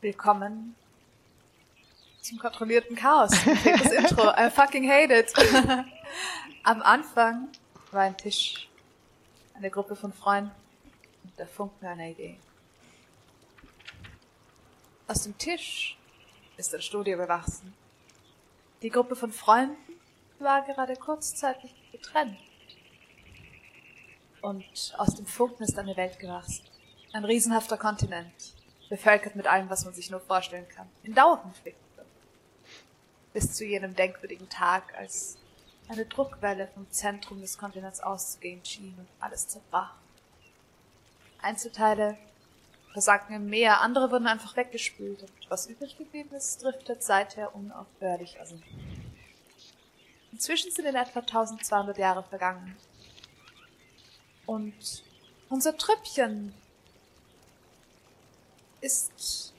Willkommen zum kontrollierten Chaos. Das Intro. I fucking hate it. Am Anfang war ein Tisch, eine Gruppe von Freunden und der Funken einer Idee. Aus dem Tisch ist ein Studio gewachsen. Die Gruppe von Freunden war gerade kurzzeitig getrennt. Und aus dem Funken ist eine Welt gewachsen. Ein riesenhafter Kontinent, bevölkert mit allem, was man sich nur vorstellen kann. In Dauerkonflikt. Bis zu jenem denkwürdigen Tag, als eine Druckwelle vom Zentrum des Kontinents auszugehen schien und alles zerbrach. Einzelteile versagten im Meer, andere wurden einfach weggespült und was übrig geblieben ist, driftet seither unaufhörlich aus. Inzwischen sind in etwa 1200 Jahre vergangen. Und unser Trüppchen ist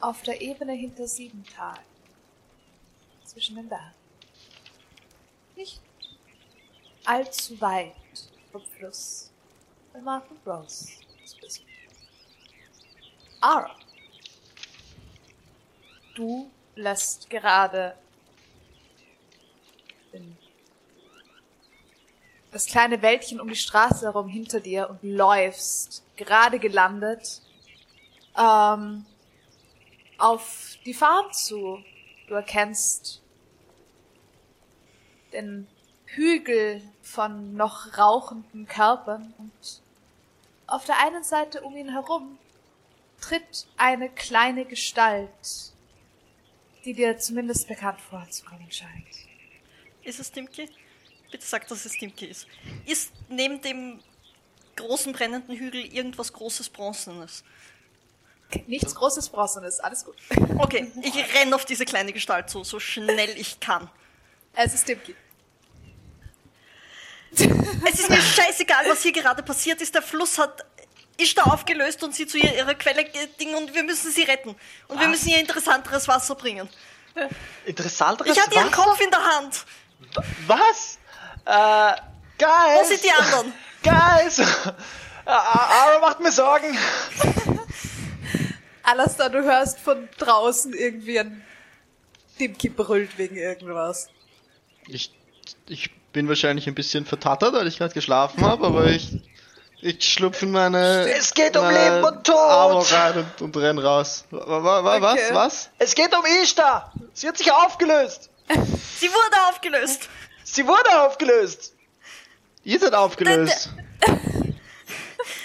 auf der Ebene hinter Siebental. Zwischen den Bergen. Nicht allzu weit vom Fluss. Bei Martin Rose. Ara. Du lässt gerade das kleine Wäldchen um die Straße herum hinter dir und läufst, gerade gelandet, ähm, auf die Farm zu. Du erkennst den Hügel von noch rauchenden Körpern und auf der einen Seite um ihn herum tritt eine kleine Gestalt, die dir zumindest bekannt vorzukommen scheint. Ist es Dimki? Bitte sag, dass es Dimki ist. Ist neben dem großen brennenden Hügel irgendwas großes Bronzenes? Nichts großes Bronzenes, alles gut. Okay, ich renn auf diese kleine Gestalt zu, so schnell ich kann. Es ist Dimki. Es ist mir scheißegal, was hier gerade passiert ist. Der Fluss hat ist da aufgelöst und sie zu ihrer Quelle ding und wir müssen sie retten. Und wir müssen ihr interessanteres Wasser bringen. Interessanteres Wasser? Ich hatte ihren Kopf in der Hand. Was? Äh, Guys! Wo sind die anderen? Guys! Aber macht mir Sorgen. Alastair, du hörst von draußen irgendwie ein Dimki brüllt wegen irgendwas. Ich, ich bin wahrscheinlich ein bisschen vertattert, weil ich gerade geschlafen habe, aber ich ich schlupf in meine. Es geht um Leben und Tod! Armor rein und, und renn raus. Was? Okay. Was? Es geht um Ishtar! Sie hat sich aufgelöst! Sie wurde aufgelöst! Sie wurde aufgelöst! Ihr seid aufgelöst!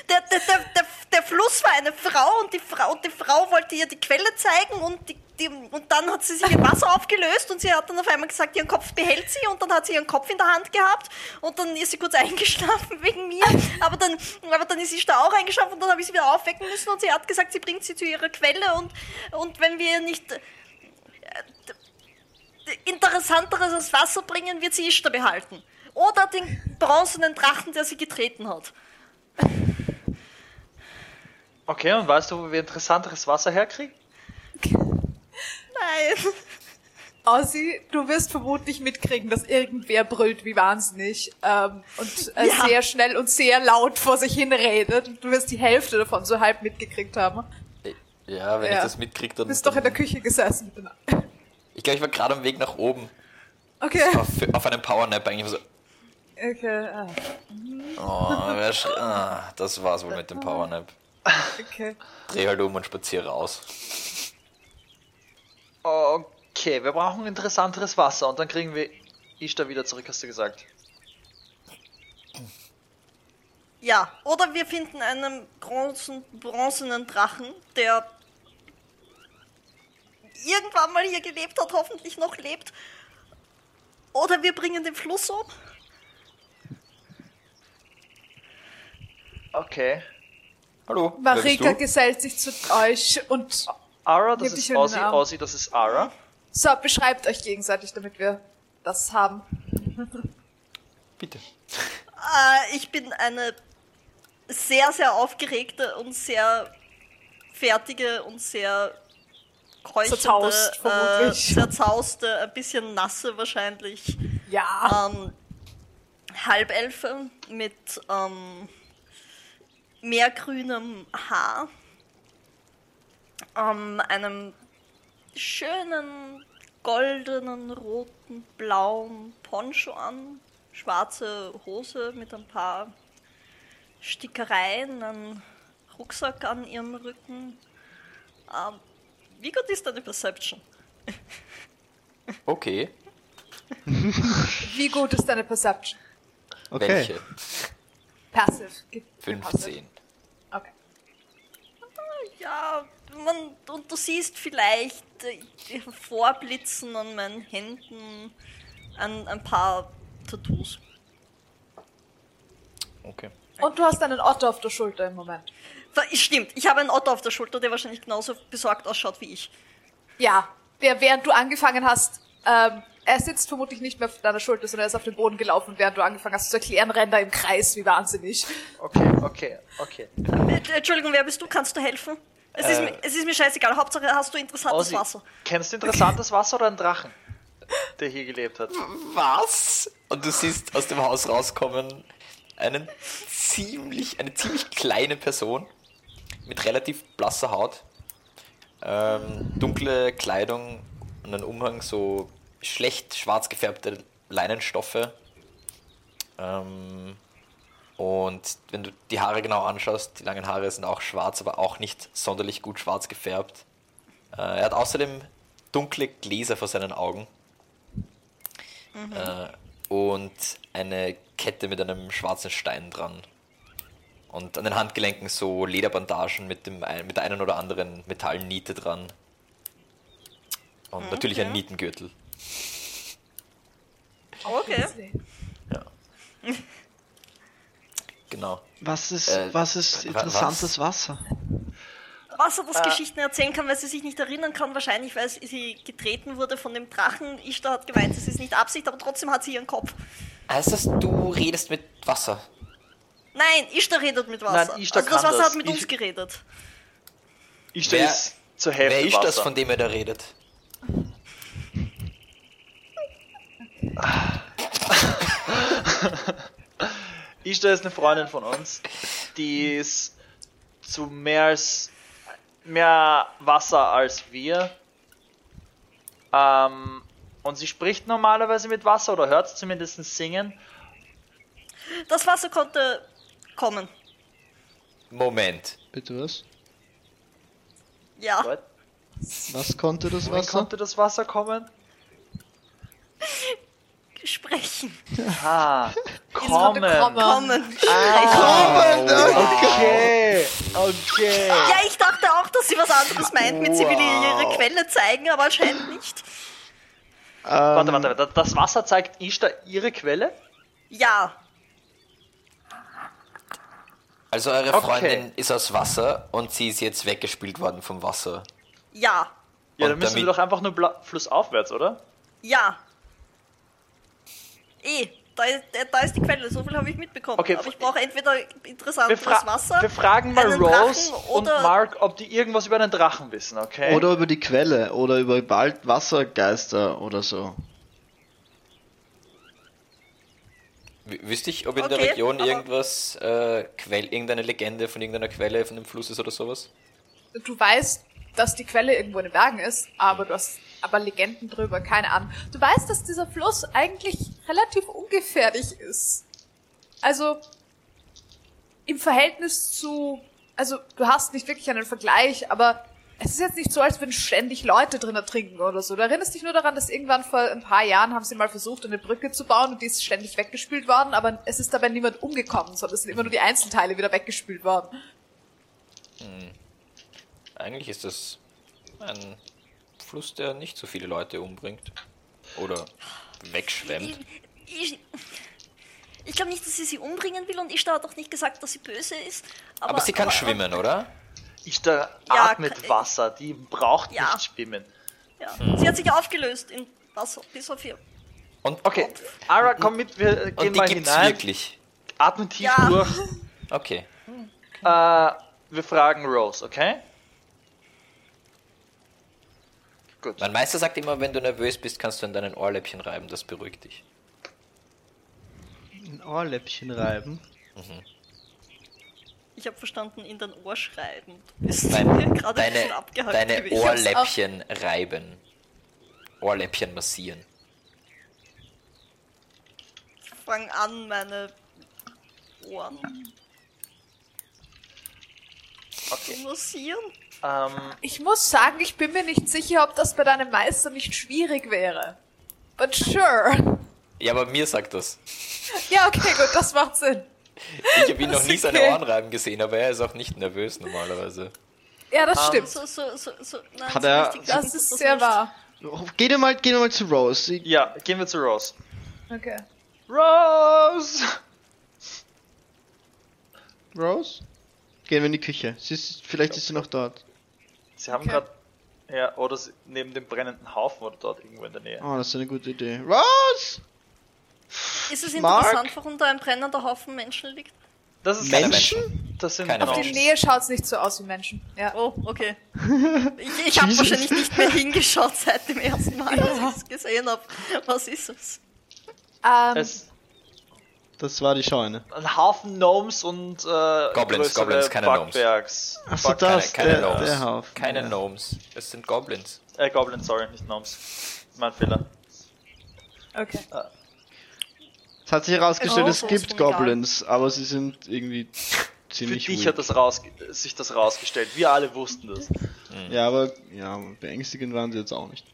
Der, der, der, der, der Fluss war eine Frau und die Frau, die Frau wollte ihr die Quelle zeigen und die die, und dann hat sie sich im Wasser aufgelöst und sie hat dann auf einmal gesagt, ihren Kopf behält sie und dann hat sie ihren Kopf in der Hand gehabt und dann ist sie kurz eingeschlafen wegen mir, aber dann, aber dann ist sie da auch eingeschlafen und dann habe ich sie wieder aufwecken müssen und sie hat gesagt, sie bringt sie zu ihrer Quelle und, und wenn wir nicht äh, interessanteres Wasser bringen, wird sie Ishtar behalten. Oder den bronzenen Drachen, der sie getreten hat. Okay, und weißt du, wo wir interessanteres Wasser herkriegen? Nein. Ossi, du wirst vermutlich mitkriegen, dass irgendwer brüllt wie wahnsinnig ähm, und äh, ja. sehr schnell und sehr laut vor sich hin redet. Und du wirst die Hälfte davon so halb mitgekriegt haben. Ja, wenn ja. ich das mitkriege, dann... Du bist doch in der Küche gesessen. Ich glaube, ich war gerade am Weg nach oben. Okay. Auf, auf einem Powernap eigentlich so... Okay. Ah. Oh, ah, das war's wohl mit dem Powernap. Okay. Dreh halt um und spaziere raus. Okay, wir brauchen interessanteres Wasser und dann kriegen wir Ishtar wieder zurück, hast du gesagt. Ja, oder wir finden einen großen bronzenen Drachen, der irgendwann mal hier gelebt hat, hoffentlich noch lebt. Oder wir bringen den Fluss um. Okay. Hallo. Marika gesellt sich zu euch und Ara, das ist Ozzy, Ozzy, das ist Ara. So, beschreibt euch gegenseitig, damit wir das haben. Bitte. Äh, ich bin eine sehr, sehr aufgeregte und sehr fertige und sehr keuchende, zerzaust, äh, zerzauste, ein bisschen nasse wahrscheinlich. Ja. Ähm, Halbelfe mit ähm, meergrünem Haar ähm, einem schönen goldenen, roten, blauen Poncho an, schwarze Hose mit ein paar Stickereien, einen Rucksack an ihrem Rücken. Ähm, wie gut ist deine Perception? Okay. Wie gut ist deine Perception? Okay. Welche? Passive. Passive. 15. Ja, man, und du siehst vielleicht äh, vorblitzen an meinen Händen ein, ein paar Tattoos. Okay. Und du hast einen Otto auf der Schulter im Moment. Stimmt, ich habe einen Otto auf der Schulter, der wahrscheinlich genauso besorgt ausschaut wie ich. Ja, der während du angefangen hast, ähm, er sitzt vermutlich nicht mehr auf deiner Schulter, sondern er ist auf dem Boden gelaufen, während du angefangen hast zu erklären, rennt er im Kreis wie wahnsinnig. Okay, okay, okay. Äh, Entschuldigung, wer bist du? Kannst du helfen? Es, ist, Äh. mir, es ist mir scheißegal, Hauptsache hast du interessantes Ossi, Wasser. kennst du interessantes Wasser oder einen Drachen, der hier gelebt hat? Was? Und du siehst aus dem Haus rauskommen einen ziemlich, eine ziemlich kleine Person mit relativ blasser Haut, ähm, dunkle Kleidung und einen Umhang, so schlecht schwarz gefärbte Leinenstoffe. Ähm, und wenn du die Haare genau anschaust, die langen Haare sind auch schwarz, aber auch nicht sonderlich gut schwarz gefärbt. Äh, er hat außerdem dunkle Gläser vor seinen Augen. Äh, und eine Kette mit einem schwarzen Stein dran. Und an den Handgelenken so Lederbandagen mit, dem, mit der einen oder anderen Metallniete dran. Und natürlich ein Nietengürtel. Okay. Ja. Genau. Was ist, Äh, was ist interessantes Wasser? Wasser, das Geschichten erzählen kann, weil sie sich nicht erinnern kann, wahrscheinlich, weil sie getreten wurde von dem Drachen. Ishtar hat gemeint, es ist nicht Absicht, aber trotzdem hat sie ihren Kopf. Heißt das, du redest mit Wasser? Nein, Ishtar redet mit Wasser. Nein, Ishtar also das kann Wasser das. hat mit Ich- uns geredet. Stelle Wer- es zur Hälfte Wer ist Wasser. das, von dem er da redet? Ishtar ist eine Freundin von uns, die ist zu mehr als mehr Wasser als wir. Ähm, und sie spricht normalerweise mit Wasser oder hört es zumindest singen. Das Wasser konnte kommen. Moment. Bitte was? Ja. What? Was konnte das Wasser? konnte das Wasser kommen? Sprechen. Ah, kommen. kommen. Kommen. Okay, okay. Ja, ich dachte auch, dass sie was anderes meint mit, sie will ihr ihre Wow. Quelle zeigen, aber anscheinend nicht. Warte, Ähm, warte, warte. Das Wasser zeigt Ishtar ihre Quelle? Ja. Also eure Okay. Freundin ist aus Wasser und sie ist jetzt weggespült worden vom Wasser. Ja. Ja, Und dann müssen wir doch einfach nur flussaufwärts, oder? Ja. Eh, da ist, äh, da ist die Quelle, so viel habe ich mitbekommen. Okay, aber ich brauche entweder interessantes Wasser. wir fragen mal einen Rose Drachen und oder- Mark, ob die irgendwas über einen Drachen wissen, okay? Oder über die Quelle oder über bald Wassergeister oder so. W wüsste ich, ob in der Okay, Region aber- irgendwas, äh, Quell, irgendeine Legende von irgendeiner Quelle von dem Fluss ist oder sowas? Du weißt, dass die Quelle irgendwo in den Bergen ist, aber du hast aber Legenden drüber, keine Ahnung. Du weißt, dass dieser Fluss eigentlich relativ ungefährlich ist. Also im Verhältnis zu, also du hast nicht wirklich einen Vergleich, aber es ist jetzt nicht so, als würden ständig Leute drin ertrinken oder so. Du erinnerst dich nur daran, dass irgendwann vor ein paar Jahren haben sie mal versucht, eine Brücke zu bauen und die ist ständig weggespült worden, aber es ist dabei niemand umgekommen, sondern es sind immer nur die Einzelteile wieder weggespült worden. Eigentlich ist das ein Fluss, der nicht so viele Leute umbringt. Oder wegschwemmt. Ich, ich, ich glaube nicht, dass sie sie umbringen will und Ishtar hat auch nicht gesagt, dass sie böse ist. Aber, Aber sie kann schwimmen, oder? Ishtar Ja, atmet Wasser, die braucht Ja. nicht schwimmen. Ja. Sie hat sich aufgelöst in Wasser, bis auf ihr. Und, Okay, Ara, komm mit, wir gehen und die mal gibt's hinein, wirklich. atmen tief Ja. durch. Okay. Äh, wir fragen Rose, okay? Gut. Mein Meister sagt immer, wenn du nervös bist, kannst du an deinen Ohrläppchen reiben, das beruhigt dich. Ein Ohrläppchen reiben. Ich habe verstanden, in dein Ohr schreiben. Du bist Nein, gerade ein bisschen deine, abgehackt deine gewesen. Ohrläppchen reiben. Ohrläppchen massieren. Ich fange an, meine Ohren Okay. zu massieren. Ähm, Ich muss sagen, ich bin mir nicht sicher, ob das bei deinem Meister nicht schwierig wäre. But sure. Ja, aber mir sagt das. Ja, okay, gut, das macht Sinn. Ich habe ihn noch nie seine Okay. Ohren reiben gesehen, aber er ist auch nicht nervös normalerweise. Ja, das Ähm, stimmt. So, so, so, so. Nein, Hat so er- richtig Das ist das sehr wahr. Geh dir mal, geh dir mal zu Rose. Ich- ja, gehen wir zu Rose. Okay. Rose! Rose? Gehen wir in die Küche. Sie ist, vielleicht ist sie noch dort. Sie haben Okay. gerade. Ja, oder sie- neben dem brennenden Haufen oder dort irgendwo in der Nähe. Oh, das ist eine gute Idee. Rose! Ist es Mark? interessant, warum da ein brennender Haufen Menschen liegt? Das ist Keine Menschen? Das sind Keine Auf die Menschen. Nähe schaut's nicht so aus wie Menschen. Ja. Oh, okay. Ich, ich habe wahrscheinlich nicht mehr hingeschaut seit dem ersten Mal, als ich es gesehen habe. Was ist es? Ähm, Es, Das war die Scheune. ein Haufen Gnomes und äh, Goblins, größere Goblins, keine Gnomes. Backbergs. Achso, das, keine der, Gnomes. der Haufen. Keine ja. Gnomes. Es sind Goblins. Äh, Goblins, sorry, nicht Gnomes. Mein Fehler. okay. Es hat sich herausgestellt, Oh, es gibt. Goblins, aber sie sind irgendwie Für ziemlich dich weak. hat das raus, sich das rausgestellt. Wir alle wussten das. Ja, aber ja, beängstigend waren sie jetzt auch nicht.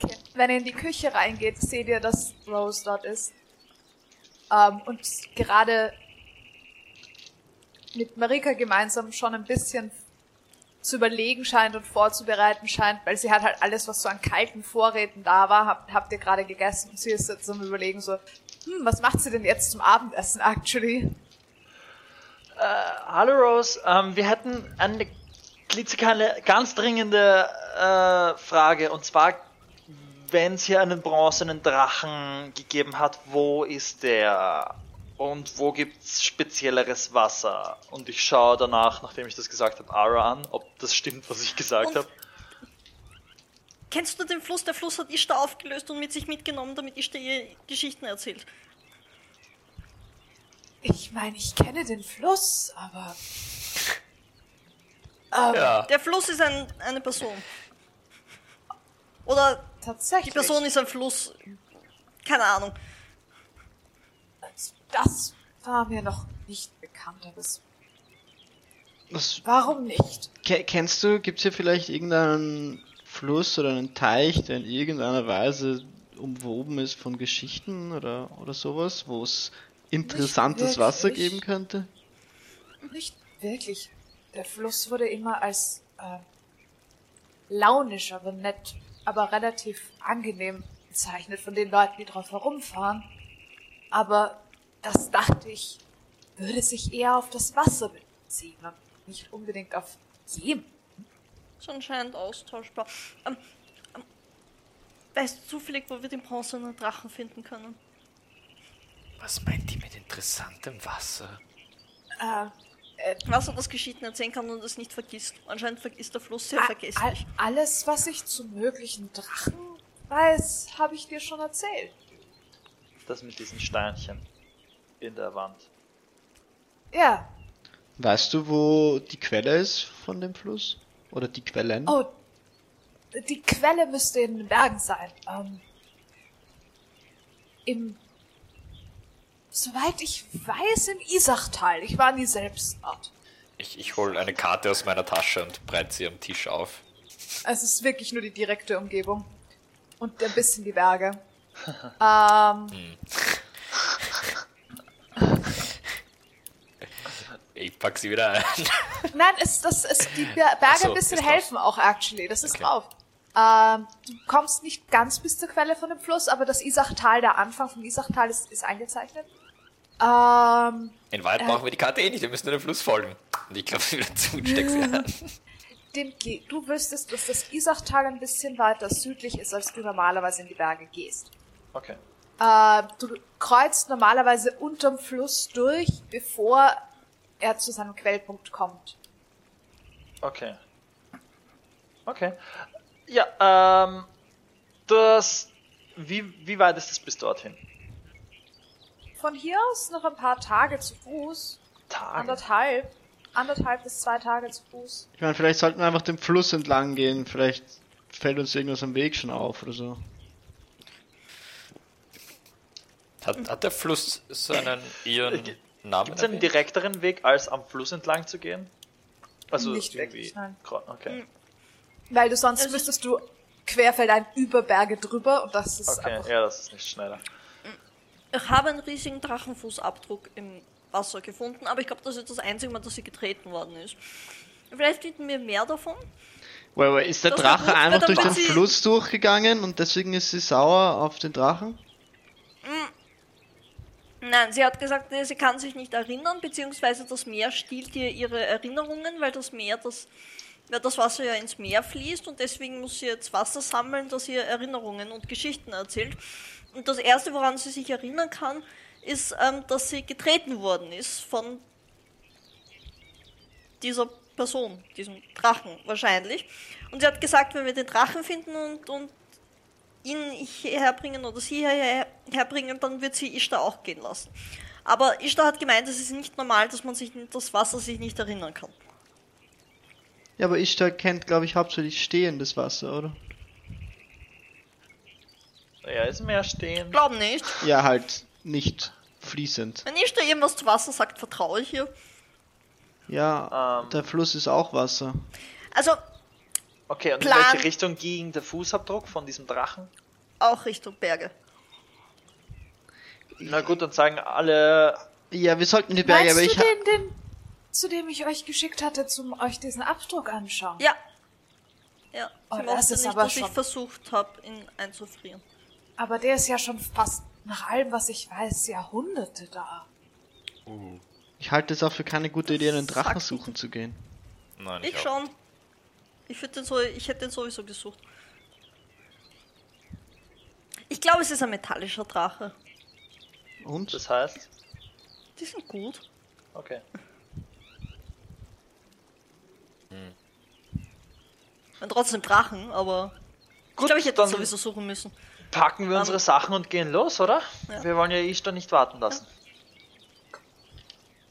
okay. Wenn ihr in die Küche reingeht, seht ihr, dass Rose dort ist. Ähm, und gerade mit Marika gemeinsam schon ein bisschen zu überlegen scheint und vorzubereiten scheint, weil sie hat halt alles, was so an kalten Vorräten da war, habt, habt ihr gerade gegessen und sie ist jetzt am überlegen so, hm, was macht sie denn jetzt zum Abendessen actually? Hallo Rose, ähm, wir hätten eine klitzekleine, ganz dringende äh, Frage. Und zwar, wenn es hier einen bronzenen Drachen gegeben hat, wo ist der? Und wo gibt's spezielleres Wasser? Und ich schaue danach, nachdem ich das gesagt habe, Ara an, ob das stimmt, was ich gesagt habe. Kennst du den Fluss? Der Fluss hat Ishtar aufgelöst und mit sich mitgenommen, damit Ishtar ihr Geschichten erzählt. Ich meine, ich kenne den Fluss, aber... Ähm, Ja. Der Fluss ist ein, eine Person. Oder Tatsächlich. die Person ist ein Fluss. Keine Ahnung. Das war mir noch nicht bekannt, aber es, Was, warum nicht? ke kennst du, gibt's hier vielleicht irgendeinen Fluss oder einen Teich, der in irgendeiner Weise umwoben ist von Geschichten oder, oder sowas, wo es interessantes Wasser geben könnte? Nicht wirklich. Der Fluss wurde immer als äh, launisch, aber nett, aber relativ angenehm bezeichnet von den Leuten, die drauf herumfahren. Aber das dachte ich, würde sich eher auf das Wasser beziehen und nicht unbedingt auf jedem. Ist anscheinend austauschbar. Ähm, ähm, weißt du zufällig, wo wir den bronzenen Drachen finden können? Was meint die mit interessantem Wasser? Äh, Wasser, das Geschichten erzählen kann und es nicht vergisst. Anscheinend ist der Fluss sehr vergesslich. alles, was ich zum möglichen Drachen weiß, habe ich dir schon erzählt. Das mit diesen Steinchen in der Wand. Ja, Weißt du, wo die Quelle ist von dem Fluss? Oder die Quellen? Oh, die Quelle müsste in den Bergen sein. Ähm, Im, soweit ich weiß, im Isachtal. Ich war nie selbst dort. Ich, ich hole eine Karte aus meiner Tasche und breite sie am Tisch auf. Es ist wirklich nur die direkte Umgebung. Und ein bisschen die Berge. ähm, Ich pack sie wieder ein. nein, es, das, es, die Ber- Berge so, ein bisschen drauf. helfen auch, actually. Das ist Okay. drauf. Ähm, du kommst nicht ganz bis zur Quelle von dem Fluss, aber das Isachtal, der Anfang vom Isachtal ist, ist eingezeichnet. Ähm, In Wahrheit Äh. brauchen wir die Karte eh nicht, wir müssen nur dem Fluss folgen. Und ich glaube, wieder zu und steck sie an. den, Ge- du wüsstest, dass das Isachtal ein bisschen weiter südlich ist, als du normalerweise in die Berge gehst. Okay. Äh, du kreuzt normalerweise unterm Fluss durch, bevor er zu seinem Quellpunkt kommt. Okay. Okay. Ja, ähm, das, wie, wie weit ist es bis dorthin? Von hier aus noch ein paar Tage zu Fuß. Tage. Anderthalb. Anderthalb bis zwei Tage zu Fuß. Ich meine, vielleicht sollten wir einfach den Fluss entlang gehen. Vielleicht fällt uns irgendwas am Weg schon auf oder so. Hat, hat der Fluss seinen ihren Namen? Gibt es einen direkteren Weg, als am Fluss entlang zu gehen? Also Nicht irgendwie. wirklich, Okay. Weil du sonst Also- müsstest du querfeldein über Berge drüber und das ist Okay, einfach. ja, das ist nicht schneller. Ich habe einen riesigen Drachenfußabdruck im Wasser gefunden, aber ich glaube, das ist das einzige Mal, dass sie getreten worden ist. Vielleicht finden wir mehr davon. Well, well, ist der Das Drache gut, einfach durch den Fluss durchgegangen und deswegen ist sie sauer auf den Drachen? Nein, sie hat gesagt, sie kann sich nicht erinnern, beziehungsweise das Meer stiehlt ihr ihre Erinnerungen, weil das Meer, das, weil das Wasser ja ins Meer fließt und deswegen muss sie jetzt Wasser sammeln, das ihr Erinnerungen und Geschichten erzählt. Und das Erste, woran sie sich erinnern kann, ist, ähm, dass sie getreten worden ist von dieser Person, diesem Drachen wahrscheinlich. Und sie hat gesagt, wenn wir den Drachen finden und, und ihn hierher bringen oder sie hierher herbringen, dann wird sie Ishtar auch gehen lassen. Aber Ishtar hat gemeint, es ist nicht normal, dass man sich das Wasser sich nicht erinnern kann. Ja, aber Ishtar kennt, glaube ich, hauptsächlich stehendes Wasser, oder? Ja, ist mehr stehen. Glaub nicht. Ja, halt nicht fließend. Wenn Ishtar irgendwas zu Wasser sagt, vertraue ich ihr. Ja, Ähm. der Fluss ist auch Wasser. Also Okay, und Plan. in welche Richtung ging der Fußabdruck von diesem Drachen? auch Richtung Berge. Na gut, dann sagen alle. Ja, wir sollten die Berge, Meinst aber du ich den, den, zu dem ich euch geschickt hatte, zum euch diesen Abdruck anschauen? Ja. Ja, Oh, sie das mochte ist nicht, aber dass ich schon- versucht habe, ihn einzufrieren. Aber der ist ja schon fast, nach allem, was ich weiß, Jahrhunderte da. ich halte es auch für keine gute Idee, einen Drachen suchen zu gehen. Nein, Ich auch. schon. Ich, den so, ich hätte den sowieso gesucht. Ich glaube, es ist ein metallischer Drache. Und? Das heißt. Die sind gut. Okay. Und trotzdem Drachen, aber. ich Gut, glaube, ich hätte dann- sowieso suchen müssen. Packen wir unsere Sachen und gehen los, oder? Ja. Wir wollen ja Ishtar nicht warten lassen.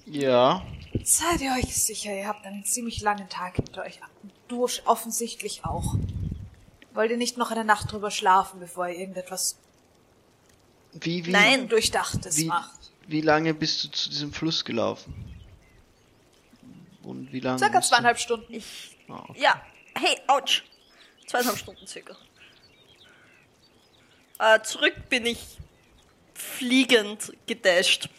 Ja. Seid ihr euch sicher, ihr habt einen ziemlich langen Tag hinter euch. Du offensichtlich auch. Wollt ihr nicht noch eine Nacht drüber schlafen, bevor ihr irgendetwas Wie, wie, Nein. Undurchdachtes Wie, macht? wie lange bist du zu diesem Fluss gelaufen? Und wie lange? Circa bist du- zweieinhalb Stunden. Ich. Ah, okay. Ja. Hey, ouch. Zweieinhalb Stunden circa. Äh, zurück bin ich fliegend gedasht.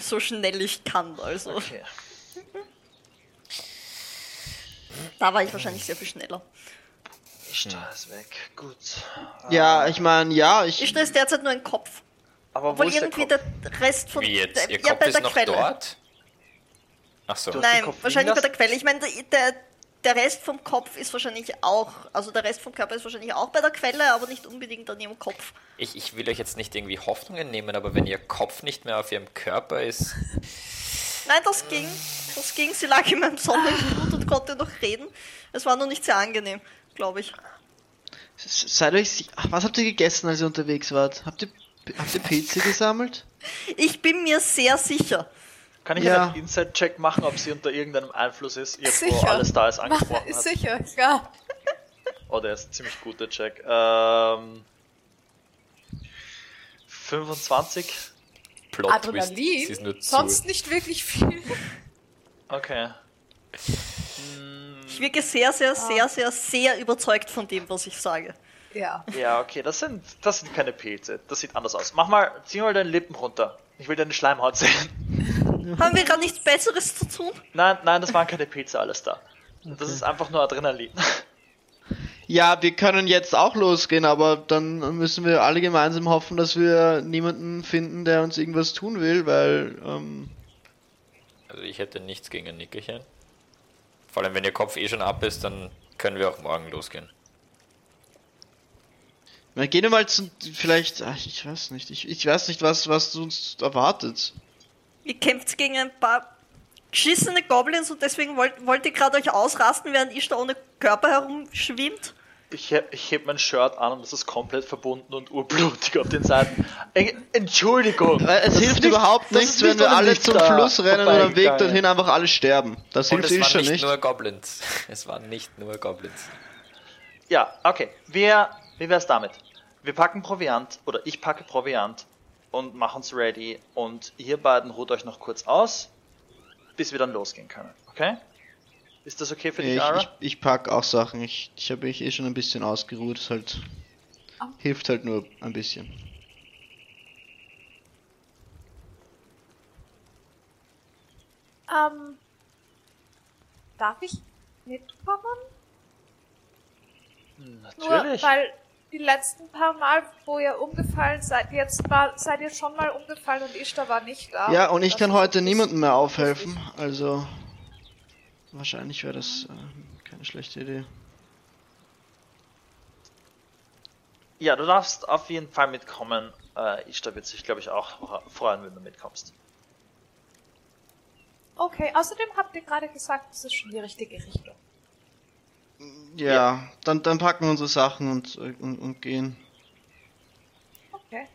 So schnell ich kann, also. Okay. Da war ich wahrscheinlich sehr viel schneller. Ishtar ist weg. Gut. Ja, ich meine, ja, ich. Ich ist derzeit nur ein Kopf. Aber wo ist der irgendwie Kopf? der, Rest von. Wie jetzt? der- Ihr ja, Kopf bei ist der noch Quelle. dort? Ach so. Nein, wahrscheinlich bei der Quelle. Ich meine, der, der, der Rest vom Kopf ist wahrscheinlich auch, also der Rest vom Körper ist wahrscheinlich auch bei der Quelle, aber nicht unbedingt an ihrem Kopf. Ich, ich will euch jetzt nicht irgendwie Hoffnungen nehmen, aber wenn ihr Kopf nicht mehr auf ihrem Körper ist, Nein, das ging. Das ging. Sie lag in meinem Sonnenblut und konnte noch reden. Es war nur nicht sehr angenehm, glaube ich. Seid euch Was habt ihr gegessen, als ihr unterwegs wart? Habt ihr, habt ihr Pilze gesammelt? Ich bin mir sehr sicher. Kann ich Ja. einen Inside-Check machen, ob sie unter irgendeinem Einfluss ist, irgendwo Sicher. alles da ist Mach, angesprochen ist hat? sicher, ja. Oh, der ist ein ziemlich guter Check. Ähm, 25. Plot Twist. Adrenalin, Sie ist nur zu. sonst nicht wirklich viel. Okay. Ich wirke sehr, sehr, sehr, sehr, sehr überzeugt von dem, was ich sage. Ja. Ja, okay, das sind, das sind keine Pilze. Das sieht anders aus. Mach mal, zieh mal deine Lippen runter. Ich will deine Schleimhaut sehen. Haben wir gerade nichts Besseres zu tun? Nein, nein, das waren keine Pilze alles da. Das ist einfach nur Adrenalin. Ja, wir können jetzt auch losgehen, aber dann müssen wir alle gemeinsam hoffen, dass wir niemanden finden, der uns irgendwas tun will, weil, ähm, Also ich hätte nichts gegen ein Nickerchen. Vor allem, wenn ihr Kopf eh schon ab ist, dann können wir auch morgen losgehen. na, gehen wir mal zu, vielleicht, ach, ich weiß nicht, ich, ich weiß nicht, was, was uns erwartet. Ihr kämpft gegen ein paar geschissene Goblins und deswegen wollt, wollt ihr gerade euch ausrasten, während ich da ohne Körper herumschwimmt? ich, heb, ich heb mein Shirt an und das ist komplett verbunden und urblutig auf den Seiten. Ey, Entschuldigung. Weil es das hilft nicht- überhaupt nichts, wenn nicht wir alle zum Fluss rennen und am Weg dorthin einfach alle sterben. Das Und hilft es eh waren schon nicht, nicht. nur Goblins. Es waren nicht nur Goblins. Ja, okay. Wir, wie wär's damit? Wir packen Proviant, oder ich packe Proviant und machen uns ready und ihr beiden ruht euch noch kurz aus, bis wir dann losgehen können, okay? Ist das okay für dich, Ich, Ara? ich, ich pack auch Sachen. Ich, ich habe mich eh schon ein bisschen ausgeruht. Es halt Ah. hilft halt nur ein bisschen. Ähm, darf ich mitkommen? Natürlich. Nur weil die letzten paar Mal, wo ihr umgefallen seid, jetzt war, seid ihr schon mal umgefallen und Ishtar war nicht da. Ja, und ich Das kann heute niemandem mehr aufhelfen. Also wahrscheinlich wäre das äh, keine schlechte Idee. Ja, du darfst auf jeden Fall mitkommen. Äh, Ishtar wird sich, glaube ich, auch freuen, wenn du mitkommst. Okay, außerdem habt ihr gerade gesagt, es ist schon die richtige Richtung. Ja, Dann, dann packen wir unsere Sachen und, und, und gehen. Okay.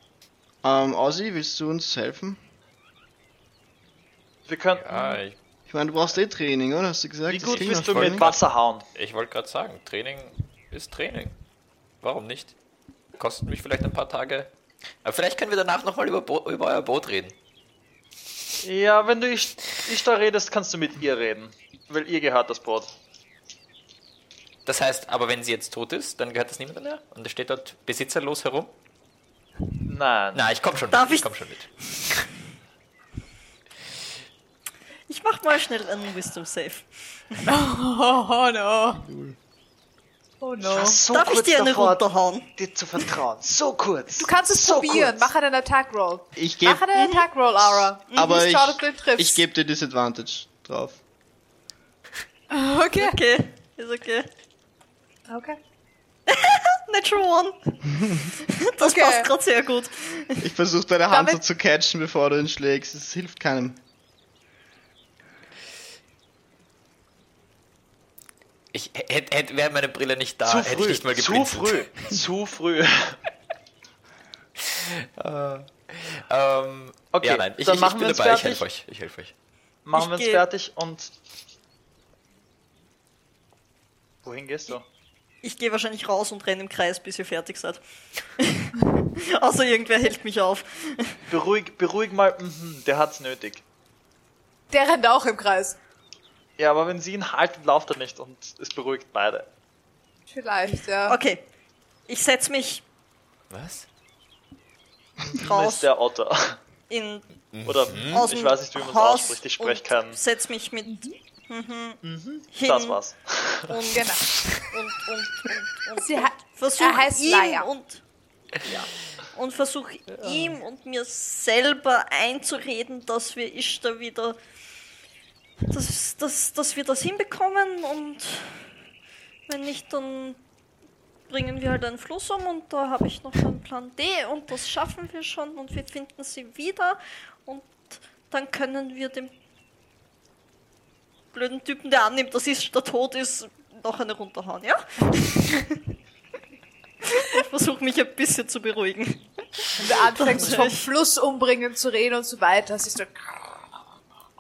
Ähm, Ozzy, willst du uns helfen? Wir könnten. Ja, ich, Ich meine, du brauchst eh Training, oder? Hast du gesagt? wie gut bist du mit Wasser hauen? ich wollte gerade sagen, Training ist Training. Warum nicht? Kostet mich vielleicht ein paar Tage. Aber vielleicht können wir danach nochmal über, Bo über euer Boot reden. Ja, wenn du Ich- Ishtar redest, kannst du mit ihr reden. Weil ihr gehört das Boot. Das heißt, aber wenn sie jetzt tot ist, dann gehört das niemandem mehr? Und es steht dort besitzerlos herum? Nein. Na, ich komm schon Darf mit. ich- komm schon mit. Ich mach mal schnell einen Wisdom Save. Oh no. Oh Ich no. so Darf ich kurz dir eine davor, runterhauen? dir zu vertrauen. So kurz. Du kannst es so probieren. Kurz. Mach einen Attack Roll. Ich gebe Mach einen Attack Roll, Aura. aber ich, ich gebe dir Disadvantage drauf. Okay. Okay, ist okay. Okay. Natural One. Das Okay. passt gerade sehr gut. Ich versuche deine Hand so Damit- zu catchen, bevor du ihn schlägst. Es hilft keinem. Ich hätte, hätte, wäre meine Brille nicht da, Zu hätte ich früh. nicht mal zu geblinzelt. früh. zu früh. Ähm, Okay, ja, nein, ich, dann ich, machen ich wir bin uns dabei, ich helfe euch. Ich helfe euch. Machen Ich wir uns geh- fertig und. Wohin gehst du? Ich gehe wahrscheinlich raus und renne im Kreis, bis ihr fertig seid. Außer irgendwer hält mich auf. Beruhig, beruhig mal. Mhm, der hat's nötig. Der rennt auch im Kreis. Ja, aber wenn sie ihn halten, lauft er nicht und es beruhigt beide. Vielleicht, ja. Okay. Ich setz mich Was? Das raus ist der Otter. in Oder aus ich weiß nicht, wie man es Haus ausspricht. Ich spreche und kein. setz mich mit mhm, hin Das war's. und, Genau. und, und, und, und, Sie und versuch er heißt ihm Laia. und ja, und versuche ihm und mir selber einzureden, dass wir Ishtar wieder dass, dass, dass wir das hinbekommen und wenn nicht, dann bringen wir halt einen Fluss um und da habe ich noch einen Plan D und das schaffen wir schon und wir finden sie wieder und dann können wir dem blöden Typen, der annimmt, dass Ishtar tot ist, noch eine runterhauen, ja? Ich versuche mich ein bisschen zu beruhigen. Wenn du anfängst vom Fluss umbringen zu reden und so weiter, siehst du.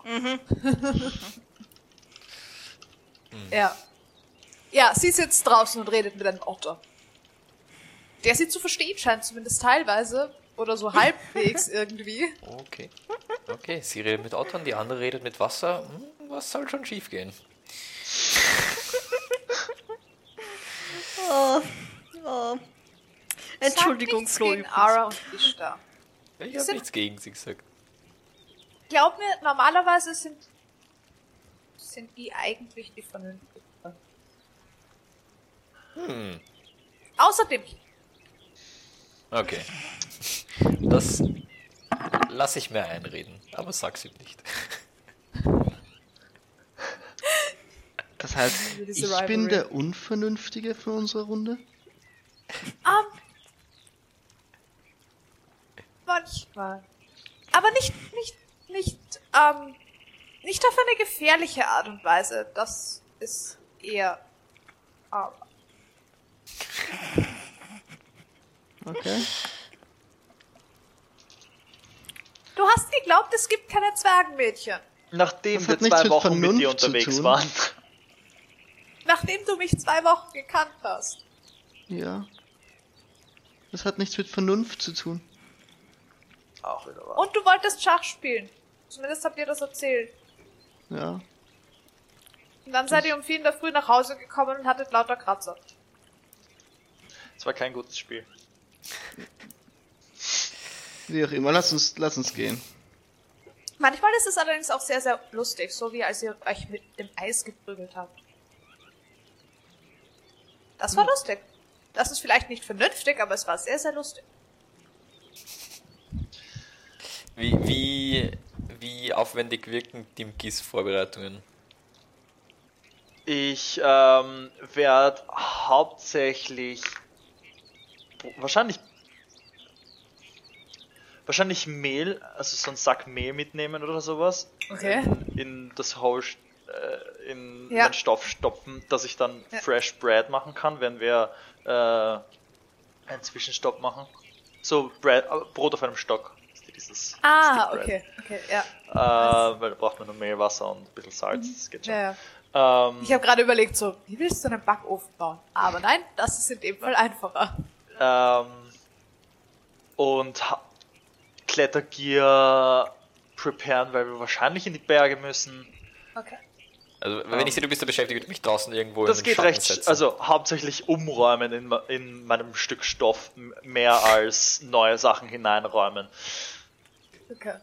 Ja. Ja, sie sitzt draußen und redet mit einem Otter. Der sie zu verstehen scheint, zumindest teilweise. Oder so halbwegs irgendwie. Okay. Okay, sie redet mit Ottern, die andere redet mit Wasser. Hm, was soll schon schief gehen? Oh, oh. Entschuldigung, Flo. gegen übrigens. Ara und Ishtar. Ich habe nichts gegen sie gesagt. Glaub mir, normalerweise sind, sind die eigentlich die Vernünftigen. Hm, Außerdem, okay. Das lasse ich mir einreden, aber sag's ihm nicht. Das heißt, ich Rivalry. bin der Unvernünftige für unsere Runde? ähm, manchmal. Aber nicht, nicht, nicht, ähm, nicht auf eine gefährliche Art und Weise. Das ist eher, aber. Okay. Du hast geglaubt, es gibt keine Zwergenmädchen. Nachdem wir zwei Wochen mit dir unterwegs waren. Nachdem du mich zwei Wochen gekannt hast. Ja. Das hat nichts mit Vernunft zu tun. Auch wieder wahr. Und du wolltest Schach spielen. Zumindest habt ihr das erzählt. Ja. Und dann seid ihr um vier in der Früh nach Hause gekommen und hattet lauter Kratzer. Es war kein gutes Spiel. Wie auch immer, lass uns, lass uns gehen. Manchmal ist es allerdings auch sehr, sehr lustig, so wie als ihr euch mit dem Eis geprügelt habt. Das war lustig. Das ist vielleicht nicht vernünftig, aber es war sehr, sehr lustig. Wie, wie, wie aufwendig wirken Dimkis Vorbereitungen? Ich ähm, werde hauptsächlich wahrscheinlich wahrscheinlich Mehl, also so einen Sack Mehl mitnehmen oder sowas. Okay. In, in das Hole äh, in Ja. meinen Stoff stopfen, dass ich dann Ja. Fresh Bread machen kann, wenn wir äh, einen Zwischenstopp machen. So Bread, Brot auf einem Stock. Dieses Ah, okay, okay, ja. Äh, weil da braucht man nur Mehl, Wasser und ein bisschen Salz. Das geht schon. Mhm. ja. Ähm, Ich habe gerade überlegt, so, wie willst du einen Backofen bauen? Aber nein, das ist in dem Fall einfacher. ähm, und Klettergear preparen, weil wir wahrscheinlich in die Berge müssen. Okay. Also, wenn ich sehe, du bist da beschäftigt, mich draußen irgendwo Das in den geht Schatten recht, setzen. also hauptsächlich umräumen in, in meinem Stück Stoff mehr als neue Sachen hineinräumen. Okay.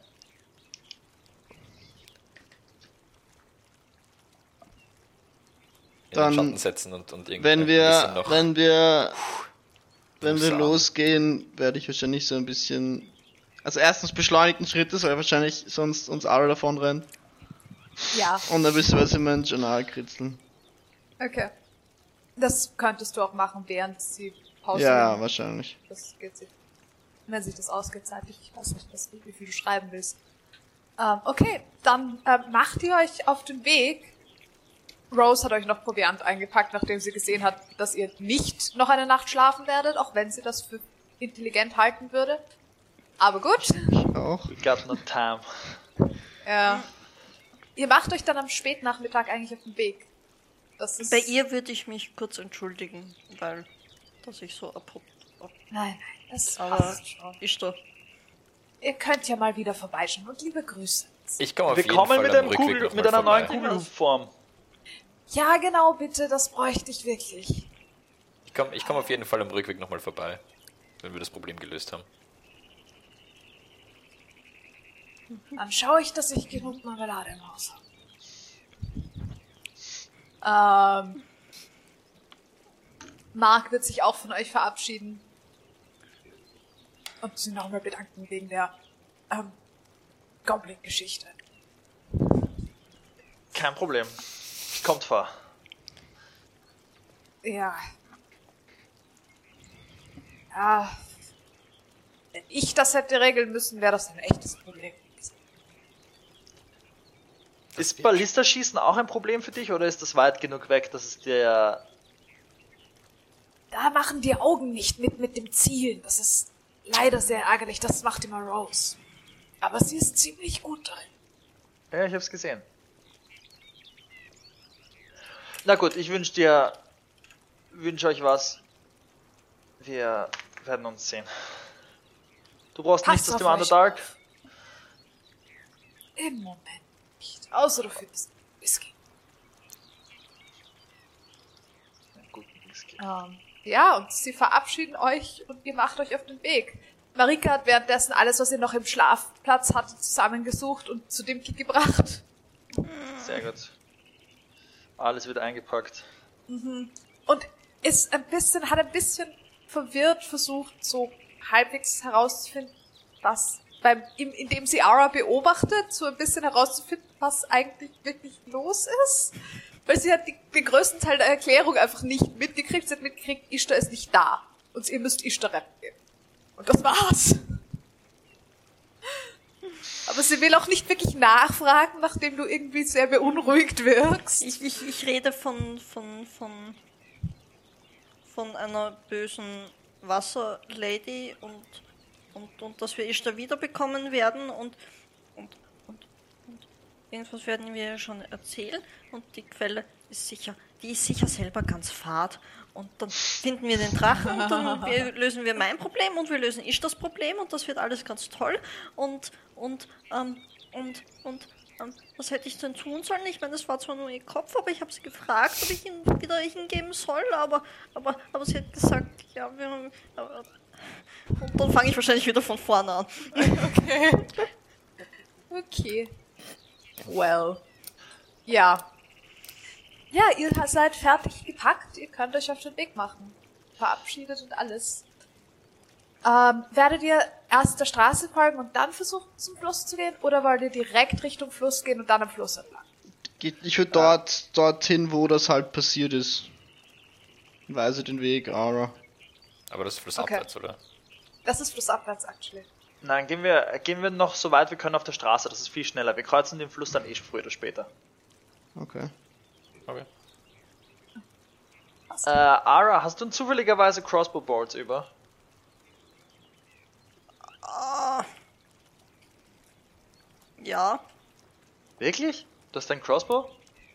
in dann- den Schatten setzen und, und irgendwie Wenn wir, noch. wenn wir, wenn wir losgehen, werde ich wahrscheinlich so ein bisschen, also erstens beschleunigten Schrittes, weil wahrscheinlich sonst uns alle davon rennen. Ja, Und ein bisschen was in mein Journal kritzeln. okay. Das könntest du auch machen, während sie Pause Ja, nehmen. wahrscheinlich. Das geht sich. Wenn sich das ausgeht zeitlich. Ich weiß nicht, was, wie viel du schreiben willst. Ähm, okay, dann ähm, macht ihr euch auf den Weg. Rose hat euch noch Proviant eingepackt, nachdem sie gesehen hat, dass ihr nicht noch eine Nacht schlafen werdet, auch wenn sie das für intelligent halten würde. Aber gut. Ich auch. We got no time. Ja. Ihr macht euch dann am Spätnachmittag eigentlich auf den Weg. Das ist Bei ihr würde ich mich kurz entschuldigen, weil dass ich so abrupt war. Nein, nein, das Aber passt schon. ist doch. Ihr könnt ja mal wieder vorbeischauen und liebe Grüße. ich komme auf Wir jeden kommen Fall mit, am einem Rückweg Kugel, mit einer neuen. Kugelform. Ja, genau, bitte, das bräuchte ich wirklich. Ich komme ich komm auf jeden Fall am Rückweg nochmal vorbei, wenn wir das Problem gelöst haben. Dann schaue ich, dass ich genug Marmelade im Haus habe. Ähm, Mark wird sich auch von euch verabschieden. Und sie nochmal bedanken wegen der ähm, Goblin-Geschichte. Kein Problem. Kommt vor. Ja. Ja. Wenn ich das hätte regeln müssen, wäre das ein echtes Problem. Ist Ballisterschießen auch ein Problem für dich oder ist das weit genug weg, dass es dir. Da machen die Augen nicht mit mit dem Zielen. Das ist leider sehr ärgerlich. Das macht immer Rose. Aber sie ist ziemlich gut drin. Ja, ich hab's gesehen. Na gut, ich wünsche dir. wünsche euch was. Wir werden uns sehen. Du brauchst Passt nichts aus dem Underdark. Im Moment. Außer du findest Whisky. Guten Whisky. Ähm, ja, und sie verabschieden euch und ihr macht euch auf den Weg. Marika hat währenddessen alles, was ihr noch im Schlafplatz hatte, zusammengesucht und zu dem Kick gebracht. Sehr gut. Alles wird eingepackt. Und ist ein bisschen, hat ein bisschen verwirrt versucht, so halbwegs herauszufinden, was beim, im, indem sie Ara beobachtet, so ein bisschen herauszufinden, was eigentlich wirklich los ist. Weil sie hat die, den größten Teil der Erklärung einfach nicht mitgekriegt. Sie hat mitgekriegt, Ishtar ist nicht da. Und ihr müsst Ishtar retten. Und das war's. Aber sie will auch nicht wirklich nachfragen, nachdem du irgendwie sehr beunruhigt wirkst. Ich, ich, ich rede von, von, von, von einer bösen Wasserlady und, und, und dass wir Ishtar wiederbekommen werden und, und, und, und irgendwas werden wir schon erzählen und die Quelle ist sicher, die ist sicher selber ganz fad und dann finden wir den Drachen und dann wir, lösen wir mein Problem und wir lösen Ishtars Problem und das wird alles ganz toll und, und, ähm, und, und, ähm, was hätte ich denn tun sollen? Ich meine, das war zwar nur ihr Kopf, aber ich habe sie gefragt, ob ich ihn wieder hingeben soll, aber, aber, aber sie hat gesagt, ja, wir haben. Aber, und dann fange ich wahrscheinlich wieder von vorne an. Okay. Well. Ja. Ja, ihr seid fertig gepackt. Ihr könnt euch auf den Weg machen. Verabschiedet und alles. Ähm, werdet ihr erst der Straße folgen und dann versuchen zum Fluss zu gehen? Oder wollt ihr direkt Richtung Fluss gehen und dann am Fluss entlang? Geht, ich würde dort, dorthin, wo das halt passiert ist. Weise den Weg, Ara. Aber das ist flussabwärts, oder? Das ist flussabwärts, actually. Nein, gehen wir, gehen wir noch so weit wir können auf der Straße, das ist viel schneller. Wir kreuzen den Fluss dann eh früher oder später. Okay. Okay. Äh, Ara, hast du zufälligerweise Crossbow Bolts über? Ah. Ja, Wirklich? Du hast deinen Crossbow?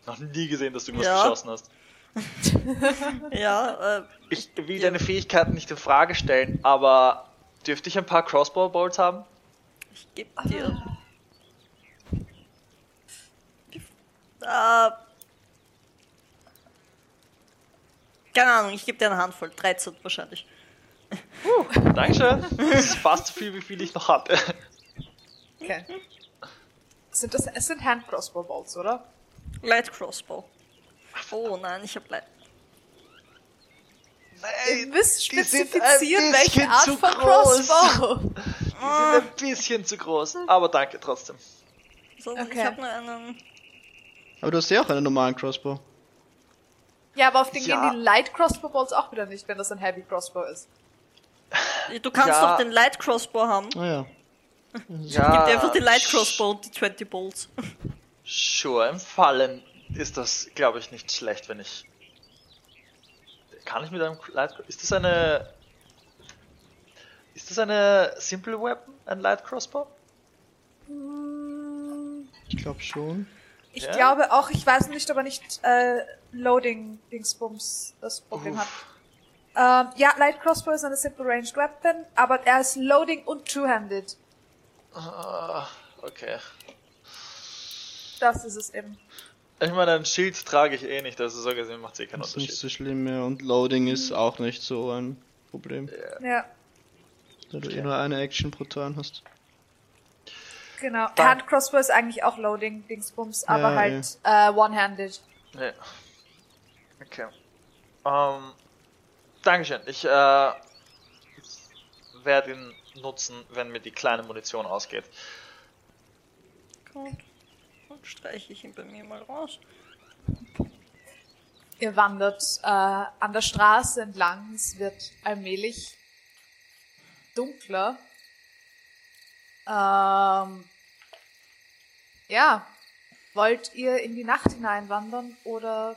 Noch nie gesehen, dass du irgendwas Ja. geschossen hast. ja, äh, Ich will deine Fähigkeiten nicht in Frage stellen, aber dürfte ich ein paar Crossbow Bolts haben? ich geb dir. Äh, keine Ahnung, ich gebe dir eine Handvoll. 13 wahrscheinlich. Dankeschön. Das ist fast so viel, wie viel ich noch hatte. Okay. Sind das, es sind Hand Crossbow Bolts, oder? Light Crossbow. Oh nein, ich habe Light. Ihr müsst spezifizieren, welche Art von groß. Crossbow. Die sind ein bisschen zu groß, aber danke trotzdem. So, Okay. Ich habe nur einen. Aber du hast ja auch einen normalen Crossbow. Ja, aber auf den Ja. gehen die Light Crossbow Bolts auch wieder nicht, wenn das ein Heavy Crossbow ist. Du kannst Ja. doch den Light Crossbow haben. Ah ja. Gib Ja, dir einfach die Light Crossbow und die 20 Bolts. Sure, im Fallen ist das, glaube ich, nicht schlecht, wenn ich. Kann ich mit einem Light Ist das eine. Ist das eine Simple Weapon? Ein Light Crossbow? Ich glaube schon. Ich Ja? glaube auch, ich weiß nicht, ob er nicht äh, Loading Dingsbums das Problem hat. Uff. Ähm, ja, Light Crossbow ist eine Simple Ranged Weapon, aber er ist Loading und Two-Handed. Ah, okay. Das ist es eben. Ich meine, ein Schild trage ich eh nicht, also so gesehen macht eh keinen Das ist nicht Unterschied. so schlimm mehr. Und Loading ist auch nicht so ein Problem. Ja, Da du eh nur eine Action pro Turn hast. genau. Dann- Hand Crossbow ist eigentlich auch Loading Dingsbums, aber Ja, halt äh, One-Handed. Ja. Okay. Ähm, Dankeschön. Ich äh, werde ihn nutzen, wenn mir die kleine Munition ausgeht. Gut. Streiche ich ihn bei mir mal raus. Ihr wandert äh, an der Straße entlang. Es wird allmählich dunkler. Ähm, ja. Wollt ihr in die Nacht hineinwandern oder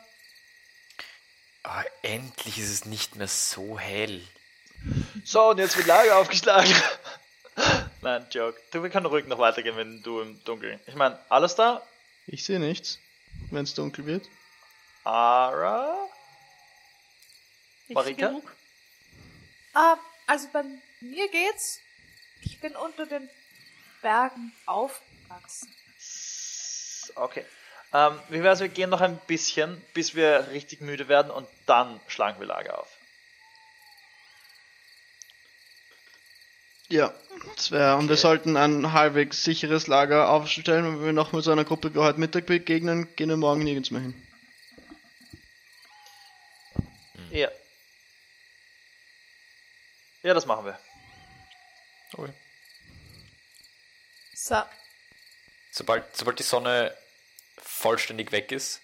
Ah, endlich ist es nicht mehr so hell. So, und jetzt wird Lager aufgeschlagen. Nein, Joke. Du, wir können ruhig noch weitergehen, wenn du im Dunkeln. Ich meine, alles da? Ich sehe nichts, wenn es dunkel wird. Ara? Nicht Marika? genug? Ah, also bei mir geht's. Ich bin unter den Bergen aufgewachsen. Okay. Ähm, wie wär's, wir gehen noch ein bisschen, bis wir richtig müde werden und dann schlagen wir Lager auf. Ja, das wäre. Und wir sollten ein halbwegs sicheres Lager aufstellen. Wenn wir noch mit so einer Gruppe heute Mittag begegnen, gehen wir morgen nirgends mehr hin. Ja. Ja, das machen wir. Okay. So. Sobald, sobald die Sonne vollständig weg ist,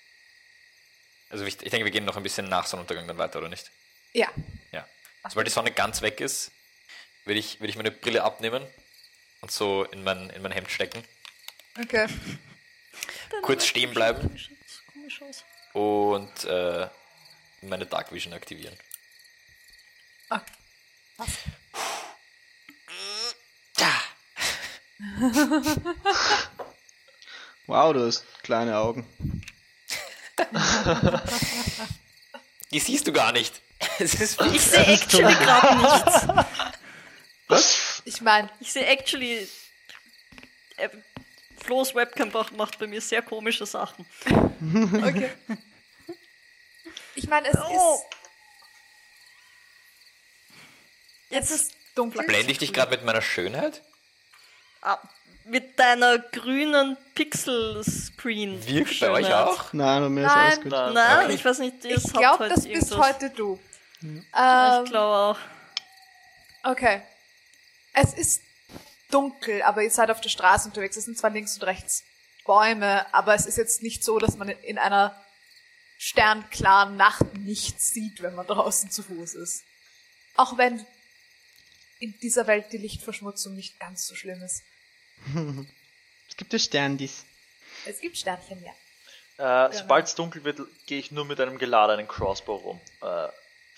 also ich, ich denke, wir gehen noch ein bisschen nach Sonnenuntergang dann weiter, oder nicht? Ja. Ja. Sobald die Sonne ganz weg ist, würde ich, würde ich meine Brille abnehmen und so in mein, in mein Hemd stecken, Okay. kurz stehen bleiben Komisch aus. und äh, meine Dark Vision aktivieren. Wow, du hast kleine Augen. Die siehst du gar nicht. Es ist Ich sehe actually gerade nichts. Was? Ich meine, Ich sehe actually. Äh, Flo's Webcam macht- bei mir sehr komische Sachen. okay. Ich meine, es Oh. ist. Jetzt ist dunkel. Blende ich dich gerade mit meiner Schönheit? Ah, mit deiner grünen Pixel-Screen. Wirkt bei euch auch? Nein, bei mir ist Nein. alles gut. Nein. Nein, Okay. ich weiß nicht, ihr Ich habt glaube, heute das bist irgendwas- heute du. Ich Ähm, glaube auch. okay. Es ist dunkel, aber ihr seid auf der Straße unterwegs. Es sind zwar links und rechts Bäume, aber es ist jetzt nicht so, dass man in einer sternklaren Nacht nichts sieht, wenn man draußen zu Fuß ist. Auch wenn in dieser Welt die Lichtverschmutzung nicht ganz so schlimm ist. Es gibt ja Sterndis. Es gibt Sternchen, ja. Äh, Sobald es dunkel wird, gehe ich nur mit einem geladenen Crossbow rum. Äh,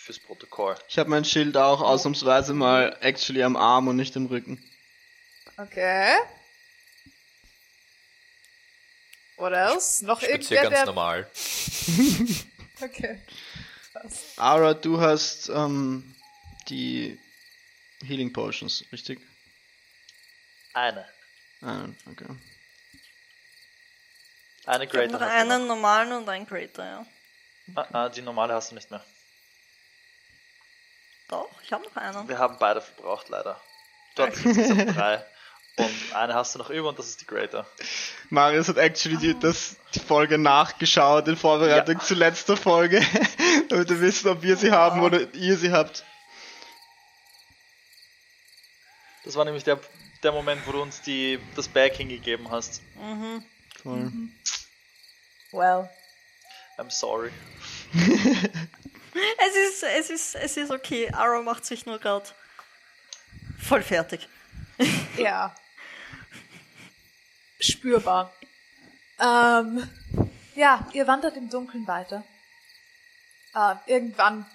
fürs Protokoll. Ich habe mein Schild auch ausnahmsweise mal actually am Arm und nicht im Rücken. Okay. Oder else? Noch Spazier irgendwer, ganz der... normal. Okay. Ara, du hast ähm, die Healing Potions, richtig? Eine. Ah, okay. Eine Ich Greater. noch hast du einen normalen und einen Greater, ja. noch. Ah, ah, die normale hast du nicht mehr. Doch, ich habe noch einen. Wir haben beide verbraucht, leider. Du hattest insgesamt drei. Und eine hast du noch über und das ist die Greater. Marius hat actually die, das, die Folge nachgeschaut in Vorbereitung Ja. zur letzten Folge, damit wir wissen, ob wir sie haben oder ihr sie habt. Das war nämlich der, der Moment, wo du uns die, das Bag hingegeben hast. Voll. Well. I'm sorry. Es ist, es ist, es ist okay. Arrow macht sich nur gerade voll fertig. Ja. Spürbar. Ähm, ja, ihr wandert im Dunkeln weiter. Äh, irgendwann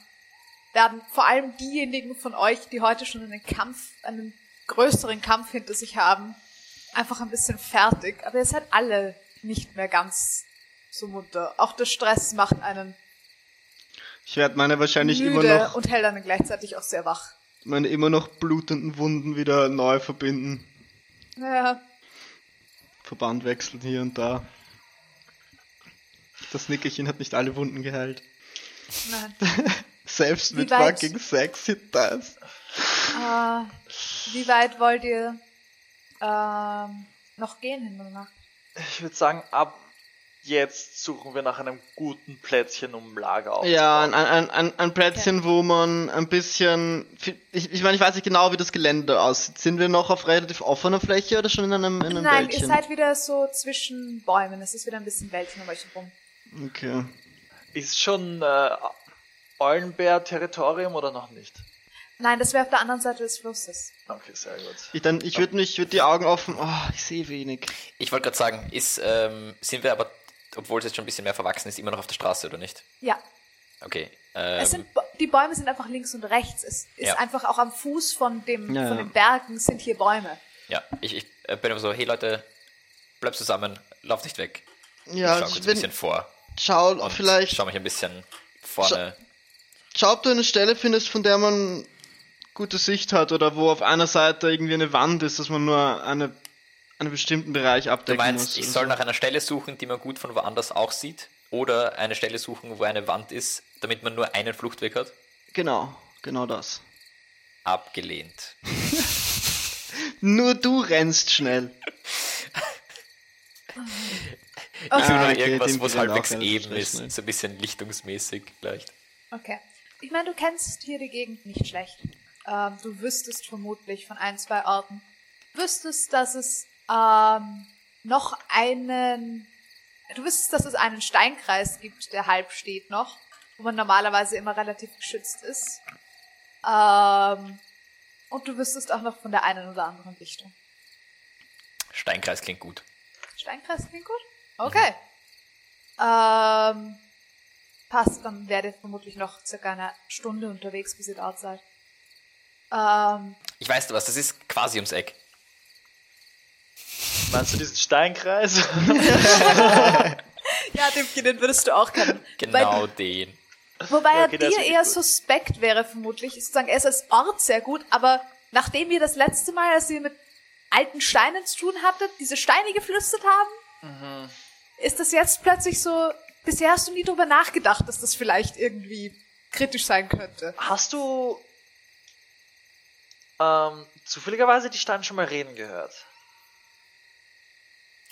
werden vor allem diejenigen von euch, die heute schon einen Kampf, einen größeren Kampf hinter sich haben, einfach ein bisschen fertig. Aber ihr seid alle nicht mehr ganz so munter. Auch der Stress macht einen Ich werde meine wahrscheinlich immer müde noch, und hält einen gleichzeitig auch sehr wach. meine immer noch blutenden Wunden wieder neu verbinden. Ja, Verband wechseln hier und da. Das Nickerchen hat nicht alle Wunden geheilt. nein. Selbst Wie mit weit- fucking Sex hit das. Äh, wie weit wollt ihr ähm, noch gehen hin und nach? Ich würde sagen, ab jetzt suchen wir nach einem guten Plätzchen, um Lager aufzubauen. Ja, ein, ein, ein, ein Plätzchen, wo man ein bisschen. Ich, ich meine, ich weiß nicht genau, wie das Gelände aussieht. Sind wir noch auf relativ offener Fläche oder schon in einem, in einem Nein, Wäldchen? ihr seid wieder so zwischen Bäumen. Es ist wieder ein bisschen Wäldchen um euch herum. Okay. Ist schon äh, Eulenbär-Territorium oder noch nicht? Nein, das wäre auf der anderen Seite des Flusses. Okay, sehr gut. Ich, dann, ich würde mich, ich würde die Augen offen. Oh, ich sehe wenig. Ich wollte gerade sagen, ist, ähm, sind wir aber, obwohl es jetzt schon ein bisschen mehr verwachsen ist, immer noch auf der Straße, oder nicht? Ja, Okay. es Ähm, sind Bä- die Bäume sind einfach links und rechts. Es ist Ja. einfach auch am Fuß von dem Ja, von den Bergen sind hier Bäume. ja, ich, ich äh, bin immer so, hey Leute, bleibt zusammen, lauft nicht weg. Ja, Schau ich kurz ein bisschen vor. schau, Und vielleicht, schau mich ein bisschen vorne. schau, ob du eine Stelle findest, von der man gute Sicht hat oder wo auf einer Seite irgendwie eine Wand ist, dass man nur eine, einen bestimmten Bereich Du abdecken meinst, muss. ich soll so. nach einer Stelle suchen, die man gut von woanders auch sieht? Oder eine Stelle suchen, wo eine Wand ist, damit man nur einen Fluchtweg hat? Genau, genau das. Abgelehnt. Nur du rennst schnell. Ich Okay. suche Ah, nur okay, irgendwas, wo es halbwegs eben ist, ne? so ein bisschen lichtungsmäßig vielleicht. Okay. Ich meine, du kennst hier die Gegend nicht schlecht. Ähm, du wüsstest vermutlich von ein, zwei Orten. Wüsstest, dass es ähm, noch einen. Du wüsstest, dass es einen Steinkreis gibt, der halb steht noch, wo man normalerweise immer relativ geschützt ist. Ähm, und du wüsstest auch noch von der einen oder anderen Richtung. Steinkreis klingt gut. Steinkreis klingt gut? Okay. Ähm, passt, dann werdet ihr vermutlich noch circa eine Stunde unterwegs, bis ihr dort seid. Ähm, Ich weiß du was, das ist quasi ums Eck. Meinst du diesen Steinkreis? ja, den, den würdest du auch kennen. Genau den. Wobei Ja, okay, er dir eher gut. suspekt wäre, vermutlich. Sozusagen, er ist als Ort sehr gut, aber nachdem ihr das letzte Mal, als ihr mit alten Steinen zu tun hattet, diese Steine geflüstert haben, Mhm. ist das jetzt plötzlich so, bisher hast du nie drüber nachgedacht, dass das vielleicht irgendwie kritisch sein könnte. Hast du ähm, zufälligerweise die Steine schon mal reden gehört?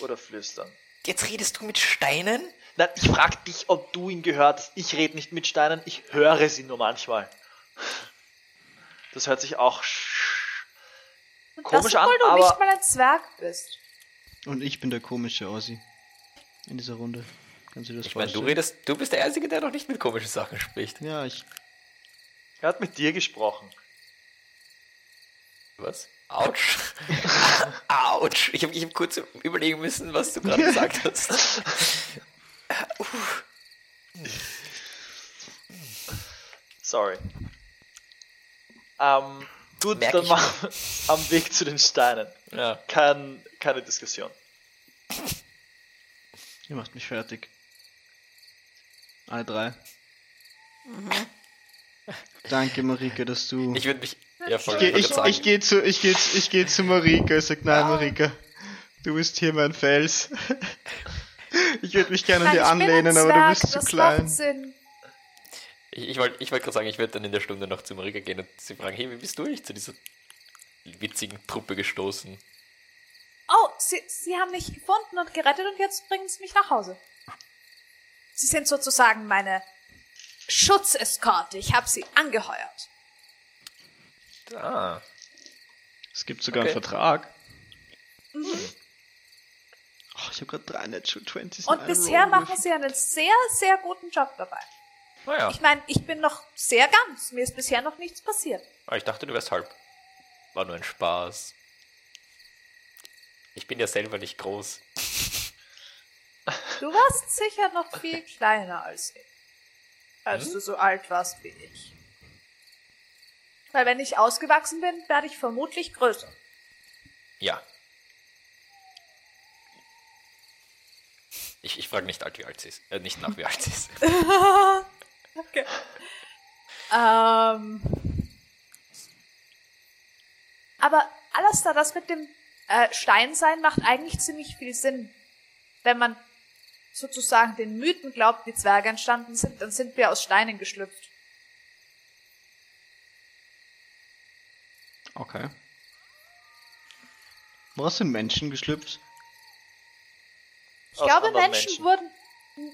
Oder flüstern? Jetzt redest du mit Steinen? Nein, ich frag dich, ob du ihn gehört hast. Ich rede nicht mit Steinen, ich höre sie nur manchmal. Das hört sich auch sch- Und Komisch das, an, obwohl du aber- nicht mal ein Zwerg bist. Und ich bin der komische Ossi. In dieser Runde. Kannst du das Ich meine, du vorstellen? redest, du bist der Einzige, der noch nicht mit komischen Sachen spricht. Ja, ich. Er hat mit dir gesprochen. Was? Autsch. Autsch. Ich habe ich hab kurz überlegen müssen, was du gerade gesagt hast. Sorry. Ähm, gut, Merk dann machen wir am Weg zu den Steinen. Ja. Kein, keine Diskussion. Ihr macht mich fertig. Alle drei. Danke, Marika, dass du. Ich würde mich. Ja, voll. Ich, ich, gehe zu, ich geh, ich geh zu Marika. Ich sag, nein, Marika, du bist hier mein Fels. Ich würde mich gerne an dir anlehnen, aber du bist zu das klein. ich, ich wollte ich wollt gerade sagen, ich würde dann in der Stunde noch zu Marika gehen und sie fragen, hey, wie bist du eigentlich zu dieser witzigen Truppe gestoßen? Oh, sie, sie haben mich gefunden und gerettet und jetzt bringen sie mich nach Hause. Sie sind sozusagen meine Schutzeskorte. Ich habe sie angeheuert. Ah. Es gibt sogar Okay. einen Vertrag. Oh, ich habe gerade drei Natural 20s. in Und einem bisher Roll machen sie einen sehr, sehr guten Job dabei. Naja. Ich meine, ich bin noch sehr ganz. Mir ist bisher noch nichts passiert. Aber ich dachte, du wärst halb. War nur ein Spaß. Ich bin ja selber nicht groß. Du warst sicher noch viel kleiner als ich. Als du so alt warst wie ich. Weil wenn ich ausgewachsen bin, werde ich vermutlich größer. Ja. Ich, ich frage nicht alt, wie alt sie ist. Äh, nicht nach, wie alt sie ist. Okay. Ähm. Aber alles da, das mit dem äh, Steinsein macht eigentlich ziemlich viel Sinn. Wenn man sozusagen den Mythen glaubt, wie Zwerge entstanden sind, dann sind wir aus Steinen geschlüpft. Okay. Woraus sind Menschen geschlüpft? Ich Aus glaube, Menschen, Menschen. wurden.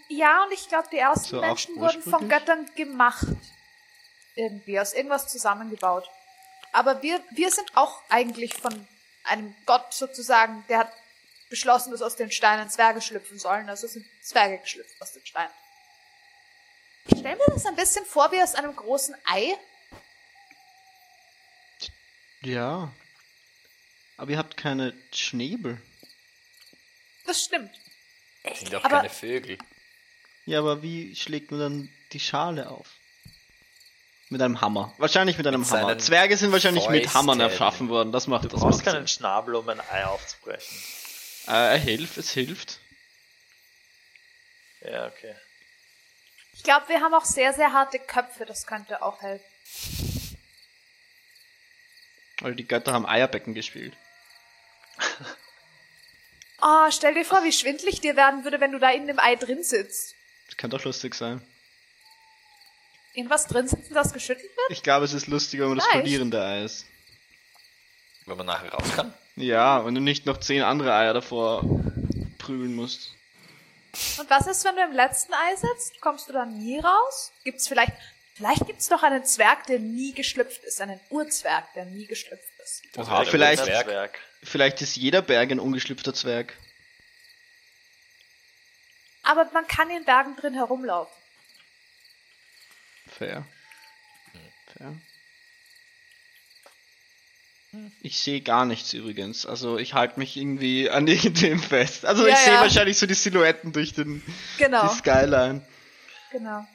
Ja, und ich glaube, die ersten So Menschen wurden von? Göttern gemacht. Irgendwie, aus irgendwas zusammengebaut. Aber wir, wir sind auch eigentlich von einem Gott sozusagen, der hat beschlossen, dass aus den Steinen Zwerge schlüpfen sollen. Also sind Zwerge geschlüpft aus den Steinen. Ich stelle mir das ein bisschen vor wie aus einem großen Ei. Ja. Aber ihr habt keine Schnäbel. Das stimmt. Das sind doch Aber- keine Vögel. Ja, aber wie schlägt man dann die Schale auf? Mit einem Hammer. Wahrscheinlich mit einem Mit Hammer. Zwerge sind wahrscheinlich mit Fäusten. Hammern erschaffen worden. Das macht Du das brauchst macht keinen Sinn. Schnabel, um ein Ei aufzubrechen. Äh, hilft, es hilft. Ja, okay. Ich glaube, wir haben auch sehr, sehr harte Köpfe. Das könnte auch helfen. Weil die Götter haben Eierbecken gespielt. Oh, stell dir vor, wie schwindlig dir werden würde, wenn du da in dem Ei drin sitzt. Das könnte auch lustig sein. Irgendwas drin sitzen, das geschüttelt wird? Ich glaube, es ist lustiger, wenn man das Vielleicht. polierende Ei ist. Wenn man nachher raus kann. Ja, wenn du nicht noch zehn andere Eier davor prügeln musst. Und was ist, wenn du im letzten Ei sitzt? Kommst du dann nie raus? Gibt's vielleicht, vielleicht gibt's doch einen Zwerg, der nie geschlüpft ist, einen Urzwerg, der nie geschlüpft ist. Oha, vielleicht- Zwerg. Vielleicht ist jeder Berg ein ungeschlüpfter Zwerg. Aber man kann in Bergen drin herumlaufen. Fair. Fair. Ich sehe gar nichts übrigens. Also ich halte mich irgendwie an dem fest. Also Ja, ich sehe ja. wahrscheinlich so die Silhouetten durch den Genau, die Skyline. genau.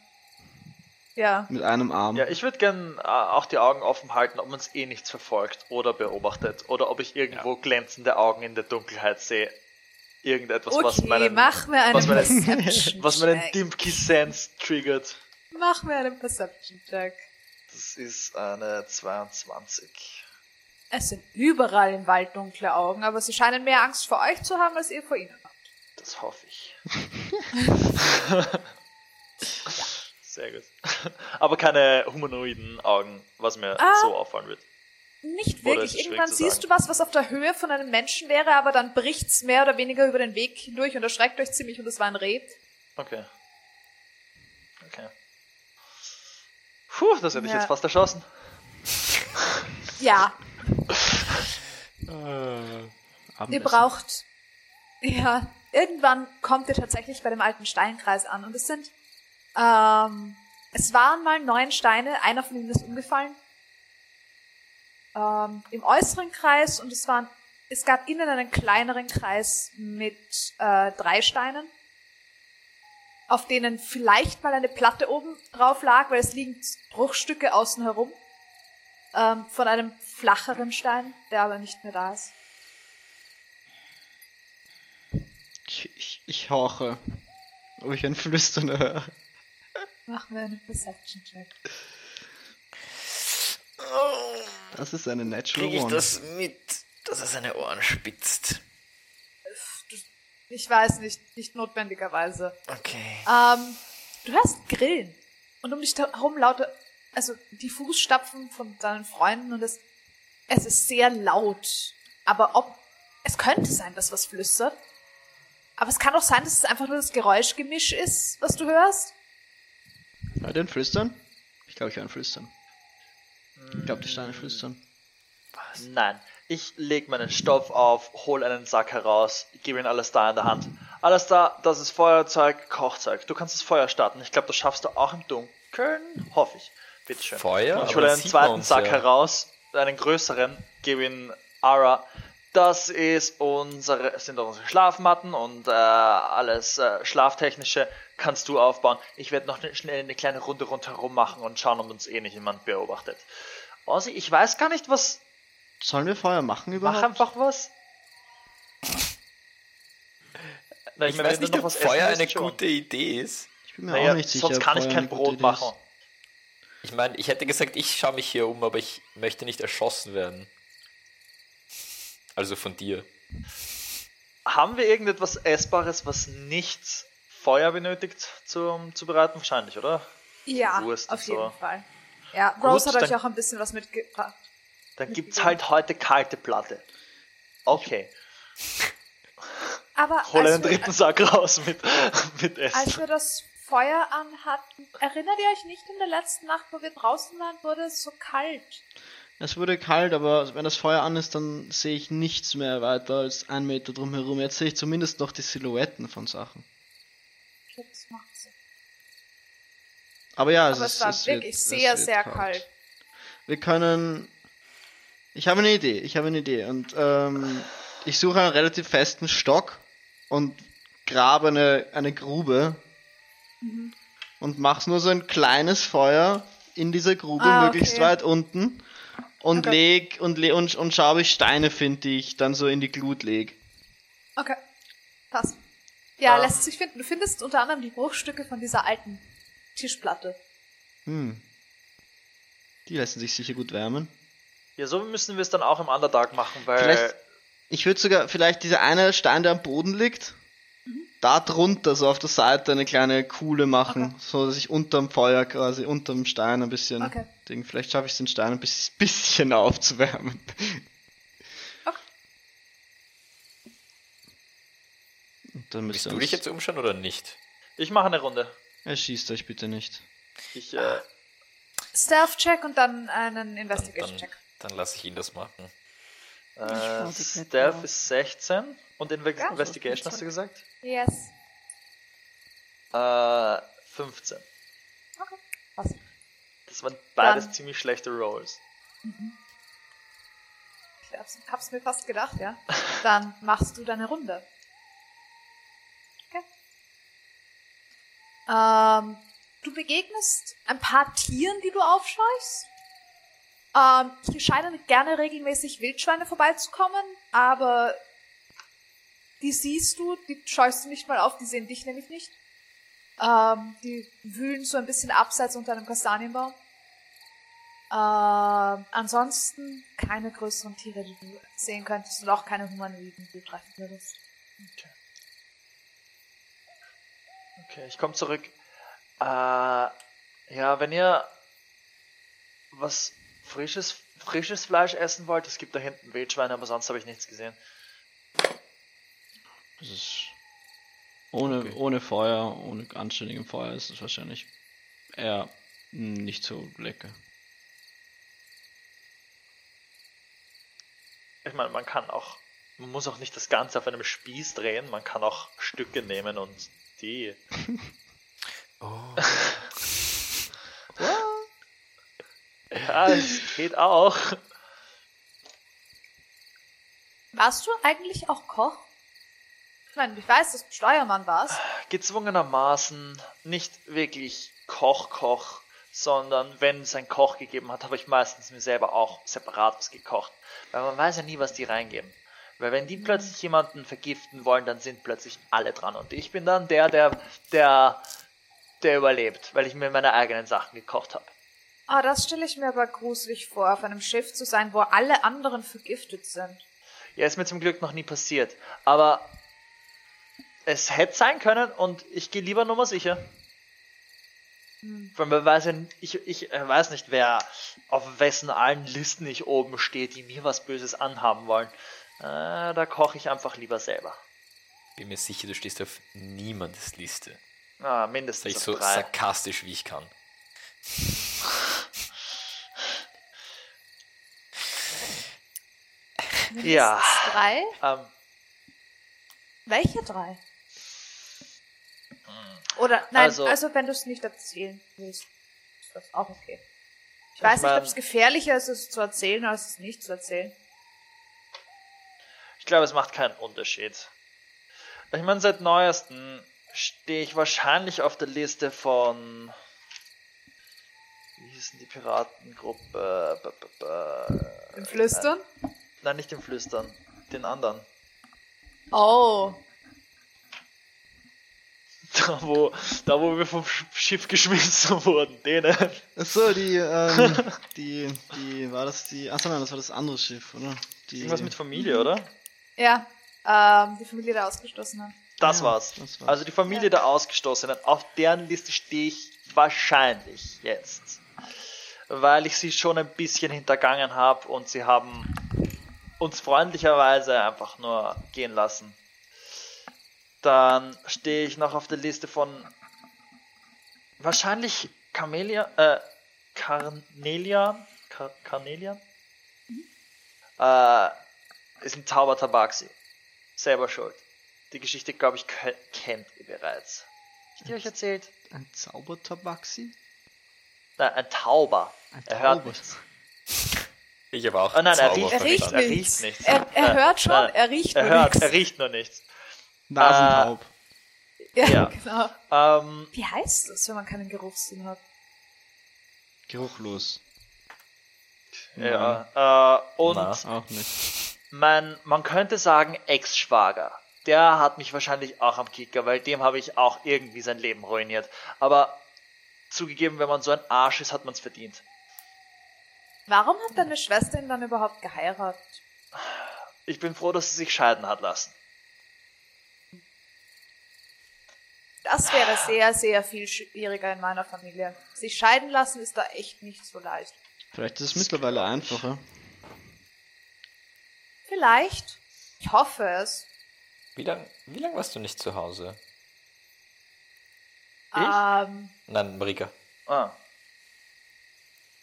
Ja. Mit einem Arm. Ja, ich würde gern äh, auch die Augen offen halten, ob uns eh nichts verfolgt oder beobachtet oder ob ich irgendwo glänzende Augen in der Dunkelheit sehe. Irgendetwas, was Okay, meinen, mach mir einen was meinen, was meinen. Dimky Sense triggert. Mach mir einen Perception Check. Das ist eine 22. Es sind überall im Wald dunkle Augen, aber sie scheinen mehr Angst vor euch zu haben, als ihr vor ihnen habt. Das hoffe ich. Sehr gut. Aber keine humanoiden Augen, was mir Ah. so auffallen wird. Nicht wirklich. Irgendwann siehst du was, was auf der Höhe von einem Menschen wäre, aber dann bricht's mehr oder weniger über den Weg hindurch und erschreckt euch ziemlich und es war ein Reh. Okay. Okay. Puh, das hätte ich Ja. jetzt fast erschossen. Ja, Äh, ihr braucht. Ja, irgendwann kommt ihr tatsächlich bei dem alten Steinkreis an und es sind. Ähm, es waren mal neun Steine, einer von ihnen ist umgefallen. Ähm, Im äußeren Kreis und es waren. Es gab innen einen kleineren Kreis mit äh, drei Steinen, auf denen vielleicht mal eine Platte oben drauf lag, weil es liegen Bruchstücke außen herum. Ähm, von einem flacheren Stein, der aber nicht mehr da ist. Ich, ich, ich horche. Ob ich ein Flüstern höre. Machen wir einen Perception Check. Das ist eine Natural Kriege ich One. das mit, dass er seine Ohren spitzt? Ich weiß nicht, nicht notwendigerweise. Okay. Ähm, du hörst Grillen. Und um dich herum laute, also die Fußstapfen von deinen Freunden und es, es ist sehr laut. Aber ob, es könnte sein, dass was flüstert. Aber es kann auch sein, dass es einfach nur das Geräuschgemisch ist, was du hörst. Ihr ein Flüstern? Ich glaube, ich höre ein Flüstern. Ich glaube, die Steine flüstern. Nein. Ich leg meinen Stoff auf, hol einen Sack heraus, gebe ihn alles da in der Hand. Alles da, das ist Feuerzeug, Kochzeug. Du kannst das Feuer starten. Ich glaube, das schaffst du auch im Dunkeln. Hoffe ich. Bitteschön. Feuer? Und ich hole einen zweiten uns Sack ja. heraus, einen größeren, gebe ihn Ara. Das ist unsere, sind unsere Schlafmatten und äh, alles äh, Schlaftechnische kannst du aufbauen. Ich werde noch ne, schnell eine kleine Runde rundherum machen und schauen, ob uns eh nicht jemand beobachtet. Ossi, ich weiß gar nicht, was. Sollen wir Feuer machen überhaupt? Mach einfach was. Na, Ich, meine, weiß wenn nicht, ob noch was Feuer essen eine schon. gute Idee ist. Ich bin mir Naja, auch nicht sicher. sonst kann ich kein Brot machen. Ich meine, ich hätte gesagt, ich schaue mich hier um, aber ich möchte nicht erschossen werden. Also von dir. Haben wir irgendetwas Essbares, was nicht Feuer benötigt zum Zubereiten? Wahrscheinlich, oder? Ja, Wurst auf jeden so. Fall. Ja, Gut, Rose hat euch dann- auch ein bisschen was mitgebracht. Dann gibt's halt heute kalte Platte. Okay. Aber Hol als einen wir, dritten Sack raus mit, mit als Essen. wir das Feuer anhatten, erinnert ihr euch nicht in der letzten Nacht, wo wir draußen waren, wurde es so kalt? Es wurde kalt, aber wenn das Feuer an ist, dann sehe ich nichts mehr weiter als ein Meter drumherum. Jetzt sehe ich zumindest noch die Silhouetten von Sachen. Okay, das macht Sinn. Aber ja, Aber es war wird- wirklich es sehr, wird sehr kalt. Wir können. Ich habe eine Idee. Ich habe eine Idee. Und ähm, ich suche einen relativ festen Stock und grabe eine, eine Grube Mhm. und mach's nur so ein kleines Feuer in dieser Grube, Ah, möglichst okay. weit unten. Und Okay. leg und, le und, und schau, ob ich Steine finde, die ich dann so in die Glut leg. Okay, passt. Ja, Ähm. lässt sich finden. Du findest unter anderem die Bruchstücke von dieser alten Tischplatte. Hm. Die lassen sich sicher gut wärmen. Ja, so müssen wir es dann auch im Underdark machen, weil Vielleicht, ich würde sogar vielleicht dieser eine Stein, der am Boden liegt, da drunter, so auf der Seite, eine kleine Kuhle machen, Okay. so dass ich unterm Feuer quasi, unterm Stein ein bisschen Okay. Ding. Vielleicht schaffe ich den Stein ein bis- bisschen aufzuwärmen. Okay. Müsst du dich jetzt umschauen oder nicht? ich mache eine Runde. Erschießt euch bitte nicht. Ich, äh, Stealth-Check und dann einen Dann, Investigation-Check. dann, dann lasse ich ihn das machen. äh, Stealth drauf. ist 16 und Inve Ja, Investigation hast du gesagt? Yes. Äh, 15. Okay. Passt. Das waren beides Dann- ziemlich schlechte Rolls. Ich hab's, hab's mir fast gedacht, ja. Dann machst du deine Runde. Ähm, du begegnest ein paar Tieren, die du aufscheuchst. Ähm, hier scheinen gerne regelmäßig Wildschweine vorbeizukommen, aber die siehst du, die scheust du nicht mal auf, die sehen dich nämlich nicht. Ähm, die wühlen so ein bisschen abseits unter einem Kastanienbaum. Ähm, ansonsten keine größeren Tiere, die du sehen könntest und auch keine Humanoiden, die du treffen würdest. Okay, ich komme zurück. Äh, ja, wenn ihr was frisches, frisches Fleisch essen wollt, es gibt da hinten Wildschweine, aber sonst habe ich nichts gesehen. Das ist ohne, Okay. ohne Feuer, ohne anständigem Feuer ist es wahrscheinlich eher nicht so lecker. Ich meine, man kann auch, man muss auch nicht das Ganze auf einem Spieß drehen, man kann auch Stücke nehmen und die. Oh. Ja, es geht auch. Warst du eigentlich auch Koch? Ich meine, ich weiß, dass du Steuermann warst. Gezwungenermaßen nicht wirklich Koch-Koch, sondern wenn es einen Koch gegeben hat, habe ich meistens mir selber auch separat was gekocht. Weil man weiß ja nie, was die reingeben. Weil wenn die plötzlich jemanden vergiften wollen, dann sind plötzlich alle dran. Und ich bin dann der, der, der, der überlebt, weil ich mir meine eigenen Sachen gekocht habe. Ah, das stelle ich mir aber gruselig vor, auf einem Schiff zu sein, wo alle anderen vergiftet sind. Ja, ist mir zum Glück noch nie passiert. Aber es hätte sein können und ich gehe lieber Nummer sicher. Weil man weiß ja, ich, ich äh, weiß nicht, wer auf wessen allen Listen ich oben stehe, die mir was Böses anhaben wollen. Äh, da koche ich einfach lieber selber. Bin mir sicher, du stehst auf niemandes Liste. Ah, Sag mindestens ich auf so drei. sarkastisch, wie ich kann. Ja. Drei? Ähm, Welche drei? Oder, nein, Also- also, wenn du es nicht erzählen willst, ist das auch okay. Ich weiß nicht, mein- ob es gefährlicher ist, es zu erzählen, als es nicht zu erzählen. Ich glaube, es macht keinen Unterschied. Ich meine, seit neuestem stehe ich wahrscheinlich auf der Liste von. Wie hießen die Piratengruppe? Im Flüstern? Nein, nicht im Flüstern. Den anderen. Oh. Da wo, da, wo wir vom Sch- Schiff geschmissen wurden. Denen. Achso, die, ähm, die, die, war das die, achso nein, das war das andere Schiff, oder? Die, Irgendwas mit Familie, oder? Ja, ähm, die Familie der Ausgestoßenen. Das Ja, war's. das war's. Also die Familie der Ausgestoßenen. Auf deren Liste stehe ich wahrscheinlich jetzt. Weil ich sie schon ein bisschen hintergangen habe und sie haben uns freundlicherweise einfach nur gehen lassen. Dann stehe ich noch auf der Liste von wahrscheinlich Camelia, äh, Carnelian, Car Carnelian? Äh, ist ein Taubertabaxi. Selber schuld. Die Geschichte, glaube ich, kennt ihr bereits. Hab ich die euch erzählt? Ein Zaubertabaxi? Nein, ein Tauber. Ein er hört Tauber. nichts. Ich habe auch Oh nein, er riecht, Er riecht er nichts. riecht nichts. Er, er Äh, hört schon, nein, er riecht Er nur hört, nichts. er riecht nur nichts. Nasentaub. Ja, Ja. genau. Ähm, Wie heißt das, wenn man keinen Geruchssinn hat? Geruchlos. ja, äh, und Na. Auch nicht. Mein, man könnte sagen, Ex-Schwager. Der hat mich wahrscheinlich auch am Kicker, weil dem habe ich auch irgendwie sein Leben ruiniert. Aber zugegeben, wenn man so ein Arsch ist, hat man es verdient. Warum hat deine Schwester ihn dann überhaupt geheiratet? Ich bin froh, dass sie sich scheiden hat lassen. Das wäre sehr, sehr viel schwieriger in meiner Familie. Sich scheiden lassen ist da echt nicht so leicht. Vielleicht ist es mittlerweile einfacher. Vielleicht. Ich hoffe es. Wie lange wie lang warst du nicht zu Hause? Ähm, Nein, Marika. Ah,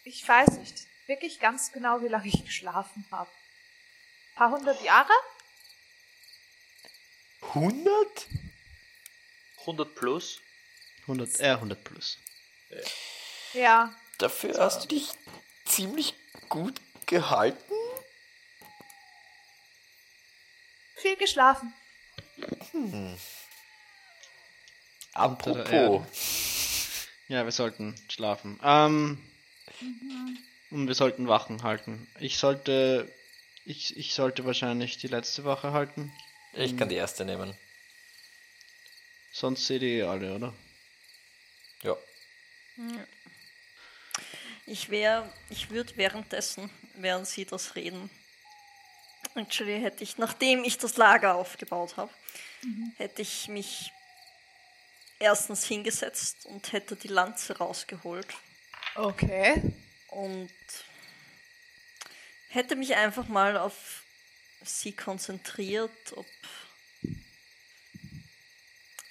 ich weiß nicht wirklich ganz genau, wie lange ich geschlafen habe. paar hundert Jahre? 100? 100 plus? 100, äh, 100 plus. Ja. Dafür hast du dich ziemlich gut gehalten? Viel geschlafen. Der Apropos, Ja, wir sollten schlafen. Ähm, Und wir sollten Wachen halten. Ich sollte. Ich, ich sollte wahrscheinlich die letzte Wache halten. Ich kann die erste nehmen. Sonst seht ihr eh alle, oder? Ja. Ich wäre, ich würde währenddessen, während sie das reden, actually hätte ich, nachdem ich das Lager aufgebaut habe, hätte ich mich erstens hingesetzt und hätte die Lanze rausgeholt Okay. und hätte mich einfach mal auf sie konzentriert, ob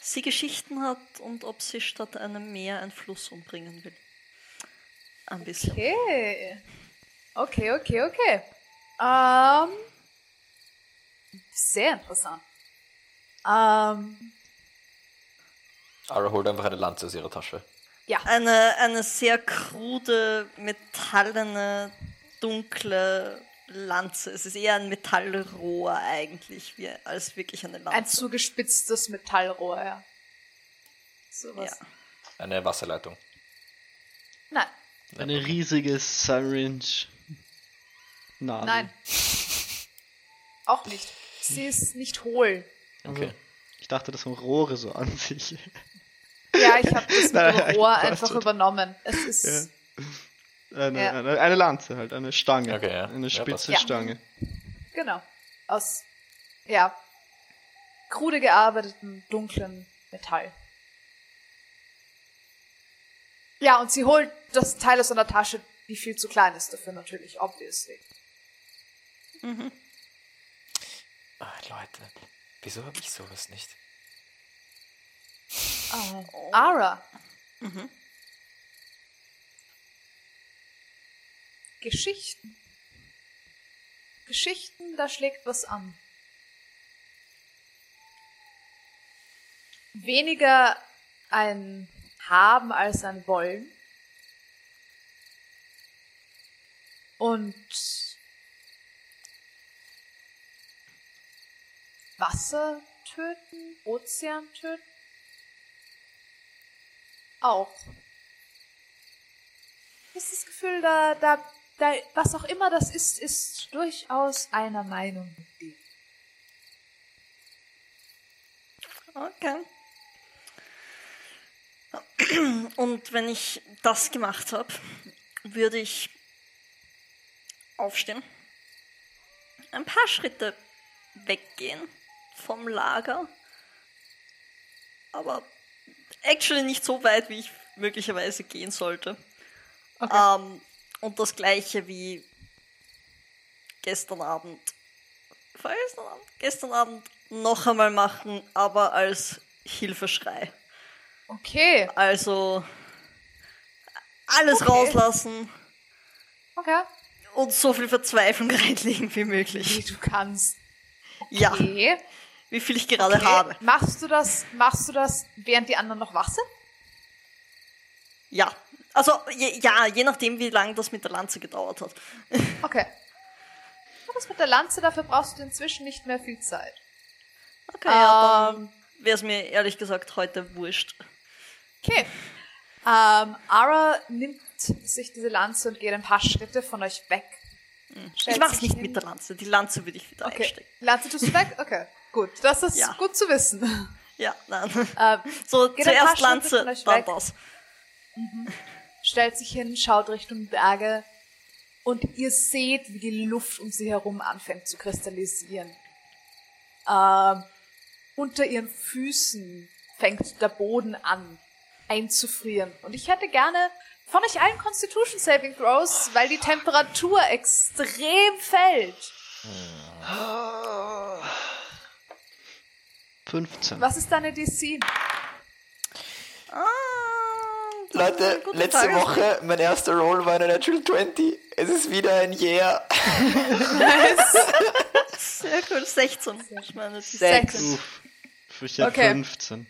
sie Geschichten hat und ob sie statt einem Meer einen Fluss umbringen will. Ein bisschen. Okay. Okay, okay, okay. Ähm. Sehr interessant. Ähm. Ara holt einfach eine Lanze aus ihrer Tasche. Ja. Eine, eine sehr krude, metallene, dunkle Lanze. Es ist eher ein Metallrohr eigentlich, wie, als wirklich eine Lanze. Ein zugespitztes Metallrohr, ja. Sowas. Ja. Eine Wasserleitung. Nein, Eine riesige Syringe. Nadel. nein. Auch nicht. Sie ist nicht hohl. Okay. Ich dachte, das sind Rohre so an sich. Ja, ich habe das mit Nein, dem Rohr einfach schon. übernommen. Es ist. Eine, Ja. eine, eine Lanze halt, eine Stange. Okay, ja. Eine Ja, spitze. Stange. Genau. Aus, ja, krude gearbeitetem, dunklen Metall. Ja, und sie holt das Teil aus einer Tasche, die viel zu klein ist dafür natürlich, obviously. Ah, Leute, wieso habe ich sowas nicht? Ah, Ara. Geschichten. Geschichten, da schlägt was an. Weniger ein Haben als ein Wollen. Und Wasser töten, Ozean töten. Auch. Habe das Gefühl, da, da, da, was auch immer das ist, ist durchaus einer Meinung mit dir. Okay. Und wenn ich das gemacht habe, würde ich aufstehen, ein paar Schritte weggehen vom Lager, aber actually nicht so weit, wie ich möglicherweise gehen sollte. Ähm, und das gleiche wie gestern Abend. Vorgestern Abend? Gestern Abend noch einmal machen, aber als Hilfeschrei. Okay, Also alles Okay. rauslassen okay. und so viel Verzweiflung reinlegen wie Wie möglich. du kannst. Ja, Okay. Wie viel ich gerade okay. habe. Machst du das, machst du das, während die anderen noch wach sind? Ja. Also je, ja, je nachdem, wie lange das mit der Lanze gedauert hat. Okay. Aber Das mit der Lanze, dafür brauchst du inzwischen nicht mehr viel Zeit. Okay, ja, Ähm, dann wäre es mir ehrlich gesagt heute wurscht. Okay. Ähm, Ara nimmt sich diese Lanze und geht ein paar Schritte von euch weg. Ich mach's nicht mit der Lanze. Die Lanze würde ich wieder Okay. einstecken. Lanze tust du weg? Okay. Gut. Das ist Ja. gut zu wissen. Ja, nein. Ähm, So, zuerst Lanze, dann weg. das. stellt sich hin, schaut Richtung Berge und ihr seht, wie die Luft um sie herum anfängt zu kristallisieren. Ähm, unter ihren Füßen fängt der Boden an einzufrieren. Und ich hätte gerne von euch allen Constitution Saving Throws, weil die Temperatur extrem fällt. 15. Was ist deine DC? Ah, Leute, letzte Frage. Woche, mein erster Roll war eine Natural 20. Es ist wieder ein Yeah. Sehr cool, 16. Ich meine, die Sechs. 6. Uff. Ich Okay. 15.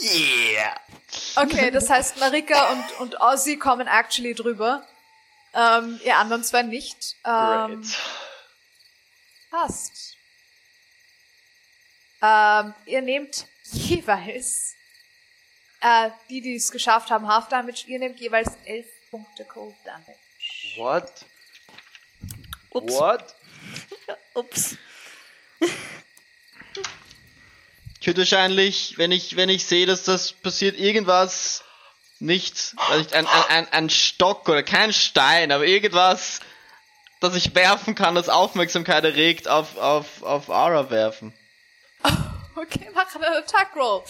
Yeah. Okay, das heißt, Marika und, und Ozzy kommen actually drüber. Ähm, ihr anderen zwei nicht. Ähm, Great. Passt. Ähm, ihr nehmt jeweils Äh, die, die es geschafft haben, Half Damage, ihr nehmt jeweils 11 Punkte Cold Damage. What? Ups. What? Ups. Ich würde wahrscheinlich, wenn ich, wenn ich sehe, dass das passiert, irgendwas nicht, ein, ein, ein, ein Stock oder kein Stein, aber irgendwas, das ich werfen kann, das Aufmerksamkeit erregt, auf, auf, auf Aura werfen. Okay, mach einen Attack Roll.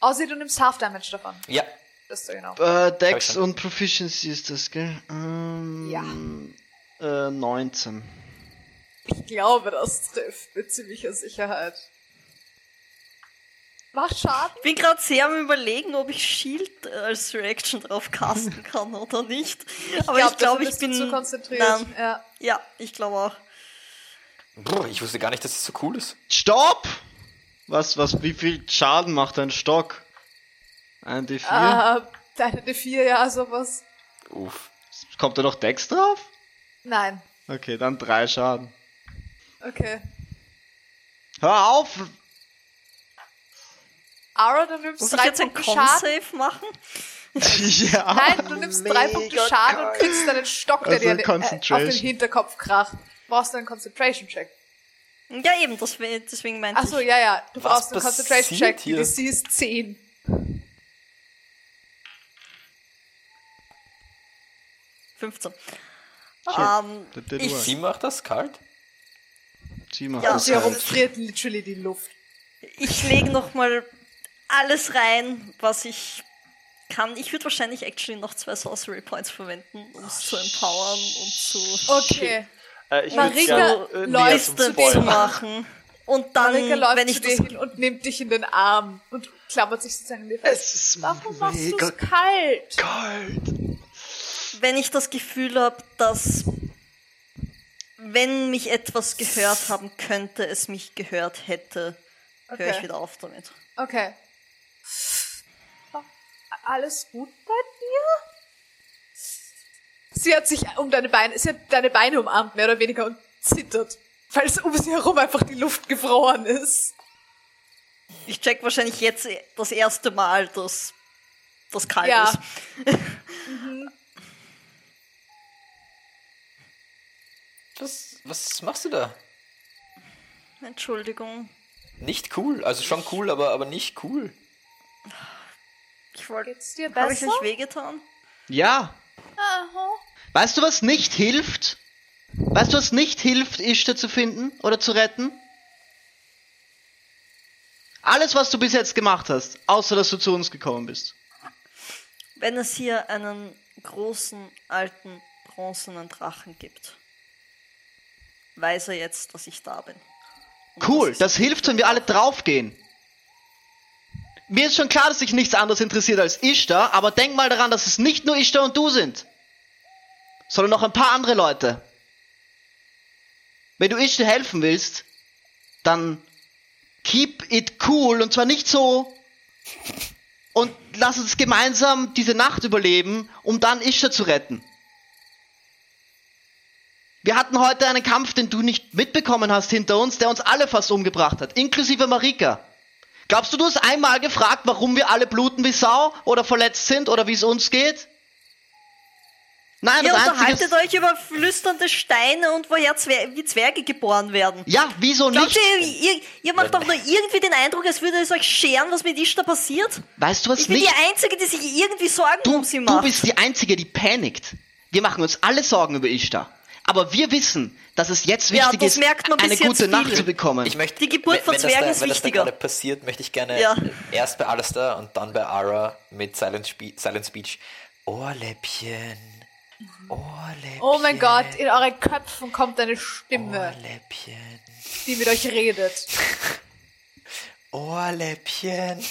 Außer du nimmst Half Damage davon. Ja, Das du genau. Äh, Dex und Proficiency ist das, gell? Ähm, Ja. Äh, 19. Ich glaube, das trifft mit ziemlicher Sicherheit. Macht Schaden? Ich bin gerade sehr am überlegen, ob ich Shield als Reaction drauf casten kann oder nicht. Aber ich glaube, ich, dafür bist bin du zu konzentriert. Nein. Ja. Ja, ich glaube auch. Brr, ich wusste gar nicht, dass es so cool ist. Stopp! Was, was, wie viel Schaden macht ein Stock? Ein D4? Äh, deine D4, ja, sowas. Uff. Kommt da noch Dex drauf? Nein. Okay, dann drei Schaden. Okay. Hör auf! Ara, du nimmst Muss ich drei jetzt ein Punkte Schaden. Con-Save machen? ja. Nein, du nimmst drei Punkte Schaden und kriegst deinen Stock, der Also dir äh, auf den. Hinterkopf kracht. Brauchst du einen Concentration-Check. Ja, eben, das, deswegen meinte Achso, ich. ja, ja. Du Was brauchst einen passiert Concentration-Check. Die hier? DC ist 10. Ich 15. Shit. Ähm, ich-. Sie macht das kalt? Sie macht Ja, das Sie Ja. halt. herumfriert literally die Luft. ich lege nochmal alles rein, was ich kann. Ich würde wahrscheinlich actually noch zwei Sorcery Points verwenden, um es zu empowern und zu Okay. Äh, ich Marika gerne äh, zu zu machen. Und dann, Marika läuft wenn zu ich dir das hin und nimmt dich in den Arm und klammert sich sozusagen in dir fest. Es ist Warum machst du kalt? kalt. wenn ich das Gefühl habe, dass wenn mich etwas gehört haben könnte, es mich gehört hätte, höre ich Okay. wieder auf damit. Okay. Alles gut bei dir? Sie hat sich um deine Beine, sie hat deine Beine umarmt, mehr oder weniger, und zittert. Weil es um sie herum einfach die Luft gefroren ist. Ich check wahrscheinlich jetzt das erste Mal, dass das kalt Ja. ist. Was, was machst du da? Entschuldigung. Nicht cool. Also schon cool, aber, aber nicht cool. Ich wollte. Geht's dir Habe ich besser? euch wehgetan? Ja. Aha. Weißt du, was nicht hilft? Weißt du, was nicht hilft, Ishtar zu finden oder zu retten? Alles, was du bis jetzt gemacht hast, außer dass du zu uns gekommen bist. Wenn es hier einen großen, alten, bronzenen Drachen gibt, weiß er jetzt, dass ich da bin. Und Cool, ich- das hilft, wenn wir alle draufgehen. Mir ist schon klar, dass dich nichts anderes interessiert als Ishtar, aber denk mal daran, dass es nicht nur Ishtar und du sind, sondern noch ein paar andere Leute. Wenn du Ishtar helfen willst, dann keep it cool und zwar nicht so und lass uns gemeinsam diese Nacht überleben, um dann Ishtar zu retten. Wir hatten heute einen Kampf, den du nicht mitbekommen hast hinter uns, der uns alle fast umgebracht hat, inklusive Marika. Glaubst du, du hast einmal gefragt, warum wir alle bluten wie Sau oder verletzt sind oder wie es uns geht? Nein, Ihr das unterhaltet ist, euch über flüsternde Steine und woher Zwer wie Zwerge geboren werden. Ja, wieso Glaubt nicht? ihr, ihr, ihr macht doch nur irgendwie den Eindruck, als würde es euch scheren, was mit Ishtar passiert? Weißt du was Ich bin nicht? die Einzige, die sich irgendwie Sorgen Du, um sie du macht. bist die Einzige, die panikt. Wir machen uns alle Sorgen über Ishtar. Aber wir wissen, dass es jetzt Ja, wichtig das ist, merkt man bis eine gute Nacht zu bekommen. Ich möchte, Die Geburt wenn- von wenn das Zwergen ist wenn das da wichtiger. gerade passiert, möchte ich gerne Ja. erst bei Alistair und dann bei Ara mit Silent, Spe Silent Speech. Ohrläppchen. Ohrläppchen. Oh mein Gott, in euren Köpfen kommt eine Stimme, Ohrläppchen. die mit euch redet. Ohrläppchen.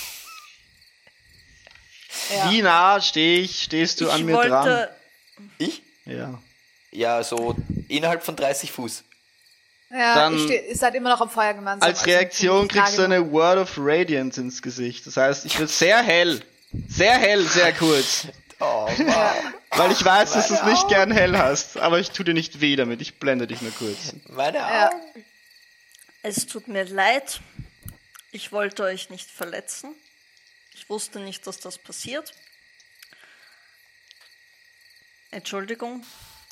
Ja. Wie nah steh ich, stehst du ich an mir wollte, dran? Ich? Ja. Ja, so innerhalb von 30 Fuß. Ja, Dann- ihr, steht, ihr seid immer noch am Feuer gemeinsam. Als also Reaktion kriegst du eine Word of Radiance ins Gesicht. Das heißt, ich will sehr hell. Sehr hell, sehr kurz. Oh, wow. Weil ich weiß, dass du es nicht gern hell hast. Aber ich tu dir nicht weh damit. Ich blende dich nur kurz. Meine Ja. Augen. es tut mir leid. Ich wollte euch nicht verletzen. Ich wusste nicht, dass das passiert. Entschuldigung.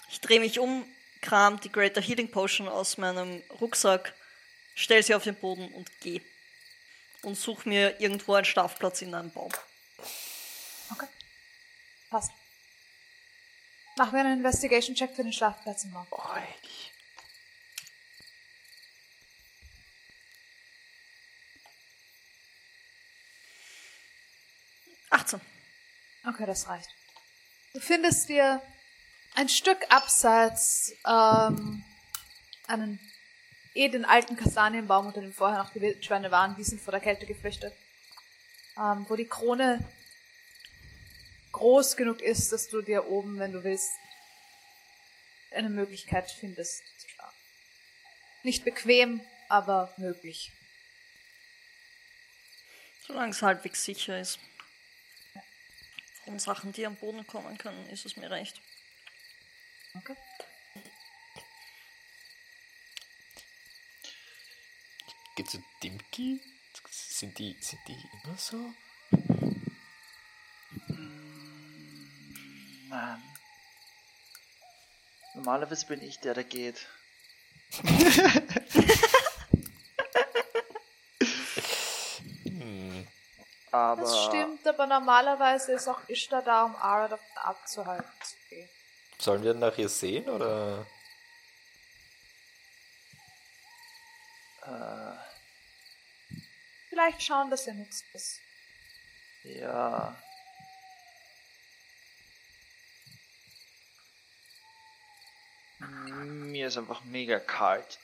Ich drehe mich um, kram die Greater Healing Potion aus meinem Rucksack, stell sie auf den Boden und gehe. Und suche mir irgendwo einen Schlafplatz in einem Baum. Passt. Machen wir einen Investigation-Check für den Schlafplatz im. Euch. 18. Okay, das reicht. Du findest dir ein Stück abseits ähm, einen eh den alten Kastanienbaum, unter dem vorher noch die Wildschweine waren, die sind vor der Kälte geflüchtet. Ähm, wo die Krone groß genug ist, dass du dir oben, wenn du willst, eine Möglichkeit findest zu schlafen. Nicht bequem, aber möglich. Solange es halbwegs sicher ist. Von Sachen, die am Boden kommen können, ist es mir recht. Okay. Geht zu Dimki? Sind die, sind die immer so? Mann. Normalerweise bin ich der, der geht. Aber Das stimmt, aber normalerweise ist auch Ishtar da, um Ara davon abzuhalten zu gehen. Sollen wir nach ihr sehen oder? Äh, Vielleicht schauen, dass er nichts ist. ja. Mir ist einfach mega kalt.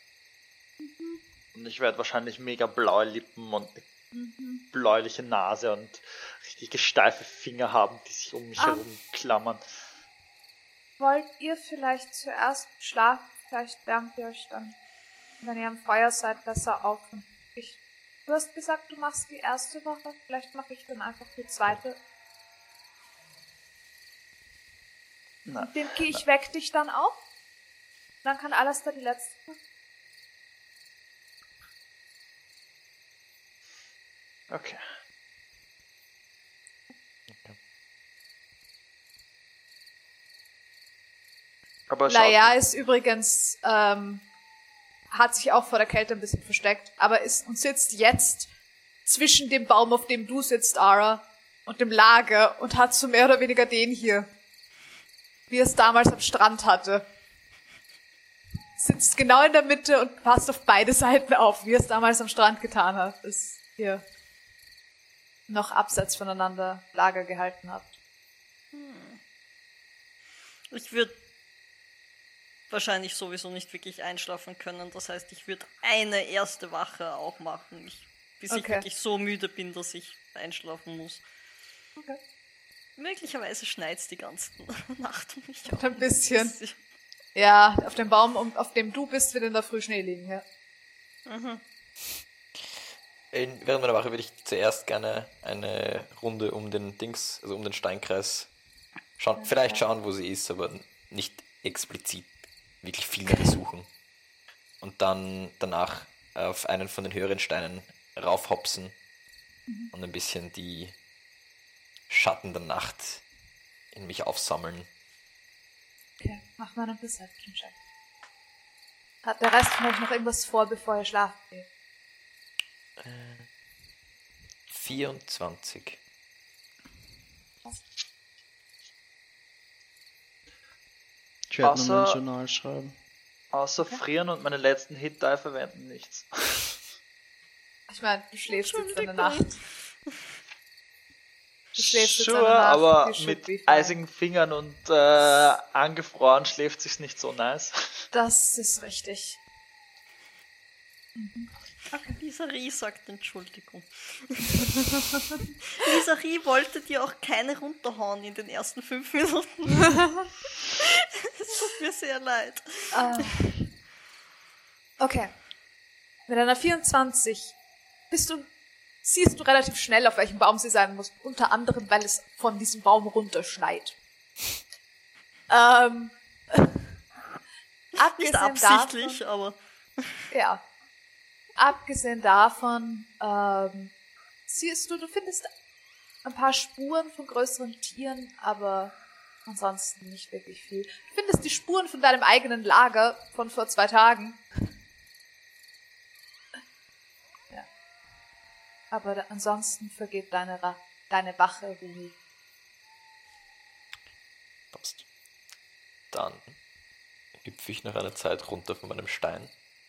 Und ich werde wahrscheinlich mega blaue Lippen und eine bläuliche Nase und richtig steife Finger haben, die sich um mich Ah. herum klammern. Wollt ihr vielleicht zuerst schlafen? Vielleicht wärmt ihr euch dann, wenn ihr am Feuer seid, besser auf. Und ich, du hast gesagt, du machst die erste Woche. Vielleicht mache ich dann einfach die zweite. Na, Dimki, ich weck dich dann auch. Dann kann alles da die letzte. machen. okay. Aber Laia ist übrigens, ähm, hat sich auch vor der Kälte ein bisschen versteckt, aber ist und sitzt jetzt zwischen dem Baum, auf dem du sitzt, Ara, und dem Lager und hat so mehr oder weniger den hier, wie es damals am Strand hatte. Sitzt genau in der Mitte und passt auf beide Seiten auf, wie es damals am Strand getan hat, bis ihr noch abseits voneinander Lager gehalten habt. Ich würde wahrscheinlich sowieso nicht wirklich einschlafen können. Das heißt, ich würde eine erste Wache auch machen, ich, bis ich Okay. wirklich so müde bin, dass ich einschlafen muss. Okay. Möglicherweise schneit's die ganze Nacht um mich Ein bisschen. Ich- Ja, auf dem Baum, um- auf dem du bist, wird in der Früh Schnee liegen, ja. In, während meiner Wache würde ich zuerst gerne eine Runde um den Dings, also um den Steinkreis schauen. Vielleicht schauen, wo sie ist, aber nicht explizit wirklich viel nach ihr suchen. Und dann danach auf einen von den höheren Steinen raufhopsen und ein bisschen die Schatten der Nacht in mich aufsammeln. Okay, mach mal einen Perception-Check. Hat der Rest von euch noch irgendwas vor, bevor ihr schlafen geht? 24. Ich werde nochmal Außer- ein Journal schreiben. Außer frieren und meine letzten Hit-Die verwenden nichts. Ich meine, du schläfst jetzt eine Entschuldigung. Nacht. Du schläfst jetzt Sure, Nacht. aber mit eisigen Fingern und äh, angefroren schläft sich's nicht so nice. Das ist richtig. Lisa Rie sagt Entschuldigung. Lisa Rie wollte dir auch keine runterhauen in den ersten fünf Minuten. Es tut mir sehr leid. Ah. Okay. Mit einer 24 bist du, siehst du relativ schnell, auf welchem Baum sie sein muss. Unter anderem, weil es von diesem Baum runterschneit. Ähm, Nicht abgesehen absichtlich, aber Davon, ja. abgesehen davon, ähm, siehst du, du findest ein paar Spuren von größeren Tieren, aber ansonsten nicht wirklich viel. Du findest die Spuren von deinem eigenen Lager von vor zwei Tagen. Aber ansonsten vergeht deine, Ra deine Wache ruhig. Passt. Dann hüpfe ich nach einer Zeit runter von meinem Stein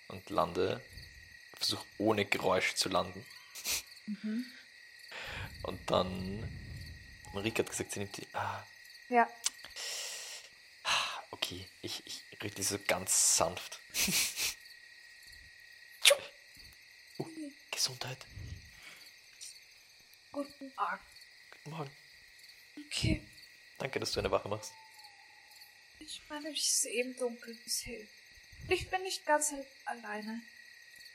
und lande, versuche ohne Geräusch zu landen. Und dann, Marika hat gesagt, sie nimmt die, ah, Ja. okay, ich, ich die so ganz sanft. uh, Gesundheit, Guten Morgen. guten Morgen. Okay. Danke, dass du eine Wache machst. Ich meine, ich sehe im Dunkeln bis hell. Ich bin nicht ganz alleine.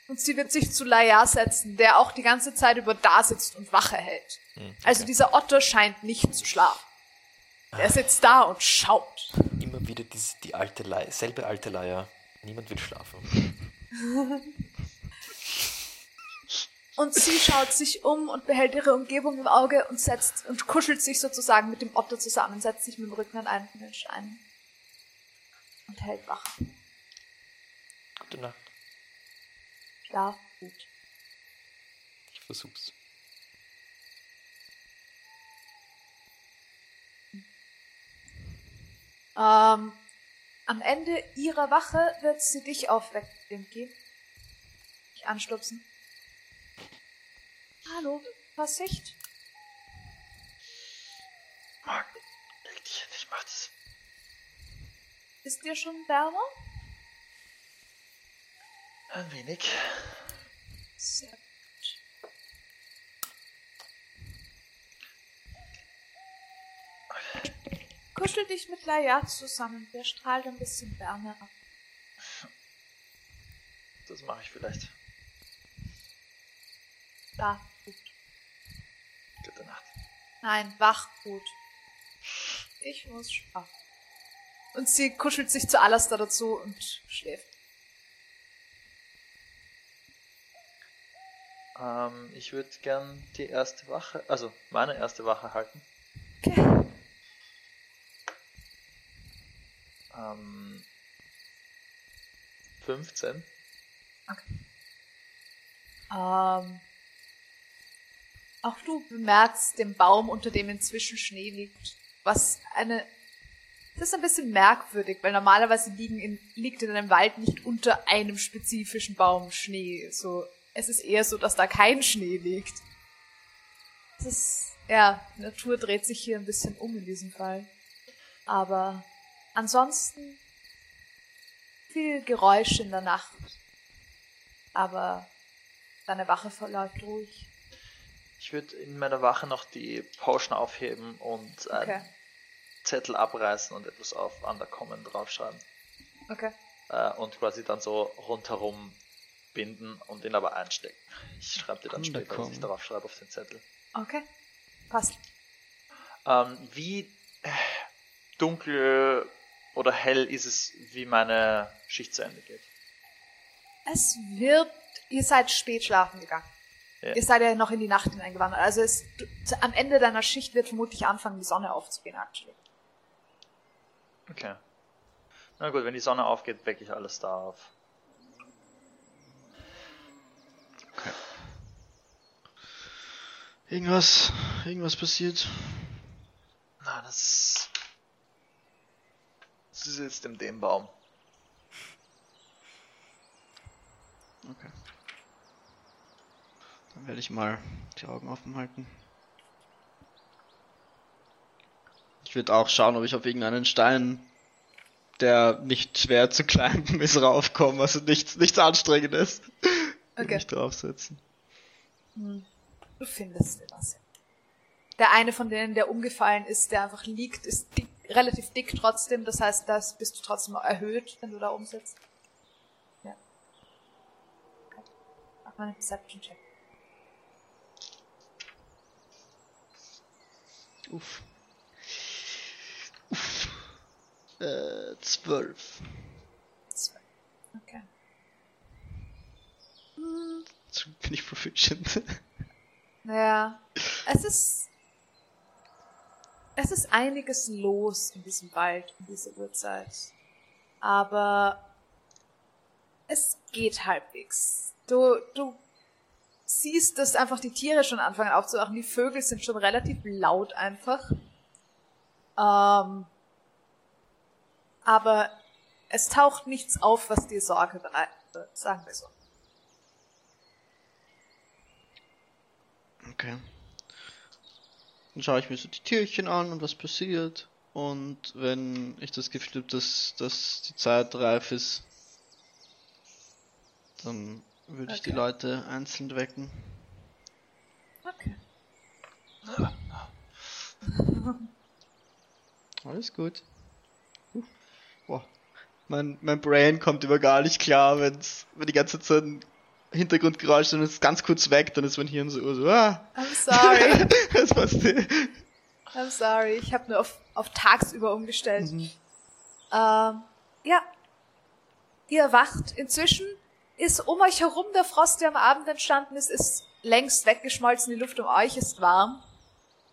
Und sie wird sich zu Laia setzen, der auch die ganze Zeit über da sitzt und Wache hält. Hm, Also dieser Otto scheint nicht zu schlafen. Der sitzt da und schaut. Immer wieder diese, die alte Leier, selbe alte Leier. Niemand will schlafen. Und sie schaut sich um und behält ihre Umgebung im Auge und setzt und kuschelt sich sozusagen mit dem Otto zusammen, setzt sich mit dem Rücken an einen von den Steinen. Und hält Wache. Gute Nacht. Schlaf gut. Ich versuch's. Ähm, am Ende ihrer Wache wird sie dich aufwecken, Dimki. Dich anstupsen. Hallo, Vorsicht. Mark, leg dich hin, ich mach das. Ist dir schon wärmer? Ein wenig. Sehr gut. Kuschel dich mit Laia zusammen. Der strahlt ein bisschen Wärme ab. Das mache ich vielleicht. Da, Gute Nacht. Nein, wach gut. Ich muss schlafen. Und sie kuschelt sich zu Alastair dazu und schläft. Ähm, ich würde gern die erste Wache, also meine erste Wache halten. Okay. Ähm, 15. Ähm, auch du bemerkst den Baum, unter dem inzwischen Schnee liegt. Was eine. Das ist ein bisschen merkwürdig, weil normalerweise in, liegt in einem Wald nicht unter einem spezifischen Baum Schnee. So, es ist eher so, dass da kein Schnee liegt. Das ist, ja, Natur dreht sich hier ein bisschen um in diesem Fall. Aber ansonsten viel Geräusch in der Nacht. Aber deine Wache verläuft ruhig. Ich würde in meiner Wache noch die Potion aufheben und einen Okay. Zettel abreißen und etwas auf Undercommon draufschreiben. Okay. Äh, und quasi dann so rundherum binden und ihn aber einstecken. Ich schreibe dir dann später, was ich Undercommon. darauf schreibe auf den Zettel. Okay. Passt. Ähm, wie äh, dunkel oder hell ist es, wie meine Schicht zu Ende geht? Es wird, ihr seid spät schlafen gegangen. Ja. Ihr seid ja noch in die Nacht hineingewandert. Also es, am Ende deiner Schicht wird vermutlich anfangen, die Sonne aufzugehen, actually. Okay. Na gut, wenn die Sonne aufgeht, wecke ich alles da auf. Irgendwas, irgendwas passiert. Na, das. Das ist jetzt in dem Baum. Okay. Dann werde ich mal die Augen offen halten. Ich würde auch schauen, ob ich auf irgendeinen Stein, der nicht schwer zu climben ist, raufkomme. Also nichts, nichts Anstrengendes. Okay. Mich draufsetzen. Du findest was. Der eine von denen, der umgefallen ist, der einfach liegt, ist dick, relativ dick trotzdem. Das heißt, das bist du trotzdem erhöht, wenn du da umsitzt. Ja. Okay. Mach mal einen Perception-Check. Uff. Uff. Äh, zwölf. Zwei. Okay. Hm. bin ich proficient. Ja. Es ist. Es ist einiges los in diesem Wald in dieser Uhrzeit. Aber es geht halbwegs. Du, du siehst, dass einfach die Tiere schon anfangen aufzuwachen. Die Vögel sind schon relativ laut einfach. Ähm, aber es taucht nichts auf, was dir Sorge bereitet, sagen wir so. Okay. Dann schaue ich mir so die Tierchen an und was passiert. Und wenn ich das Gefühl habe, dass, dass die Zeit reif ist, dann würde ich die Okay. Leute einzeln wecken. Okay. Alles gut. Boah. Mein, mein Brain kommt über gar nicht klar, wenn's, wenn die ganze Zeit ein Hintergrundgeräusch ist und es ganz kurz weg, dann ist mein Hirn so, so ah, I'm sorry. das war's. I'm sorry. Ich habe nur auf, auf tagsüber umgestellt. Mhm. Ähm, ja. Ihr erwacht. Inzwischen ist um euch herum der Frost, der am Abend entstanden ist, ist längst weggeschmolzen. Die Luft um euch ist warm.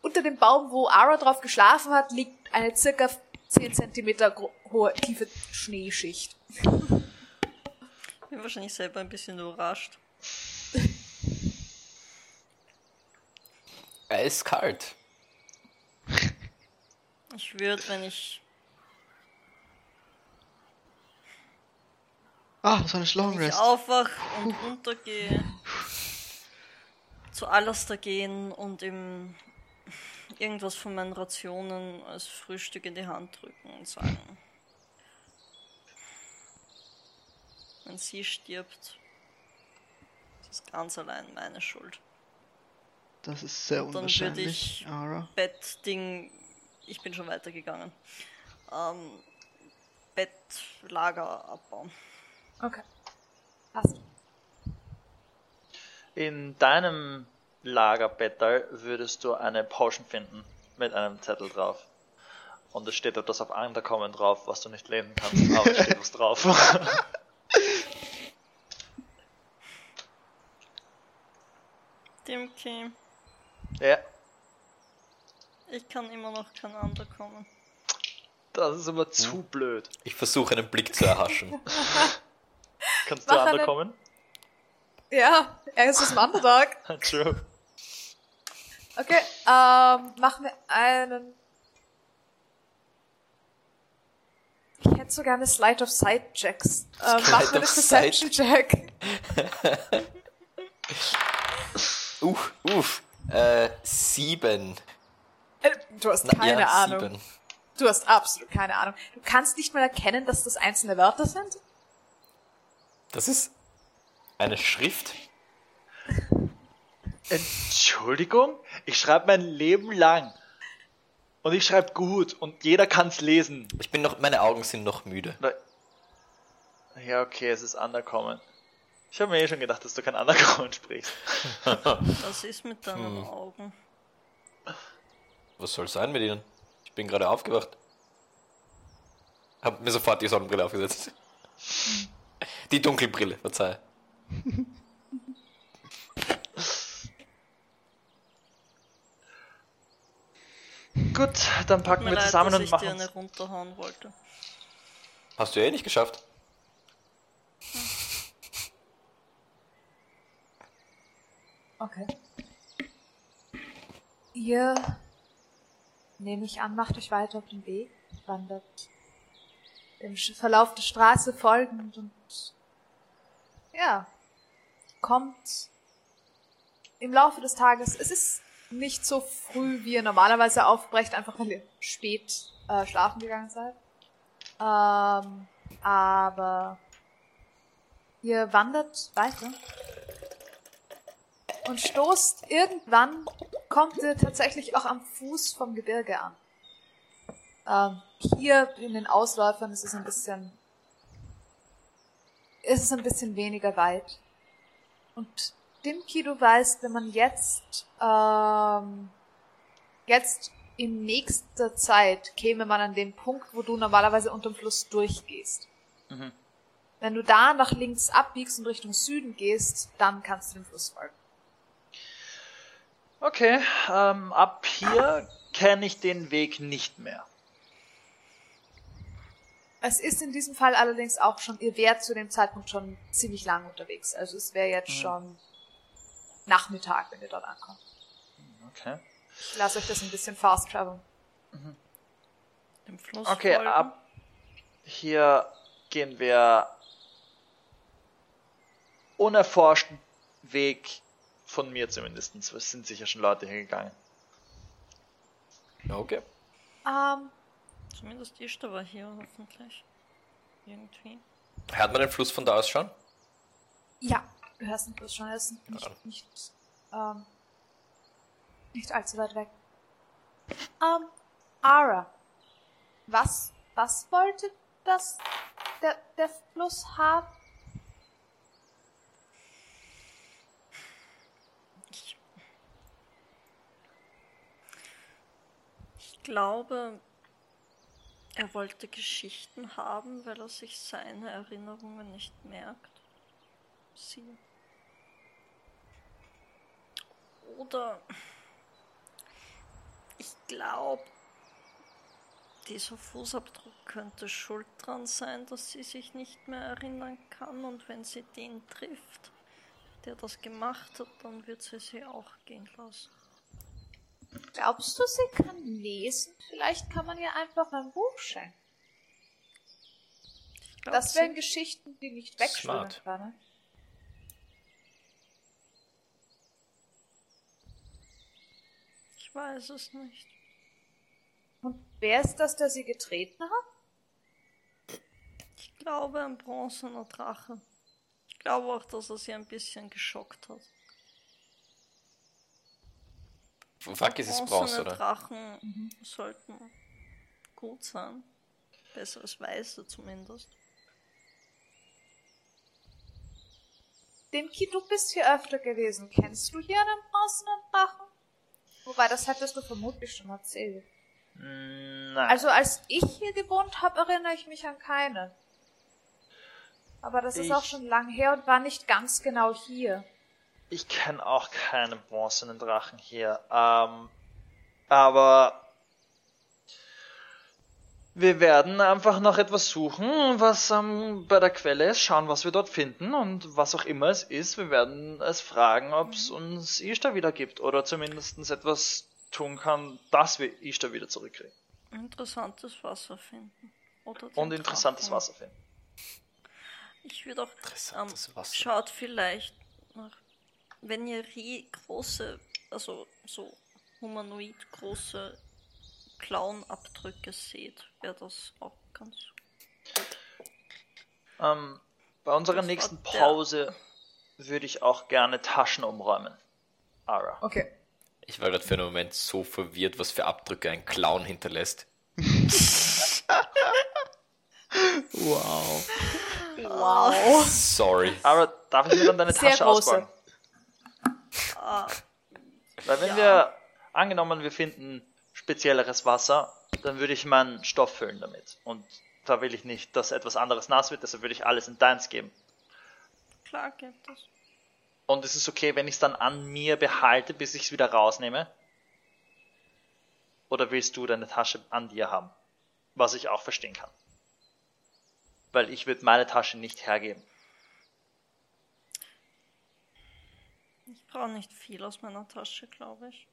Unter dem Baum, wo Ara drauf geschlafen hat, liegt eine circa 10 Zentimeter hohe, tiefe Schneeschicht. Ich bin wahrscheinlich selber ein bisschen überrascht. Eiskalt. Ich würde, wenn ich, Ah, so eine Long wenn ich Rest. aufwach und runtergehe, zu Alastair gehen und ihm irgendwas von meinen Rationen als Frühstück in die Hand drücken und sagen, wenn sie stirbt, das ist ganz allein meine Schuld. Das ist sehr Und dann unwahrscheinlich, ich- Ara. Bettding, ich bin schon weitergegangen. Ähm, Bettlager abbauen. Okay. Passt. In deinem Lagerbettel würdest du eine Potion finden mit einem Zettel drauf. Und es steht etwas auf Underkommen drauf, was du nicht lesen kannst, aber es steht was drauf. Dimki, ja, ich kann immer noch kein Underkommen. das ist aber zu blöd. Ich versuche einen Blick zu erhaschen. Kannst du Mach eine- Underkommen? Ja, er ist aus dem Underdog. True. Okay, ähm, mach mir einen. Ich hätte so gerne Slide of Sight Checks. Ähm, mach Slide mir einen Perception Check. Uff, uff. Äh, sieben. Äh, Du hast keine ja, Ahnung. Sieben. Du hast absolut keine Ahnung. Du kannst nicht mal erkennen, dass das einzelne Wörter sind. Das ist eine Schrift. Entschuldigung? Ich schreibe mein Leben lang. Und ich schreibe gut und jeder kann's lesen. Ich bin noch, meine Augen sind noch müde. Ja, okay, es ist Underkommen. Ich habe mir eh schon gedacht, dass du kein Underkommen sprichst. Was ist mit deinen Hm. Augen? Was soll sein mit ihnen? Ich bin gerade aufgewacht. Hab mir sofort die Sonnenbrille aufgesetzt. Die Dunkelbrille, verzeih. Gut, dann packen wir leid, zusammen dass und ich machen dir eine uns. runterhauen wollte. Hast du eh nicht geschafft. Okay. Ihr, nehme ich an, macht euch weiter auf den Weg, wandert dem Sch- Verlauf der Straße folgend und ja, kommt im Laufe des Tages. Es ist nicht so früh, wie ihr normalerweise aufbrecht, einfach weil ihr spät äh, schlafen gegangen seid. Ähm, aber ihr wandert weiter und stoßt irgendwann, kommt ihr tatsächlich auch am Fuß vom Gebirge an. Ähm, hier in den Ausläufern ist es ein bisschen, ist es ein bisschen weniger weit. Und Dimki, du weißt, wenn man jetzt, ähm, jetzt in nächster Zeit käme man an den Punkt, wo du normalerweise unterm Fluss durchgehst. Mhm. Wenn du da nach links abbiegst und Richtung Süden gehst, dann kannst du dem Fluss folgen. Okay, ähm, ab hier kenne ich den Weg nicht mehr. Es ist in diesem Fall allerdings auch schon, ihr wärt zu dem Zeitpunkt schon ziemlich lang unterwegs. Also es wäre jetzt schon Nachmittag, wenn ihr dort ankommt. Okay. Ich lasse euch das ein bisschen fast traveln. Dem Fluss Okay, folgen. ab hier gehen wir unerforschten Weg von mir zumindest. Es sind sicher schon Leute hingegangen. Okay. Ähm, Zumindest die Ishtar war hier hoffentlich. Irgendwie. Hört man den Fluss von da aus schon? ja, du hörst den Fluss schon, er ist Ja. nicht, nicht, ähm, nicht allzu weit weg. Ähm, Ara, was, was wollte das, der, der Fluss haben? Ich, ich glaube, er wollte Geschichten haben, weil er sich seine Erinnerungen nicht merkt. Sie. Oder ich glaube, dieser Fußabdruck könnte schuld dran sein, dass sie sich nicht mehr erinnern kann und wenn sie den trifft, der das gemacht hat, dann wird sie sie auch gehen lassen. Glaubst du, sie kann lesen? Vielleicht kann man ihr einfach ein Buch schenken. Glaub, Das wären Geschichten, die nicht wegschwimmen können. Ich weiß es nicht. Und wer ist das, der sie getreten hat? Ich glaube ein bronzener Drache. Ich glaube auch, dass er sie ein bisschen geschockt hat. Fuck, ist es Bronze, oder? Drachen sollten gut sein. Besseres Weiße zumindest. Demki, du bist hier öfter gewesen. Kennst du hier einen bronzenen Drachen? Wobei, das hättest du vermutlich schon erzählt. Mm, Nein. Also, als ich hier gewohnt habe, erinnere ich mich an keinen. Aber das ist Ich- auch schon lang her und war nicht ganz genau hier. Ich kenne auch keine bronzenen Drachen hier. Ähm, aber wir werden einfach noch etwas suchen, was ähm, bei der Quelle ist, schauen, was wir dort finden und was auch immer es ist. Wir werden es fragen, ob es uns Ishtar wieder gibt oder zumindest etwas tun kann, dass wir Ishtar wieder zurückkriegen. Interessantes Wasser finden. Oder den Und interessantes Drachen. Wasser finden. Ich würde auch. Ähm, Wasser. Schaut vielleicht nach. Wenn ihr große, also so humanoid große Klauenabdrücke seht, wäre das auch ganz. Ähm, bei unserer Das nächsten der- Pause würde ich auch gerne Taschen umräumen. Ara. Okay. Ich war gerade für einen Moment so verwirrt, was für Abdrücke ein Clown hinterlässt. Wow. Wow. Sorry. Aber darf ich mir dann deine Sehr Tasche große. ausbauen? Weil wenn Ja. wir, angenommen wir finden spezielleres Wasser, dann würde ich meinen Stoff füllen damit. Und da will ich nicht, dass etwas anderes nass wird, deshalb würde ich alles in deins geben. klar geht das. Und es ist okay, wenn ich es dann an mir behalte, bis ich es wieder rausnehme? Oder willst du deine Tasche an dir haben? Was ich auch verstehen kann. Weil ich würde meine Tasche nicht hergeben. Ich brauche nicht viel aus meiner Tasche, glaube ich.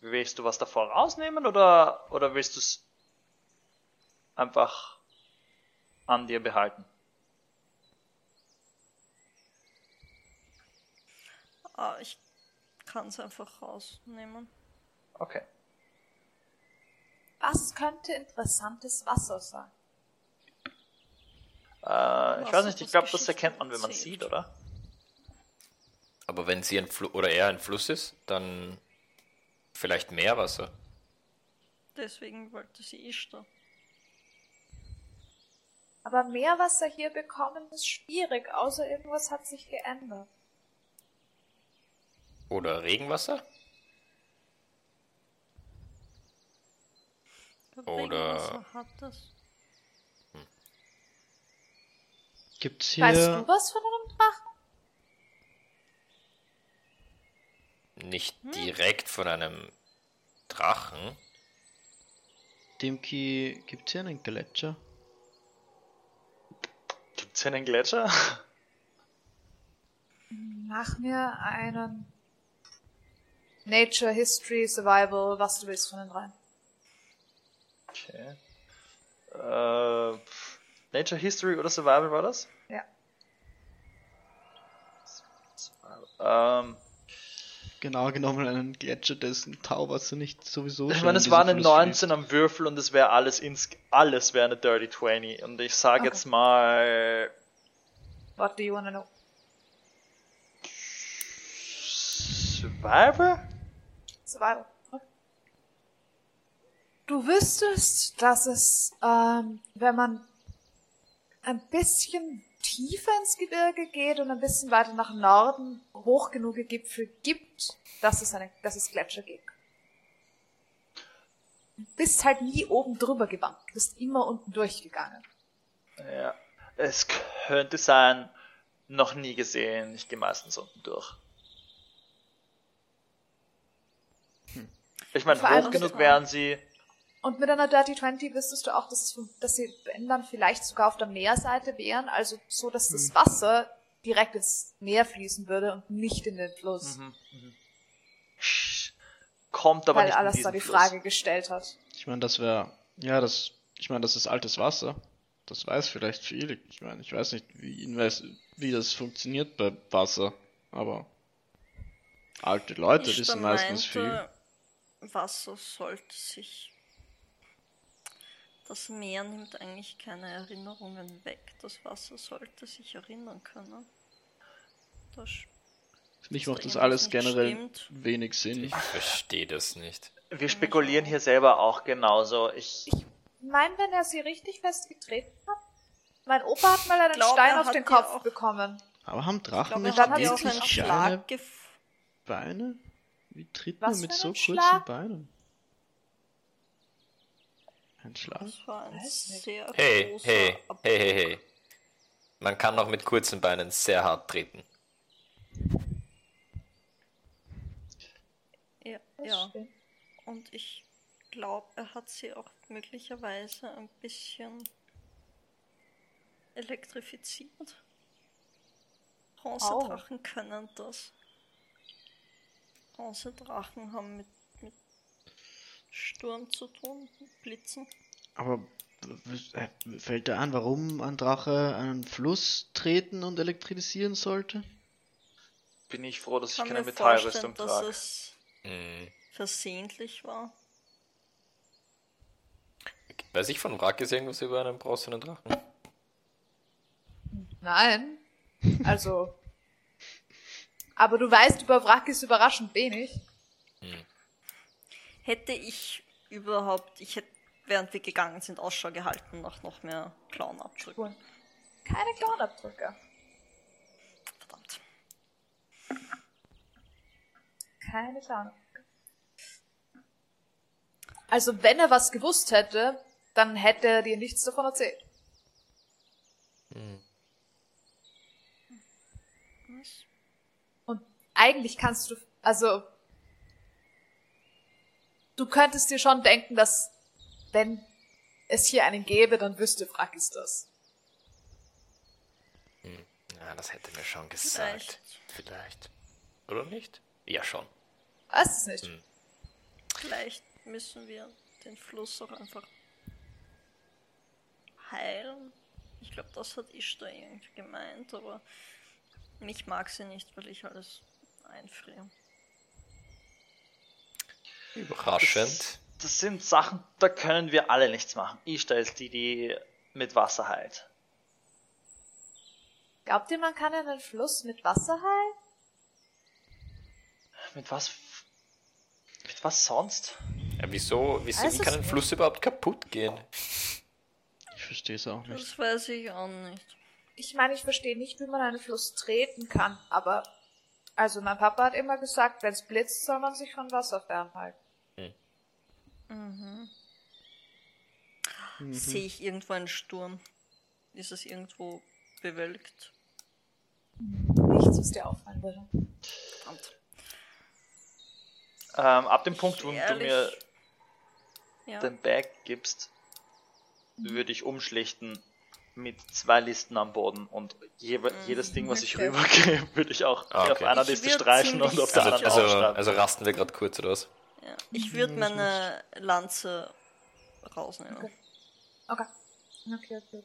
Willst du was davor rausnehmen oder, oder willst du es einfach an dir behalten? Ah, ich kann es einfach rausnehmen. Okay. Was könnte interessantes Wasser sein? Äh, ich weiß nicht, ich das glaube, das erkennt man, wenn man sieht, oder? Aber wenn sie ein Flu oder er ein Fluss ist, dann vielleicht Meerwasser. Deswegen wollte sie Ishtar. Aber Meerwasser hier bekommen ist schwierig, außer irgendwas hat sich geändert. Oder Regenwasser? Oder- Regenwasser hat es. Gibt's hier. Weißt du was von einem Drachen? Nicht direkt von einem Drachen. Dimki, gibt's hier einen Gletscher? Gibt's hier einen Gletscher? Mach mir einen Nature, History, Survival, was du willst von den dreien. Okay. Äh, Nature History oder Survival war das? Ja. Ähm, Genau genommen einen Gletscher, dessen Tauwasser nicht sowieso ich meine, in es war eine Fluss 19 fließt. am Würfel und es wäre alles ins alles wäre eine Dirty 20. Und ich sage Okay. jetzt mal What do you wanna know? Survival? Survival. Du wüsstest, dass es, ähm, wenn man ein bisschen tiefer ins Gebirge geht und ein bisschen weiter nach Norden hoch genug Gipfel gibt, dass es, eine, dass es Gletscher gibt. Du bist halt nie oben drüber gewandert, du bist immer unten durchgegangen. Ja. Es könnte sein, noch nie gesehen. Ich gehe meistens unten durch. Ich meine, hoch genug wären sie. Und mit einer Dirty 20 wüsstest du auch, dass, dass sie, wenn dann vielleicht sogar auf der Meerseite wären, also so, dass das Wasser direkt ins Meer fließen würde und nicht in den Fluss. Kommt aber weil nicht in alles diesen da die Fluss. Frage gestellt hat. Ich meine, das wäre. Ja, das. Ich meine, das ist altes Wasser. Das weiß vielleicht viel. Ich meine, ich weiß nicht, wie, inves- wie das funktioniert bei Wasser. Aber. Alte Leute Ich wissen meistens viel. meinte, Wasser sollte sich. Das Meer nimmt eigentlich keine Erinnerungen weg. Das Wasser sollte sich erinnern können. Das Für mich macht da das alles generell stimmt. wenig Sinn. Ich verstehe das nicht. Wir spekulieren hier selber auch genauso. Ich, Ich meine, wenn er sie richtig festgetreten hat. Mein Opa hat mal einen glaub, Stein auf den Kopf auch- bekommen. Aber haben Drachen glaube, er nicht wirklich kleine Beine? Wie tritt Was man mit so kurzen Schlag? Beinen? Ein Schlag? Das war ein sehr Hey, großer hey, hey, hey, hey. Man kann auch mit kurzen Beinen sehr hart treten. Ja, ja. Und ich glaube, er hat sie auch möglicherweise ein bisschen elektrifiziert. Bronzedrachen können das. Bronzedrachen haben mit Sturm zu tun, Blitzen. Aber äh, fällt da an, warum ein Drache einen Fluss treten und elektrisieren sollte? bin ich froh, dass Ich ich keine Metallrüstung vorstellen, dass trage. es Hm. versehentlich war. Weiß ich von Wrack ist irgendwas über einen bronzenen Drachen? Nein. Also. Aber du weißt über Wrack ist überraschend wenig. Hätte ich überhaupt, ich hätte, während wir gegangen sind, Ausschau gehalten nach noch mehr Klauenabdrücken. Spuren. Keine Klauenabdrücke. Verdammt. Keine Klauenabdrücke. Also wenn er was gewusst hätte, dann hätte er dir nichts davon erzählt. Was? Und eigentlich kannst du, also, du könntest dir schon denken, dass, wenn es hier einen gäbe, dann wüsste Frack ist das. Ja, das hätte mir schon gesagt. Vielleicht. Oder nicht? Ja, schon. Weiß es nicht. Hm. Vielleicht müssen wir den Fluss auch einfach heilen. Ich glaube, das hat Ishtar irgendwie gemeint, aber mich mag sie nicht, weil ich alles einfriere. Überraschend. Das sind Sachen, da können wir alle nichts machen. Ich stelle die, die mit Wasser heilt. Glaubt ihr, man kann einen Fluss mit Wasser heilen? Mit was? Mit was sonst? Ja, wieso, wieso Weiß wie kann ein nicht. Fluss überhaupt kaputt gehen? Ich verstehe es auch nicht. Das weiß ich auch nicht. Ich meine, ich verstehe nicht, wie man einen Fluss treten kann, aber, also mein Papa hat immer gesagt, wenn es blitzt, soll man sich von Wasser fernhalten. Sehe ich irgendwo einen Sturm? Ist es irgendwo bewölkt. Nichts, was dir auffallen würde. Verdammt. Ähm, ab dem Punkt, wo du mir Ja. den Bag gibst, würde ich umschlichten mit zwei Listen am Boden und jewe- jedes Ding, was ich Okay. rübergebe, würde ich auch Ah, auf okay. einer Ich Liste streichen und auf der Also, anderen also, aufschreiben. also rasten wir gerade kurz oder was? Ja. Ich würde meine Lanze rausnehmen. Okay. Okay. Okay, okay.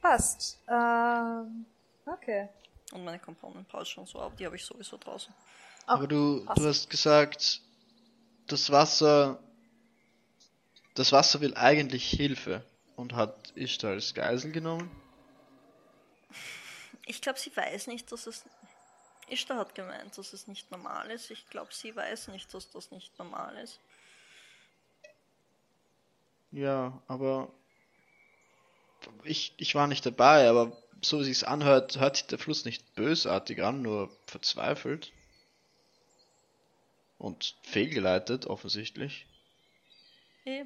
Passt. Ähm, okay. Und meine Component Pouch schon so, aber die habe ich sowieso draußen. Aber du, passt. du hast gesagt, das Wasser, das Wasser will eigentlich Hilfe und hat Ishtar als Geisel genommen. Ich glaube, sie weiß nicht, dass es. Ishtar hat gemeint, dass es nicht normal ist. Ich glaube, sie weiß nicht, dass das nicht normal ist. Ja, aber ich, ich war nicht dabei, aber so wie sich's anhört, hört sich der Fluss nicht bösartig an, nur verzweifelt. Und fehlgeleitet, offensichtlich. Eh,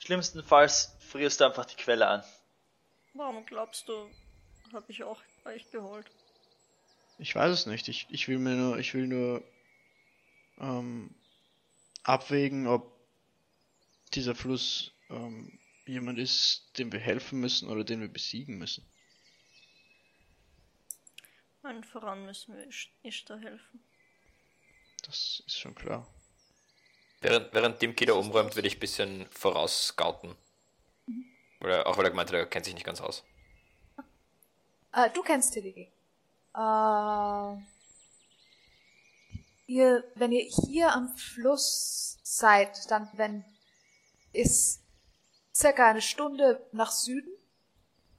Schlimmstenfalls frierst du einfach die Quelle an. warum glaubst du, habe ich auch euch geholt? Ich weiß es nicht. Ich, ich will mir nur, ich will nur ähm, abwägen, ob dieser Fluss ähm, jemand ist, dem wir helfen müssen oder den wir besiegen müssen. Allen voran müssen wir Ish- Ishtar helfen. Das ist schon klar. Während, während Dimki da umräumt, würde ich ein bisschen vorausscouten. Oder auch weil er gemeint hat, er kennt sich nicht ganz aus. Äh, du kennst TDG. Äh, ihr, wenn ihr hier am Fluss seid, dann wenn ist circa eine Stunde nach Süden,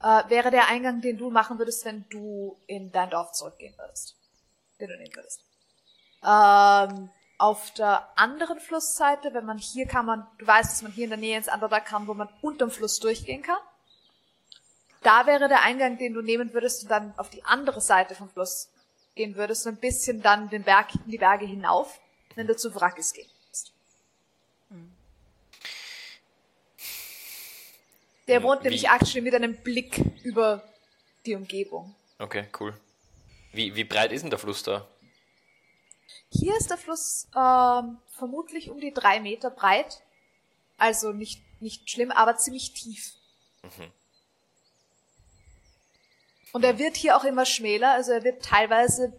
äh, wäre der Eingang, den du machen würdest, wenn du in dein Dorf zurückgehen würdest. Den du nehmen würdest. Ähm, auf der anderen Flussseite, wenn man hier kann man, du weißt, dass man hier in der Nähe ins Underdark kann, wo man unterm Fluss durchgehen kann. Da wäre der Eingang, den du nehmen würdest und dann auf die andere Seite vom Fluss gehen würdest und ein bisschen dann den Berg, die Berge hinauf, wenn du zu Wrackes gehen würdest. Der wohnt Wie- nämlich actually mit einem Blick über die Umgebung. Okay, cool. Wie, wie breit ist denn der Fluss da? Hier ist der Fluss ähm, vermutlich um die drei Meter breit. Also nicht, nicht schlimm, aber ziemlich tief. Und er wird hier auch immer schmäler, also er wird teilweise,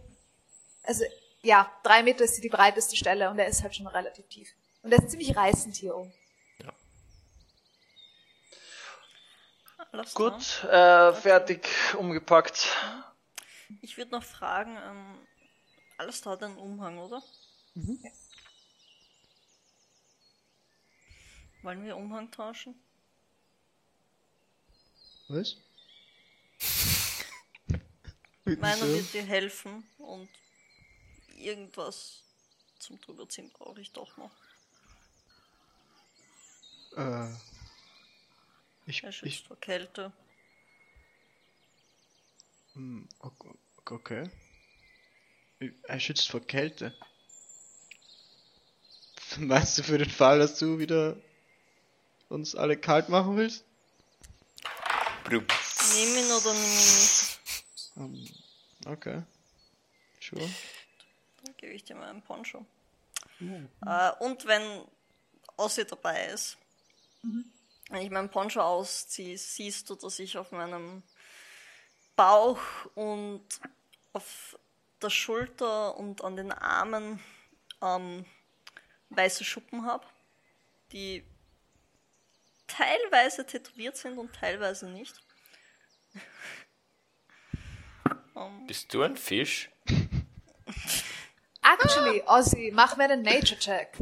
also ja, drei Meter ist die breiteste Stelle und er ist halt schon relativ tief. Und er ist ziemlich reißend hier um. Alles klar. Gut, äh, fertig, umgepackt. Ich würde noch fragen, ähm, alles da hat einen Umhang, oder? Wollen wir Umhang tauschen? Was? Meiner wird dir helfen und irgendwas zum drüberziehen brauche ich doch noch. Äh, ich, Er schützt ich, vor Kälte. hm, ok- okay. Er schützt vor Kälte. Meinst du für den Fall, dass du wieder uns alle kalt machen willst? Blub. Nimm ihn oder nimm ihn nicht. Ähm, okay. Sure. Dann gebe ich dir mal einen Poncho. Äh, und wenn Ossi dabei ist, wenn ich meinen Poncho ausziehe, siehst du, dass ich auf meinem Bauch und auf der Schulter und an den Armen ähm, weiße Schuppen habe, die teilweise tätowiert sind und teilweise nicht. Bist du ein Fisch? Actually, Ozzy, mach mir einen Nature-Check.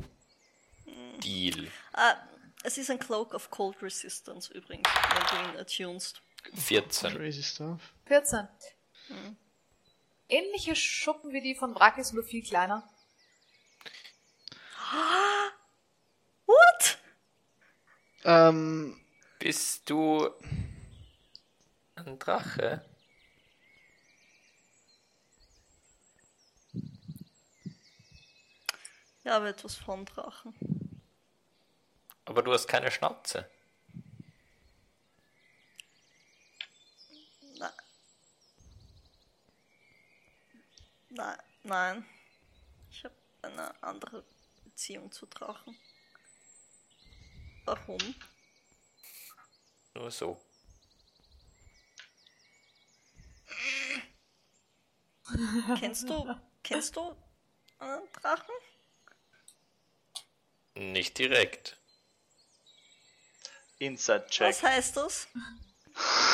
Deal. Ah, es ist ein Cloak of Cold Resistance übrigens, wenn du ihn attunest. 14. Crazy stuff. 14. Ähnliche Schuppen wie die von Brackis, nur viel kleiner. What? Ähm, Bist du ein Drache? Ich habe etwas von Drachen. Aber du hast keine Schnauze. Nein. Nein, nein. Ich habe eine andere Beziehung zu Drachen. Warum? Nur so. kennst du, kennst du einen Drachen? Nicht direkt. Inside-Check. Was heißt das?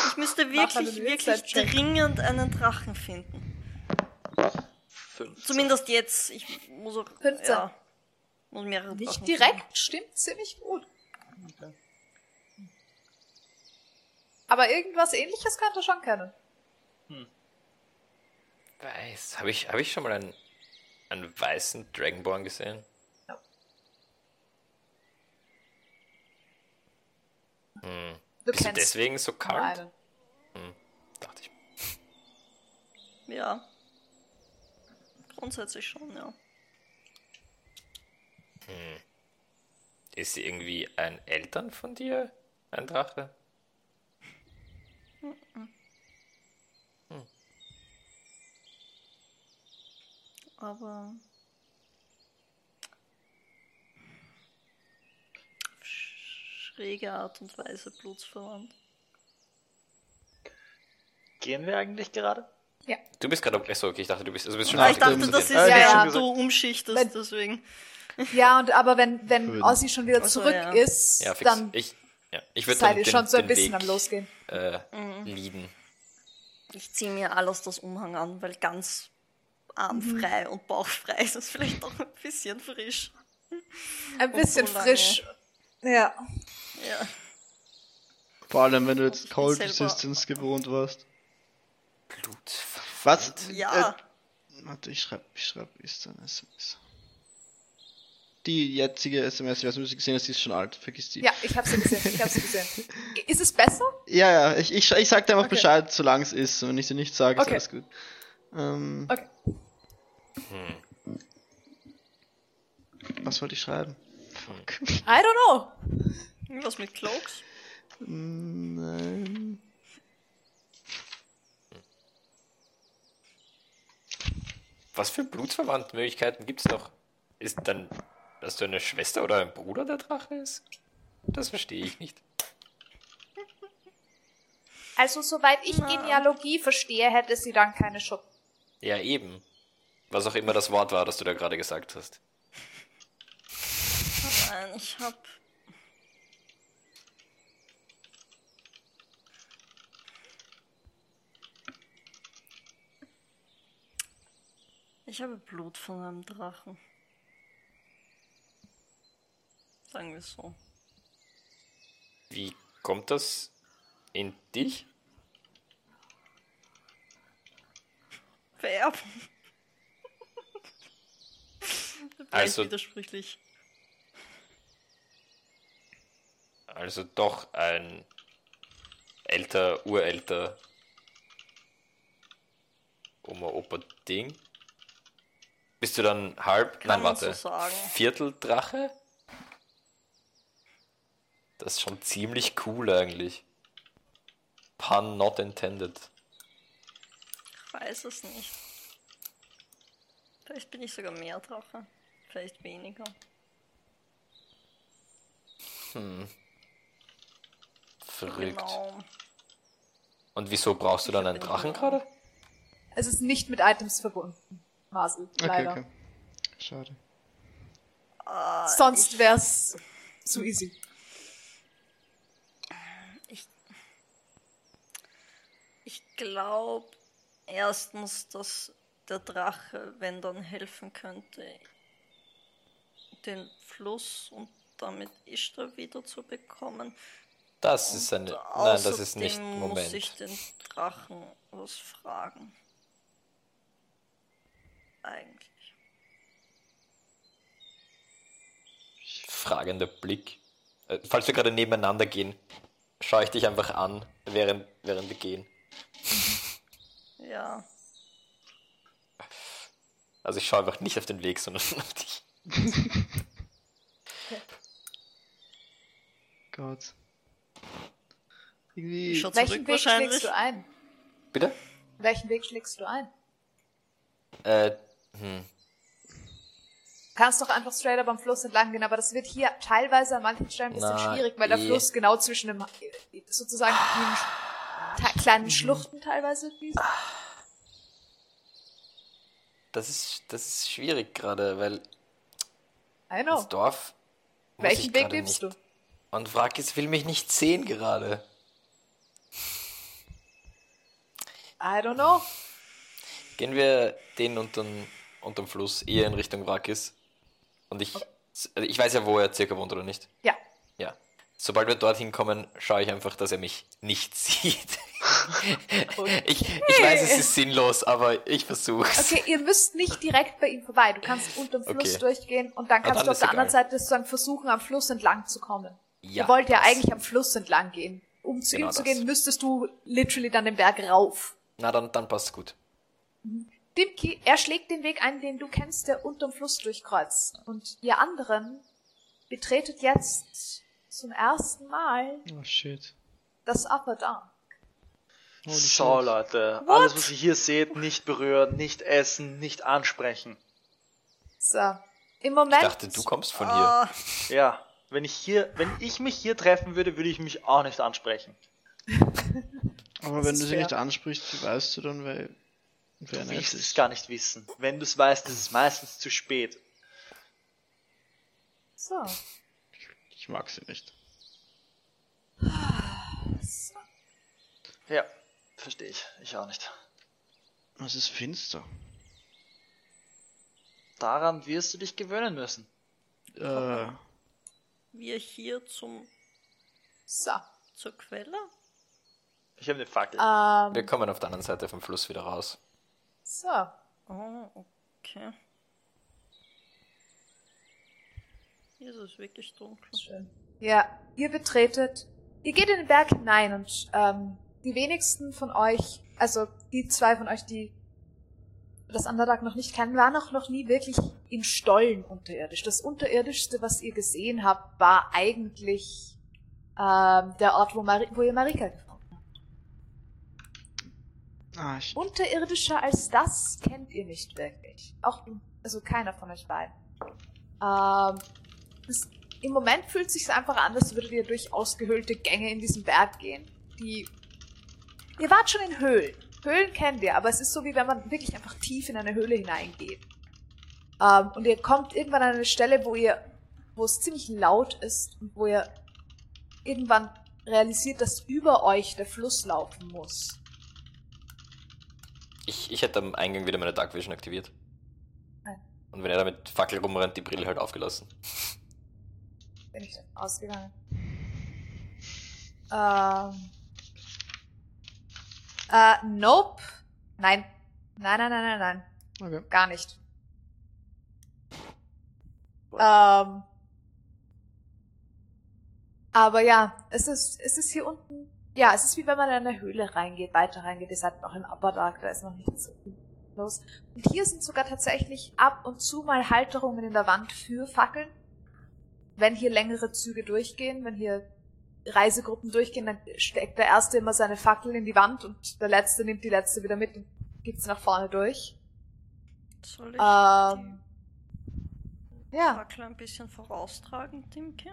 Ich müsste wirklich, wirklich dringend einen Drachen finden. 15. Zumindest jetzt. Ich muss auch, 15. ja, muss mehrere Nicht Drachen direkt, stimmt ziemlich gut. Aber irgendwas ähnliches könnte er schon kennen. Weiß. Habe ich, hab ich schon mal einen, einen weißen Dragonborn gesehen? Hm. Du Bist du deswegen so kalt? einen. Dachte ich. Ja. Grundsätzlich schon, ja. Ist sie irgendwie ein Eltern von dir? Ein Drache? Aber. Schräge Art und Weise blutsverwandt. Gehen wir eigentlich gerade? Ja. Du bist gerade. Achso, okay, ich dachte, du bist, also du bist schon Ah, Ach, ich dachte, das ist ja, ja, ja. du umschichtest, Wenn- deswegen. Ja, und aber wenn, wenn. Ossi schon wieder Ach so, zurück ja. ist, Ja, fix. dann ich, ja, ich würde seid ihr schon so ein bisschen Weg, am Losgehen. Äh, leaden. Ich ziehe mir alles das Umhang an, weil ganz armfrei und bauchfrei ist es vielleicht auch ein bisschen frisch. Ein bisschen frisch. Ja. Ja. Vor allem, wenn du jetzt Cold selber- Resistance gewohnt warst. Blut. Was? Ja. Äh, warte, ich schreib, ich schreib, ist ein SMS. Die jetzige SMS, ich weiß nicht, gesehen hast, die ist schon alt. Vergiss die. Ja, ich habe sie gesehen. Ich habe sie gesehen. Ist es besser? ja, ja ich, ich, ich sag dir einfach Okay. Bescheid, solange es ist. Und wenn ich sie nicht sage, ist Okay. alles gut. Ähm, Okay. was wollte ich schreiben? Fuck. I don't know. Was mit Cloaks? Nein. Was für Blutsverwandtenmöglichkeiten gibt's noch? Ist dann, dass du eine Schwester oder ein Bruder der Drache ist? Das verstehe ich nicht. Also, soweit ich Genealogie verstehe, hätte sie dann keine Schuppen. Ja, eben. Was auch immer das Wort war, das du da gerade gesagt hast. Nein, ich hab. Ich habe Blut von einem Drachen. Sagen wir es so. Wie kommt das in dich? Vererben. Also- widersprüchlich. Also doch ein älter, urälter Oma, Opa Ding. Bist du dann halb, Kann nein, warte, so. Vierteldrache? Das ist schon ziemlich cool eigentlich. Pun not intended. Ich weiß es nicht. Vielleicht bin ich sogar mehr Drache. Vielleicht weniger. Verrückt. Genau. Und wieso brauchst du dann einen Drachen gerade? Es ist nicht mit Items verbunden. Okay, leider. okay. Schade. Sonst wär's zu easy. Ich glaube erstens, dass der Drache, wenn dann helfen könnte, den Fluss und damit Ishtar wieder zu bekommen. Das ist eine. Nein, das ist nicht. Außerdem muss ich Moment. den Drachen was fragen. Eigentlich. Fragender Blick. Äh, Falls wir gerade nebeneinander gehen, schaue ich dich einfach an, während, während wir gehen. Ja. Also ich schaue einfach nicht auf den Weg, sondern auf dich. Gott. Irgendwie. Schau Welchen Weg schlägst du ein? Bitte? Welchen Weg schlägst du ein? Äh, hm. Du kannst doch einfach straight up am Fluss entlang gehen, aber das wird hier teilweise an manchen Stellen ein bisschen Na, schwierig, weil der eh. Fluss genau zwischen dem, sozusagen in den kleinen Schluchten teilweise fließt. Das ist, das ist schwierig gerade, weil I know. das Dorf. Welchen Weg nimmst du? Und Wrakis will mich nicht sehen gerade. I don't know. Gehen wir den unterm, unterm Fluss eher in Richtung Wrakis. Und ich, also ich weiß ja, wo er circa wohnt, oder nicht? Ja. Ja. Sobald wir dorthin kommen, schaue ich einfach, dass er mich nicht sieht. ich, ich weiß, es ist sinnlos, aber ich versuch's. Okay, ihr müsst nicht direkt bei ihm vorbei. Du kannst unterm Fluss Okay. durchgehen und dann Ah, kannst dann du auf ist der anderen. Seite sozusagen versuchen, am Fluss entlang zu kommen. Ja, ihr wollt ja eigentlich am Fluss entlang gehen. Um zu Genau ihm zu das. gehen, müsstest du literally dann den Berg rauf. Na, dann, dann passt's gut. Dimki, er schlägt den Weg ein, den du kennst, der unterm Fluss durchkreuzt. Und ihr anderen betretet jetzt zum ersten Mal Oh shit. das Upper Dark. Holy So, shit. Leute. Alles, was ihr hier seht, nicht berühren, nicht essen, nicht ansprechen. So. Im Ich Moment. dachte, du kommst von hier. Ah, Ja, wenn ich hier, wenn ich mich hier treffen würde, würde ich mich auch nicht ansprechen. Aber wenn du sie fair. nicht ansprichst, wie weißt du dann, wer, wer Du willst es gar nicht wissen. Wenn du es weißt, ist es meistens zu spät. So. Ich mag sie nicht. so. Ja, verstehe ich. Ich auch nicht. Es ist finster. Daran wirst du dich gewöhnen müssen. Äh, wir hier zum, So. zur Quelle? Ich habe eine Fackel. Ähm, Wir kommen auf der anderen Seite vom Fluss wieder raus. So. Oh, okay. Hier ist es wirklich dunkel. Schön. Ja, ihr betretet, ihr geht in den Berg hinein und ähm, die wenigsten von euch, also die zwei von euch, die das Underdark noch nicht kennen, waren auch noch nie wirklich in Stollen unterirdisch. Das Unterirdischste, was ihr gesehen habt, war eigentlich ähm, der Ort, wo, Mari wo ihr Marika gefunden. Ich, Unterirdischer als das kennt ihr nicht wirklich. Auch, also keiner von euch beiden. Ähm, es, Im Moment fühlt es sich einfach an, als würdet ihr durch ausgehöhlte Gänge in diesen Berg gehen. Die. Ihr wart schon in Höhlen. Höhlen kennt ihr, aber es ist so, wie wenn man wirklich einfach tief in eine Höhle hineingeht. Ähm, und ihr kommt irgendwann an eine Stelle, wo ihr, wo es ziemlich laut ist und wo ihr irgendwann realisiert, dass über euch der Fluss laufen muss. Ich, ich hätte am Eingang wieder meine Dark Vision aktiviert. Nein. Und wenn er da mit Fackel rumrennt, die Brille halt aufgelassen. bin ich denn ausgegangen? Ähm. Äh, nope. Nein. Nein, nein, nein, nein, nein. okay. Gar nicht. Ähm. Aber ja, es ist, es ist hier unten. Ja, es ist wie wenn man in eine Höhle reingeht, weiter reingeht. Ihr seid noch im Upper Dark, da ist noch nichts so viel los. Und hier sind sogar tatsächlich ab und zu mal Halterungen in der Wand für Fackeln wenn hier längere Züge durchgehen, wenn hier Reisegruppen durchgehen, dann steckt der Erste immer seine Fackel in die Wand und der Letzte nimmt die Letzte wieder mit und gibt sie nach vorne durch. Soll ich Ähm, die ja, Fackel ein bisschen voraustragen, Timke?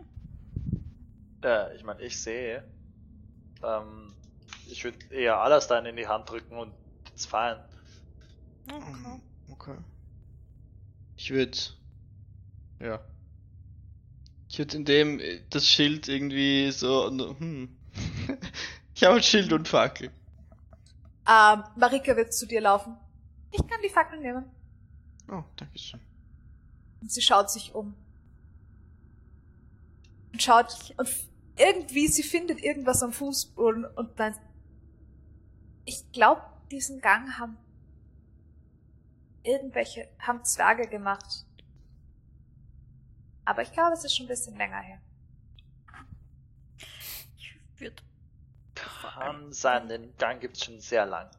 Äh, ich meine, ich sehe. Ähm, ich würde eher Alastair in die Hand drücken und it's fine. Okay. Okay. Ich würde. Ja. Ich würde in dem äh, das Schild irgendwie so. Hm. ich habe ein Schild und Fackel. ähm, Marika wird zu dir laufen. Ich kann die Fackel nehmen. Oh, danke schön. Und sie schaut sich um. Und schaut, und irgendwie, sie findet irgendwas am Fußboden und dann, ich glaube, diesen Gang haben irgendwelche, haben Zwerge gemacht. Aber ich glaube, es ist schon ein bisschen länger her. Ich würde Kann sein, den Gang gibt's schon sehr lang.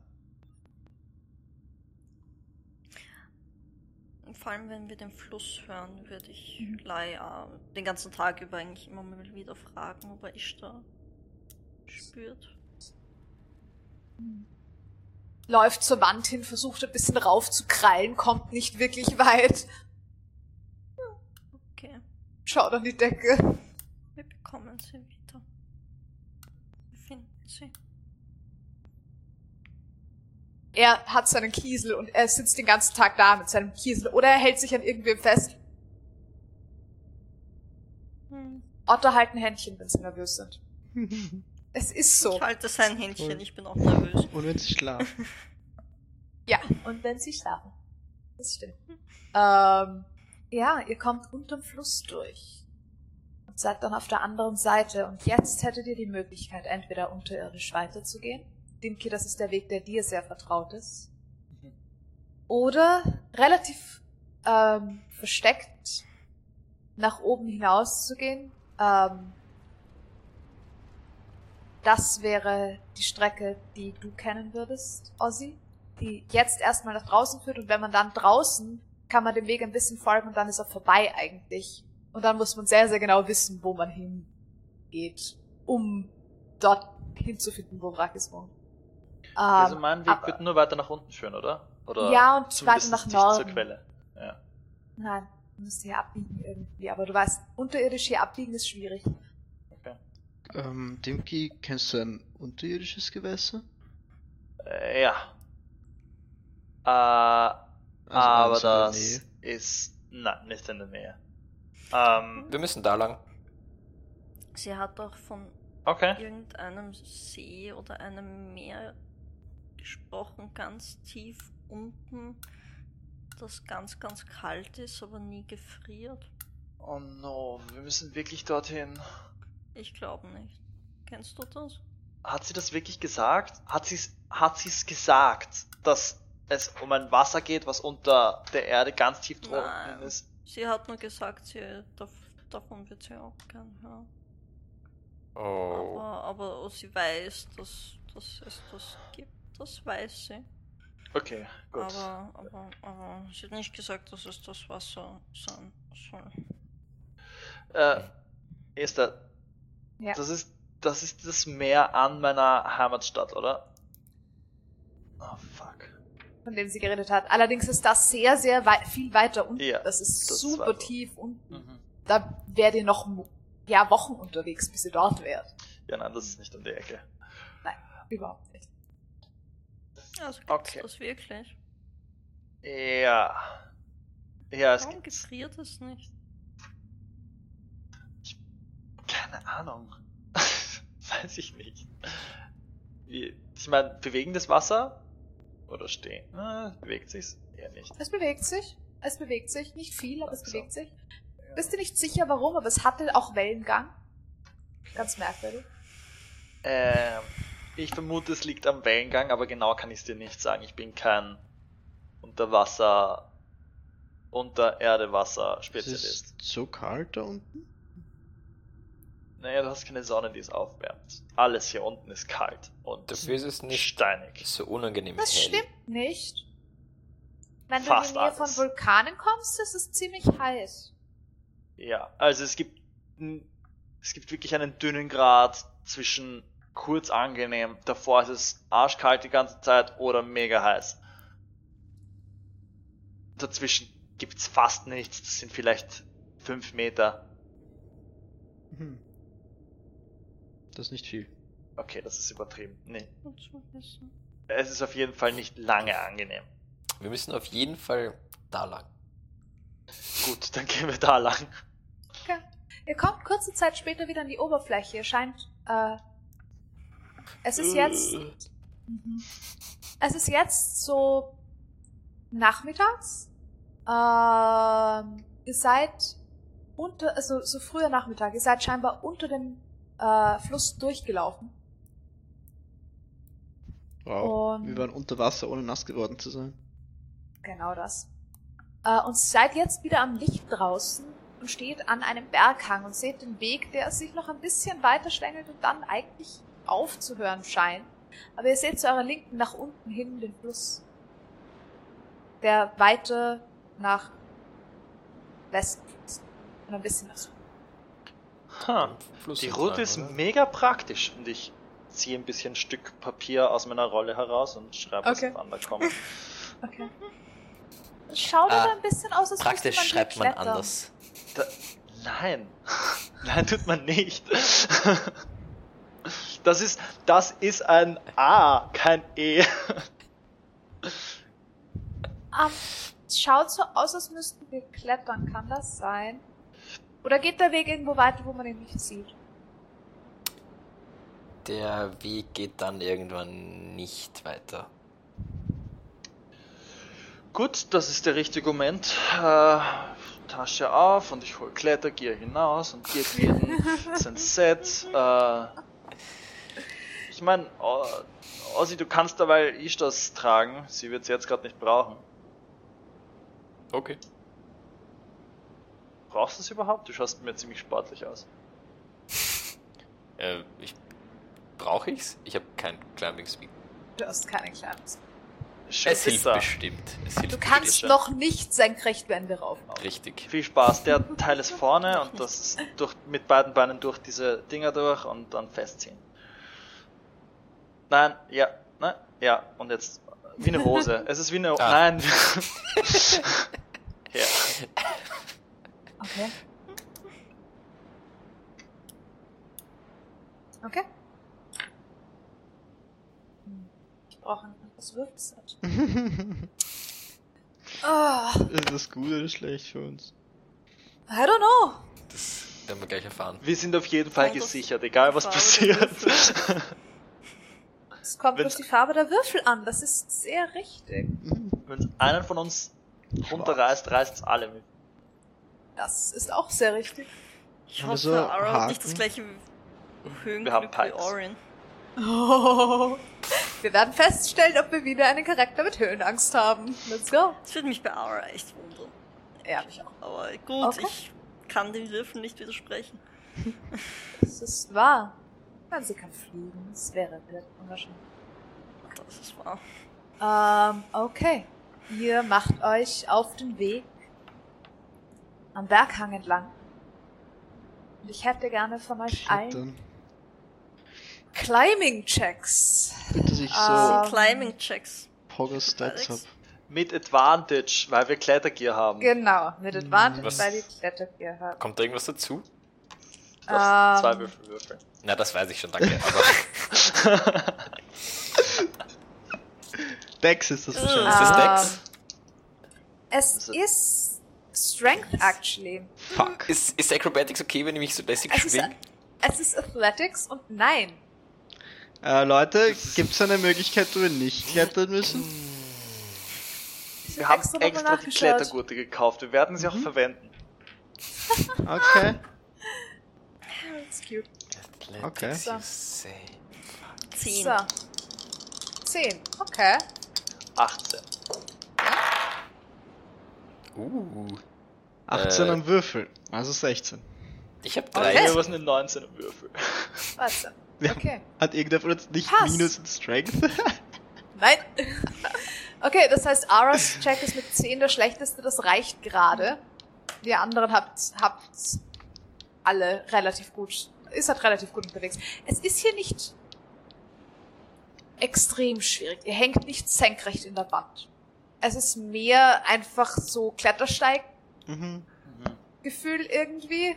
Vor allem, wenn wir den Fluss hören, würde ich Lai äh, den ganzen Tag über eigentlich immer mal wieder fragen, ob er Ishtar spürt. läuft zur Wand hin, versucht ein bisschen rauf zu krallen, kommt nicht wirklich weit, Okay, schaut an die Decke. wir bekommen sie wieder. Wir finden sie. Er hat seinen Kiesel und er sitzt den ganzen Tag da mit seinem Kiesel oder er hält sich an irgendwem fest. Hm. Otter halten Händchen, wenn sie nervös sind. Es ist so. Ich halte sein Händchen, Und- ich bin auch nervös. Und wenn sie schlafen. Ja, und wenn sie schlafen. Das stimmt. Ähm, ja, ihr kommt unterm Fluss durch. Und seid dann auf der anderen Seite. Und jetzt hättet ihr die Möglichkeit, entweder unterirdisch weiterzugehen. Dimki, das ist der Weg, der dir sehr vertraut ist. Oder relativ ähm, versteckt nach oben hinaus zu gehen. Ähm, das wäre die Strecke, die du kennen würdest, Ozzy die jetzt erstmal nach draußen führt und wenn man dann draußen kann man dem Weg ein bisschen folgen und dann ist er vorbei eigentlich. Und dann muss man sehr, sehr genau wissen, wo man hingeht, um dort hinzufinden, wo Brakis wohnt. Also mein Weg aber- wird nur weiter nach unten führen, oder? Oder Ja, und weiter nach Norden. zur Quelle. Ja. Nein, du musst hier abbiegen irgendwie. Aber du weißt, unterirdisch hier abbiegen ist schwierig. Okay. ähm, Dimki, kennst du ein unterirdisches Gewässer? Äh, ja. Äh, Also aber das ist. Nein, nicht in der Nähe. Ähm, Wir müssen da lang. Sie hat doch von okay. irgendeinem See oder einem Meer gesprochen, ganz tief unten, das ganz, ganz kalt ist, aber nie gefriert. Oh no, wir müssen wirklich dorthin. Ich glaube nicht. Kennst du das? Hat sie das wirklich gesagt? Hat sie es hat sie's gesagt, dass es um ein Wasser geht, was unter der Erde ganz tief Nein. ist? Sie hat nur gesagt, sie, dav davon wird sie auch gern hören. Oh. Aber, aber sie weiß, dass, dass es das gibt. Das weiß sie. Okay, gut. Aber, aber, aber sie hat nicht gesagt, dass es das Wasser sein soll. Äh, Esther, Ja. das ist das ist das Meer an meiner Heimatstadt, oder? Oh fuck. von dem sie geredet hat. Allerdings ist das sehr, sehr wei viel weiter unten. Ja, das ist das super so. tief unten. Mhm. Da wärt ihr noch ja, Wochen unterwegs, bis ihr dort wärt. Ja, nein, das ist nicht um die Ecke. Überhaupt nicht. Also gibt's Okay. das wirklich? Ja. Ja, es Warum gibt gefriert es nicht? keine Ahnung. Weiß ich nicht. Wie, ich meine, bewegendes Wasser? Oder stehen? Ah, bewegt sich's? Eher nicht. Es bewegt sich. Es bewegt sich. Nicht viel, aber es bewegt sich. Bist du nicht sicher, warum, aber es hatte auch Wellengang. Ganz merkwürdig. Ähm, ich vermute, es liegt am Wellengang, aber genau kann ich es dir nicht sagen. Ich bin kein Unterwasser, Es Unter-Erde-Wasser-Spezialist. ist so kalt da unten? Naja, du hast keine Sonne, die es aufwärmt. Alles hier unten ist kalt und Dafür ist es nicht steinig. so unangenehm Das hell. stimmt nicht. Wenn Fast du in die Nähe von. Vulkanen kommst, ist es ziemlich heiß. Ja, also es gibt es gibt wirklich einen dünnen Grad zwischen kurz angenehm, davor ist es arschkalt die ganze Zeit oder mega heiß. Dazwischen gibt's fast nichts, das sind vielleicht fünf Meter. Hm. Das ist nicht viel. Okay, das ist übertrieben. Nee, es ist auf jeden Fall nicht lange angenehm. Wir müssen auf jeden Fall da lang. Gut, dann gehen wir da lang. Okay. Ihr kommt kurze Zeit später wieder an die Oberfläche. Ihr scheint, äh, es ist jetzt, Mhm. es ist jetzt so nachmittags. Ähm, ihr seid unter, also so früher Nachmittag. Ihr seid scheinbar unter dem äh, Fluss durchgelaufen. Wow. Und- Wir waren unter Wasser, ohne nass geworden zu sein. Genau das. Äh, und seid jetzt wieder am Licht draußen und steht an einem Berghang und seht den Weg, der sich noch ein bisschen weiter schlängelt und dann eigentlich aufzuhören scheint. Aber ihr seht zu eurer Linken nach unten hin den Fluss, der weiter nach Westen fließt. Und ein bisschen nach Süden. Ha, die Route ist oder? mega praktisch und ich ziehe ein bisschen Stück Papier aus meiner Rolle heraus und schreibe Okay. es auf Undercommon. Okay. Schaut aber Ah, ein bisschen aus, als Praktisch man schreibt man anders. Da, nein. Nein, tut man nicht. Das ist, das ist ein A, kein E. Ähm, es schaut so aus, als müssten wir klettern. Kann das sein? Oder geht der Weg irgendwo weiter, wo man ihn nicht sieht? Der Weg geht dann irgendwann nicht weiter. Gut, das ist der richtige Moment. Äh, Tasche auf und ich hole Klettergear hinaus und gebe jedem sein Set. Äh, ich meine, Ossi, du kannst dabei Ishtas tragen. Sie wird es jetzt gerade nicht brauchen. Okay. Brauchst du es überhaupt? Du schaust mir ziemlich sportlich aus. Äh, ich brauche ich's? Ich habe kein Climbing Speed. Du hast keine kleinen. Schön Es hilft da. bestimmt. Es hilft Du kannst schon. noch nicht senkrecht Wände raufbauen. Richtig. Viel Spaß. Der Teil ist vorne und das durch, mit beiden Beinen durch diese Dinger durch und dann festziehen. Nein, ja, nein, ja. Und jetzt wie eine Hose. Es ist wie eine. Ah. Nein. ja. Okay. Okay. Ich brauche ein anderes Würfelset. Ah, Ist das gut oder schlecht für uns? I don't know. Das werden wir gleich erfahren. Wir sind auf jeden Fall gesichert, egal was passiert. Es kommt Wenn's- durch die Farbe der Würfel an. Das ist sehr richtig. Wenn es einen von uns runterreißt, reißt es alle mit. Das ist auch sehr richtig. Ich hoffe, so Ara hat nicht das gleiche Wir haben Höhenglück wie. Orin. Wir werden feststellen, ob wir wieder einen Charakter mit Höhenangst haben. Let's go. Das würde mich bei Ara echt wundern. Ja, mich auch. Aber gut, Okay. ich kann den Würfeln nicht widersprechen. Das ist wahr. Nein, sie kann fliegen. Das wäre sehr unwahrscheinlich. Das ist wahr. Ähm, okay. Ihr macht euch auf den Weg am Berghang entlang. Und ich hätte gerne von euch allen Klettern. Climbing-Checks. Bitte, dass ich Ah. so Climbing-Checks. Pogo-Stats hab. Alex? Mit Advantage, weil wir Klettergear haben. Genau, mit Advantage, Was? weil ihr Klettergear habt. Kommt da irgendwas dazu? Du hast zwei Ähm. Würfel würfeln. Na, das weiß ich schon, danke. Aber Dex ist das Äh. wahrscheinlich. ist das. Dex? Es ist Strength, actually. Fuck. Ist, ist Acrobatics okay, wenn ich mich so lässig Es ist, es ist Athletics und nein. Äh, Leute, gibt's eine Möglichkeit, wo wir nicht klettern müssen? Wir hab haben extra extra die. Klettergurte gekauft. Wir werden sie auch verwenden. Okay. Cute. Okay. So. Zehn. So. 10. Okay. 18. Uh, 18 Äh. am Würfel, also 16. ich habe Okay. drei. Hier was eine 19 im Würfel. Warte. Ja. Okay. Hat irgendwer von uns nicht Passt. Minus in Strength? Nein. okay, das heißt, Aras Check ist mit 10 der schlechteste, das reicht gerade. Die anderen habt, habt alle relativ gut, ist halt relativ gut unterwegs. Es ist hier nicht extrem schwierig. Ihr hängt nicht senkrecht in der Wand. Es ist mehr einfach so Klettersteig-Gefühl mhm. irgendwie,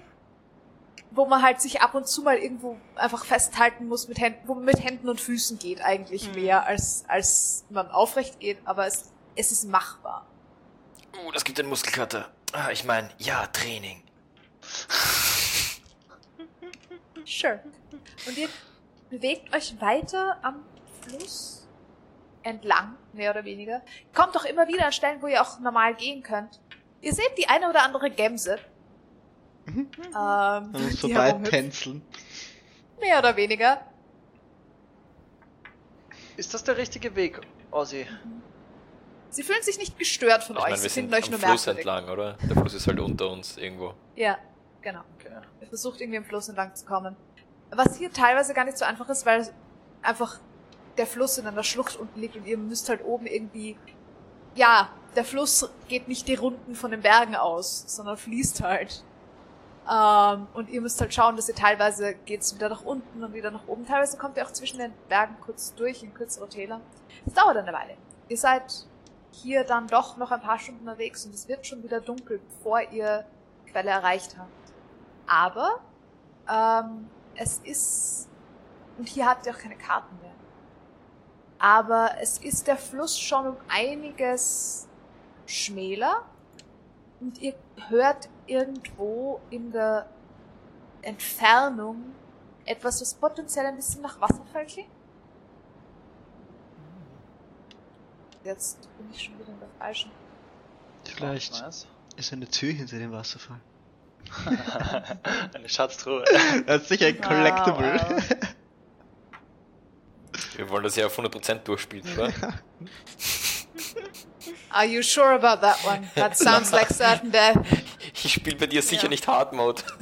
wo man halt sich ab und zu mal irgendwo einfach festhalten muss, mit Händen, wo man mit Händen und Füßen geht eigentlich Mhm. mehr, als, als man aufrecht geht, aber es, es ist machbar. Uh, das gibt einen Muskelkater. Ah, ich meine, ja, Training. Sure. Und ihr bewegt euch weiter am Fluss entlang, mehr oder weniger. Kommt doch immer wieder an Stellen, wo ihr auch normal gehen könnt. Ihr seht die eine oder andere Gemse. Mhm. Ähm, die vorbei tänzeln. Mehr oder weniger. Ist das der richtige Weg, Ossi? Sie fühlen sich nicht gestört von Ich euch, meine, sie wir finden sind euch am nur Fluss merkwürdig. entlang, oder? Der Fluss ist halt unter uns irgendwo. Ja, genau. Okay. Ihr versucht irgendwie am Fluss entlang zu kommen. Was hier teilweise gar nicht so einfach ist, weil einfach der Fluss in einer Schlucht unten liegt und ihr müsst halt oben irgendwie, ja, der Fluss geht nicht die Runden von den Bergen aus, sondern fließt halt Ähm, und ihr müsst halt schauen, dass ihr teilweise geht's wieder nach unten und wieder nach oben. Teilweise kommt ihr auch zwischen den Bergen kurz durch in kürzere Täler. Es dauert eine Weile. Ihr seid hier dann doch noch ein paar Stunden unterwegs und es wird schon wieder dunkel, bevor ihr Quelle erreicht habt. Aber ähm, es ist und hier habt ihr auch keine Karten mehr. Aber es ist der Fluss schon um einiges schmäler und ihr hört irgendwo in der Entfernung etwas, was potenziell ein bisschen nach Wasserfall klingt. Jetzt bin ich schon wieder in der falschen. Vielleicht ist eine Tür hinter dem Wasserfall. Eine Schatztruhe. Das ist sicher ein Collectible. Wow, wow. Wir wollen das ja auf 100% durchspielen, oder? Are you sure about that one? That sounds like certain death. Ich spiele bei dir sicher Ja. nicht Hard Mode.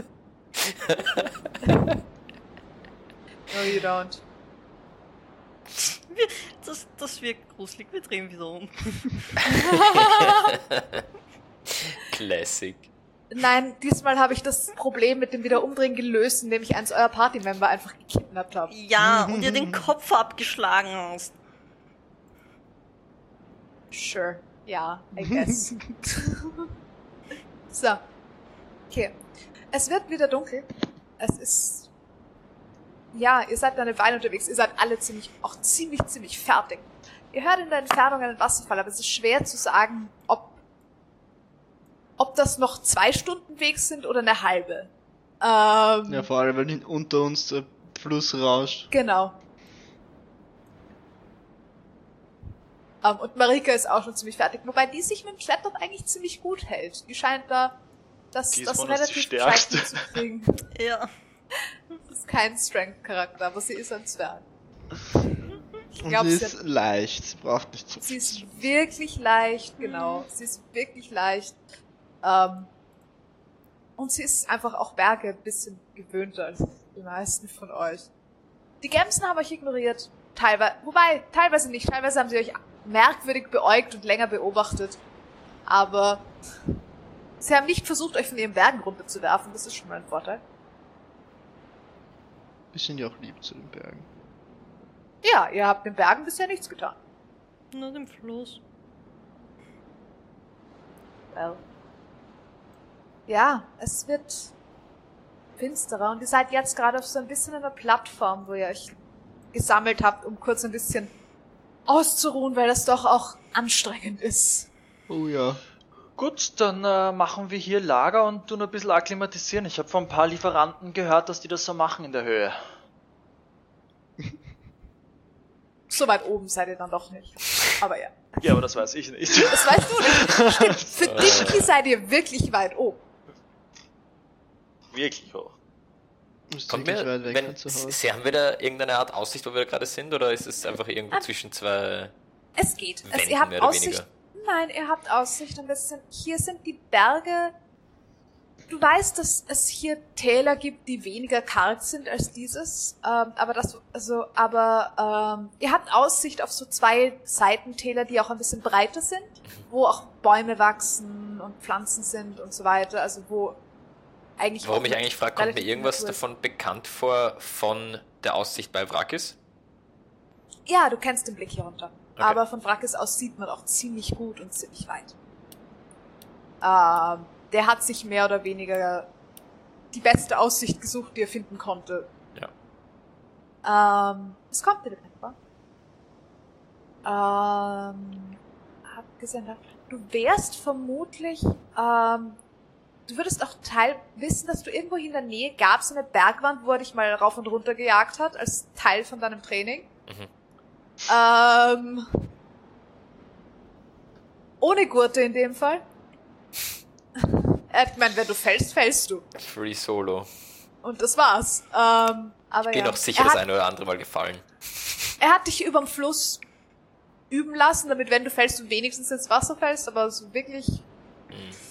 No, you don't. Das, das wirkt gruselig. Wir drehen wieder um. Classic. Nein, diesmal habe ich das Problem mit dem Wiederumdrehen gelöst, indem ich eins eurer Partymember einfach gekidnappt habe. Ja, und ihr den Kopf abgeschlagen hast. Sure. Ja, I guess. so. Okay. Es wird wieder dunkel. Es ist. Ja, ihr seid eine Weile unterwegs. Ihr seid alle ziemlich, auch ziemlich, ziemlich fertig. Ihr hört in der Entfernung einen Wasserfall, aber es ist schwer zu sagen, ob, ob das noch zwei Stunden Weg sind oder eine halbe. Ähm, Ja, vor allem, weil hin- unter uns der Fluss rauscht. Genau. Ähm, und Marika ist auch schon ziemlich fertig, wobei die sich mit dem Klettern eigentlich ziemlich gut hält. Die scheint da das, Die das relativ Stärkste. gescheit hinzukriegen. Ja. Das ist kein Strength-Charakter, aber sie ist ein Zwerg. Ich Und glaube, sie sie, ist hat- leicht, sie braucht nicht so sie ist wirklich leicht, genau. Sie ist wirklich leicht. Ähm, und sie ist einfach auch Berge ein bisschen gewöhnter als die meisten von euch. Die Gemsen haben euch ignoriert. Teilweise, wobei, teilweise nicht. Teilweise haben sie euch merkwürdig beäugt und länger beobachtet. Aber sie haben nicht versucht, euch von ihren Bergen runterzuwerfen. Das ist schon mal ein Vorteil. Wir sind ja auch lieb zu den Bergen. Ja, ihr habt den Bergen bisher nichts getan. Nur dem Fluss. Well. Ja, es wird finsterer und ihr seid jetzt gerade auf so ein bisschen einer Plattform, wo ihr euch gesammelt habt, um kurz ein bisschen auszuruhen, weil das doch auch anstrengend ist. Oh ja. Gut, dann äh, machen wir hier Lager und tun ein bisschen akklimatisieren. Ich habe von ein paar Lieferanten gehört, dass die das so machen in der Höhe. So weit oben seid ihr dann doch nicht. Aber ja. Ja, aber das weiß ich nicht. Das weißt du nicht. Stimmt, für Dinky seid ihr wirklich weit oben. Wirklich hoch. Kommt wirklich mir, weit weg wenn, von zu Hause. Sie haben wir da irgendeine Art Aussicht, wo wir gerade sind, oder ist es einfach irgendwo Ah. zwischen zwei Es geht. Es, Wänden ihr habt mehr oder Aussicht. weniger? Nein, ihr habt Aussicht ein bisschen. Hier sind die Berge. Du weißt, dass es hier Täler gibt, die weniger karg sind als dieses. Ähm, aber das, also, aber ähm, ihr habt Aussicht auf so zwei Seitentäler, die auch ein bisschen breiter sind, wo auch Bäume wachsen und Pflanzen sind und so weiter. Also wo eigentlich. Warum ich eigentlich frage, kommt mir irgendwas davon bekannt vor von der Aussicht bei Wrakis? Ja, du kennst den Blick hier runter. Okay. Aber von Wrackes aus sieht man auch ziemlich gut und ziemlich weit. Ähm, der hat sich mehr oder weniger die beste Aussicht gesucht, die er finden konnte. Ja. Ähm, es kommt wieder etwa. Ähm, abgesehen davon, du wärst vermutlich, ähm, du würdest auch Teil wissen, dass du irgendwo in der Nähe gab es eine Bergwand, wo er dich mal rauf und runter gejagt hat, als Teil von deinem Training. Mhm. Ähm, ohne Gurte in dem Fall. Er hat gemeint, wenn du fällst, fällst du. Free Solo. Und das war's. Ähm, aber Bin ja. auch sicher er das eine oder andere Mal gefallen. er hat dich überm Fluss üben lassen, damit wenn du fällst, du wenigstens ins Wasser fällst, aber so wirklich. Mhm.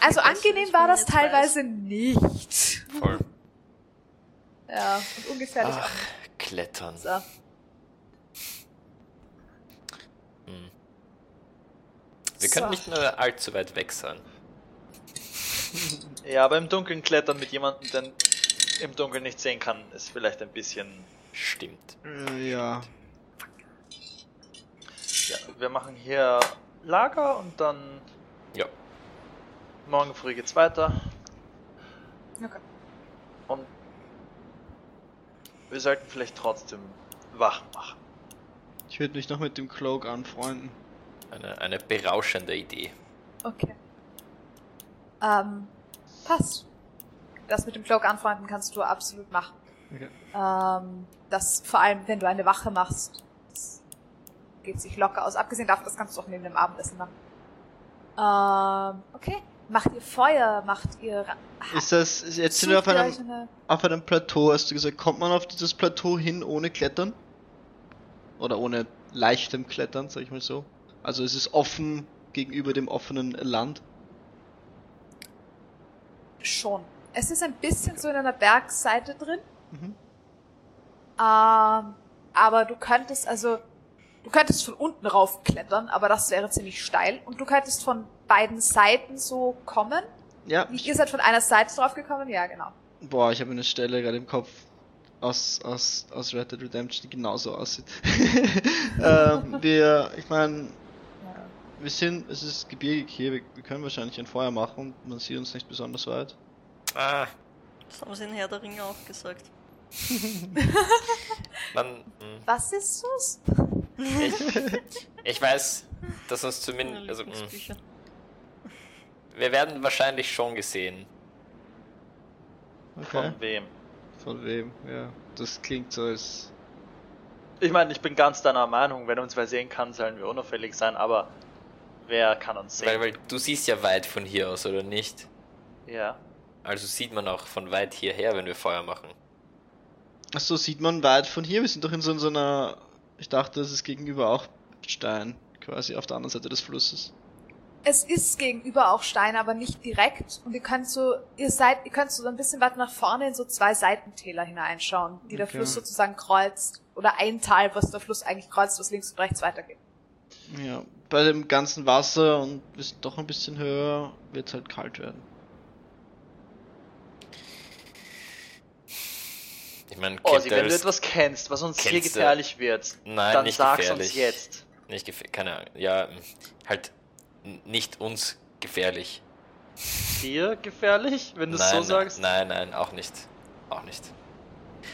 Also angenehm war das teilweise nicht. Voll. Ja, und ungefährlich Ach, auch Klettern. So. Wir können So. nicht nur allzu weit weg sein. Ja, aber im Dunkeln klettern mit jemandem, der im Dunkeln nicht sehen kann, ist vielleicht ein bisschen. Stimmt. Äh, ja. Ja, wir machen hier Lager und dann. Morgen früh geht's weiter. Okay. Und wir sollten vielleicht trotzdem wach machen. Ich würde mich noch mit dem Cloak anfreunden. Eine, eine berauschende Idee. Okay. Ähm, passt. Das mit dem Cloak anfreunden kannst du absolut machen. Okay. Ähm, das vor allem, wenn du eine Wache machst, das geht sich locker aus. Abgesehen davon, das kannst du auch neben dem Abendessen machen. Ähm, okay. Macht ihr Feuer? Macht ihr... Ist das, jetzt sind wir auf einem, eine- auf einem Plateau, hast du gesagt. Kommt man auf dieses Plateau hin ohne Klettern? Oder ohne leichtem Klettern, sag ich mal so. Also es ist offen gegenüber dem offenen Land. Schon. Es ist ein bisschen so in einer Bergseite drin. Mhm. Ähm, aber du könntest, also, du könntest von unten rauf klettern, aber das wäre ziemlich steil. Und du könntest von beiden Seiten so kommen. Ja. Ihr seid von einer Seite drauf gekommen? Ja, genau. Boah, ich habe eine Stelle gerade im Kopf aus, aus, aus Red Dead Redemption, die genauso aussieht. ähm, wir, ich meine, wir sind, es ist gebirgig hier, wir, wir können wahrscheinlich ein Feuer machen man sieht uns nicht besonders weit. Ah, Das haben sie in Herr der Ringe auch gesagt. man, hm. Was ist das? ich, ich weiß, dass uns zumindest, also, hm. Wir werden wahrscheinlich schon gesehen. Okay. Von wem? Von wem? Ja. Das klingt so als. Ich meine, ich bin ganz deiner Meinung, wenn uns wer sehen kann, sollen wir unauffällig sein, aber wer kann uns sehen? Weil, weil du siehst ja weit von hier aus, oder nicht? ja. Also sieht man auch von weit hierher, wenn wir Feuer machen. Achso, sieht man weit von hier? Wir sind doch in so, in so einer. Ich dachte, das ist gegenüber auch Stein, quasi auf der anderen Seite des Flusses. Es ist gegenüber auch Stein, aber nicht direkt. Und ihr könnt so, ihr seid, ihr könnt so ein bisschen weiter nach vorne in so zwei Seitentäler hineinschauen, die der Okay. Fluss sozusagen kreuzt. Oder ein Tal, was der Fluss eigentlich kreuzt, was links und rechts weitergeht. Ja, bei dem ganzen Wasser und wir sind doch ein bisschen höher, wird es halt kalt werden. Ich meine, Oh, sie, wenn du etwas kennst, was uns hier gefährlich wird, Nein, dann nicht sag's gefährlich. uns jetzt. Nicht gefährlich, keine Ahnung. Ja, hm, halt nicht uns gefährlich. Dir gefährlich, wenn du es so sagst? Nein, nein, auch nicht. Auch nicht.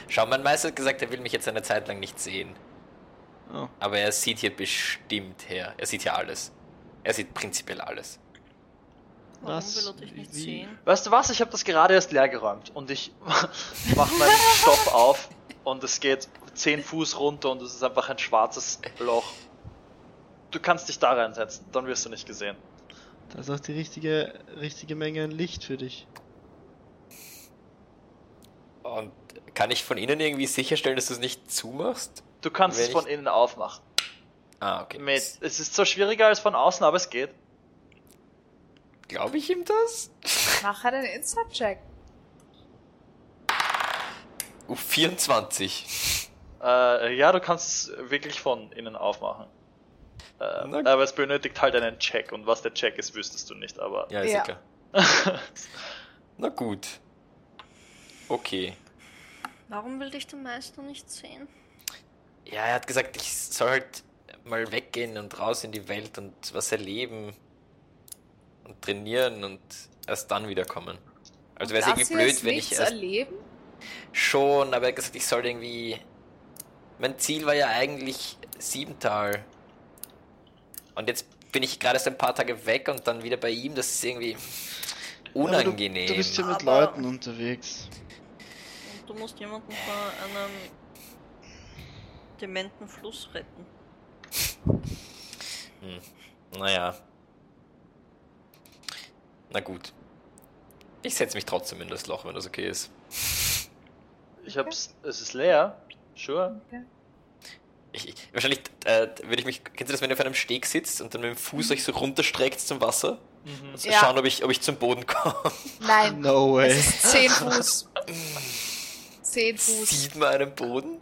Schau, mein Meister hat gesagt, er will mich jetzt eine Zeit lang nicht sehen. Oh. Aber er sieht hier bestimmt her. Er sieht hier alles. Er sieht prinzipiell alles. Warum Was? will er dich nicht Wie? sehen? Weißt du was? Ich habe das gerade erst leer geräumt und ich mach meinen Stoff auf und es geht 10 Fuß runter und es ist einfach ein schwarzes Loch. Du kannst dich da reinsetzen, dann wirst du nicht gesehen. Da ist auch die richtige, richtige Menge an Licht für dich. Und kann ich von innen irgendwie sicherstellen, dass du es nicht zumachst? Du kannst es von ich- innen aufmachen. Ah, okay. Mit, es ist zwar schwieriger als von außen, aber es geht. Glaube ich ihm das? Mach halt einen Inside-Check. Uh, 24. Äh, ja, du kannst es wirklich von innen aufmachen. Äh, Na- aber es benötigt halt einen Check und was der Check ist, wüsstest du nicht, aber. Ja, ist ja. Klar. Na gut. Okay. Warum will dich der Meister nicht sehen? Ja, er hat gesagt, ich soll halt mal weggehen und raus in die Welt und was erleben und trainieren und erst dann wiederkommen. Also wäre es irgendwie blöd, wenn ich erst erleben. schon, aber er hat gesagt, ich soll irgendwie. Mein Ziel war ja eigentlich Siebental. Und jetzt bin ich gerade erst ein paar Tage weg und dann wieder bei ihm. Das ist irgendwie unangenehm. Du, du bist ja mit Aber- Leuten unterwegs. Und du musst jemanden vor einem dementen Fluss retten. Naja. Na gut. Ich setze mich trotzdem in das Loch, wenn das okay ist. Ich hab's. Es ist leer. Sure. Ich, ich, wahrscheinlich äh, würde ich mich. Kennst du das, wenn ihr auf einem Steg sitzt und dann mit dem Fuß euch so runterstreckt zum Wasser? Und so Ja. schauen, ob ich, ob ich zum Boden komme. Nein, No way. es ist zehn Fuß. Zehn Fuß. Sieht man einen Boden?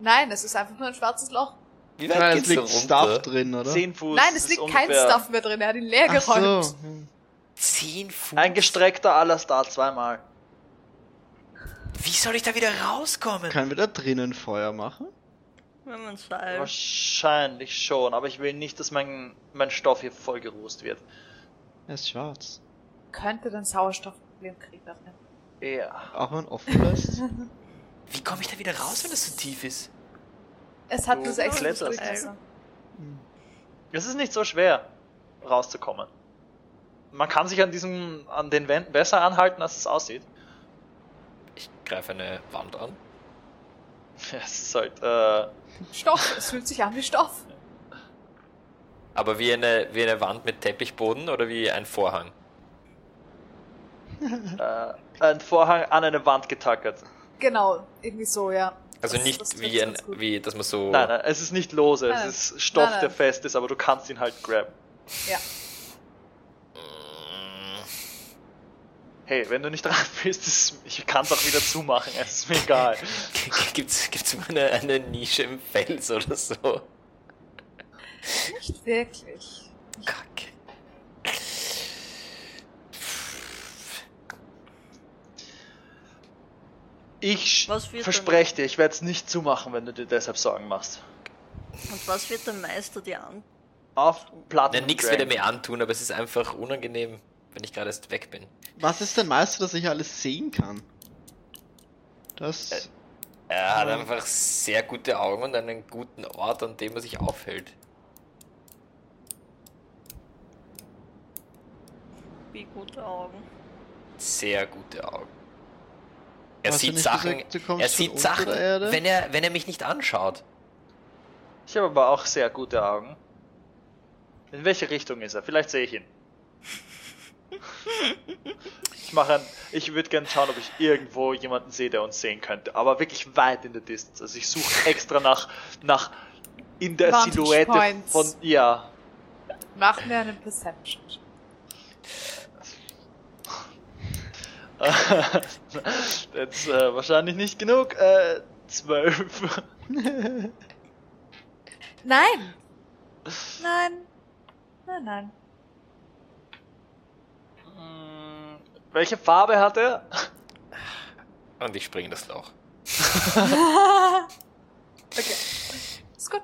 Nein, es ist einfach nur ein schwarzes Loch. Wie weit Nein, es geht's liegt so Stuff runter? drin, oder? 10 Fuß. Nein, es liegt kein ungefähr- Stuff mehr drin. Er hat ihn leer Ach geräumt. so. hm. 10 Fuß. Ein gestreckter Alastar zweimal. Wie soll ich da wieder rauskommen? Können wir da drinnen Feuer machen? Wenn man Seil. Wahrscheinlich schon, aber ich will nicht, dass mein, mein Stoff hier vollgerußt wird. Er ist schwarz. Könnte den Sauerstoffproblem kriegen. Ja. Auch wenn offen lässt. Wie komme ich da wieder raus, wenn das so tief ist? Es hat nur sechs. Durchmesser. Es ist nicht so schwer, rauszukommen. Man kann sich an diesem, an den Wänden besser anhalten, als es aussieht. Ich greife eine Wand an. Es ist halt, äh, Stoff, es fühlt sich an wie Stoff. Aber wie eine, wie eine Wand mit Teppichboden oder wie ein Vorhang? äh, ein Vorhang an eine Wand getackert. Genau, irgendwie so, ja. Also Das- nicht das wie ein, wie, dass man so. Nein, nein, es ist nicht lose, Nein, es ist Stoff, nein, nein. der fest ist, aber du kannst ihn halt grabben. Ja. Hey, wenn du nicht dran bist, ist, ich kann es auch wieder zumachen, es ist mir egal. Gibt's, gibt's mal eine, eine Nische im Fels oder so? Nicht wirklich. Kacke. Ich verspreche dir, ich werde es nicht zumachen, wenn du dir deshalb Sorgen machst. Und was wird der Meister dir an? Auf Platten. Ja, nichts wird er mir antun, aber es ist einfach unangenehm, wenn ich gerade erst weg bin. Was ist denn Meister, dass ich alles sehen kann? Das. Er hat einfach sehr gute Augen und einen guten Ort, an dem er sich aufhält. Wie gute Augen. Sehr gute Augen. Er Hast du sieht Sachen, gesagt, du er sieht Sachen, wenn er, wenn er mich nicht anschaut. Ich habe aber auch sehr gute Augen. In welche Richtung ist er? Vielleicht sehe ich ihn. Ich mache ich würde gerne schauen, ob ich irgendwo jemanden sehe, der uns sehen könnte, aber wirklich weit in der Distance. Also ich suche extra nach, nach in der Vantage Silhouette Points. von, ja. Mach mir einen Perception. Das ist äh, wahrscheinlich nicht genug. Äh, zwölf. Nein! Nein. Nein, nein. Welche Farbe hat er? Und ich springe in das Loch. Okay. Ist gut.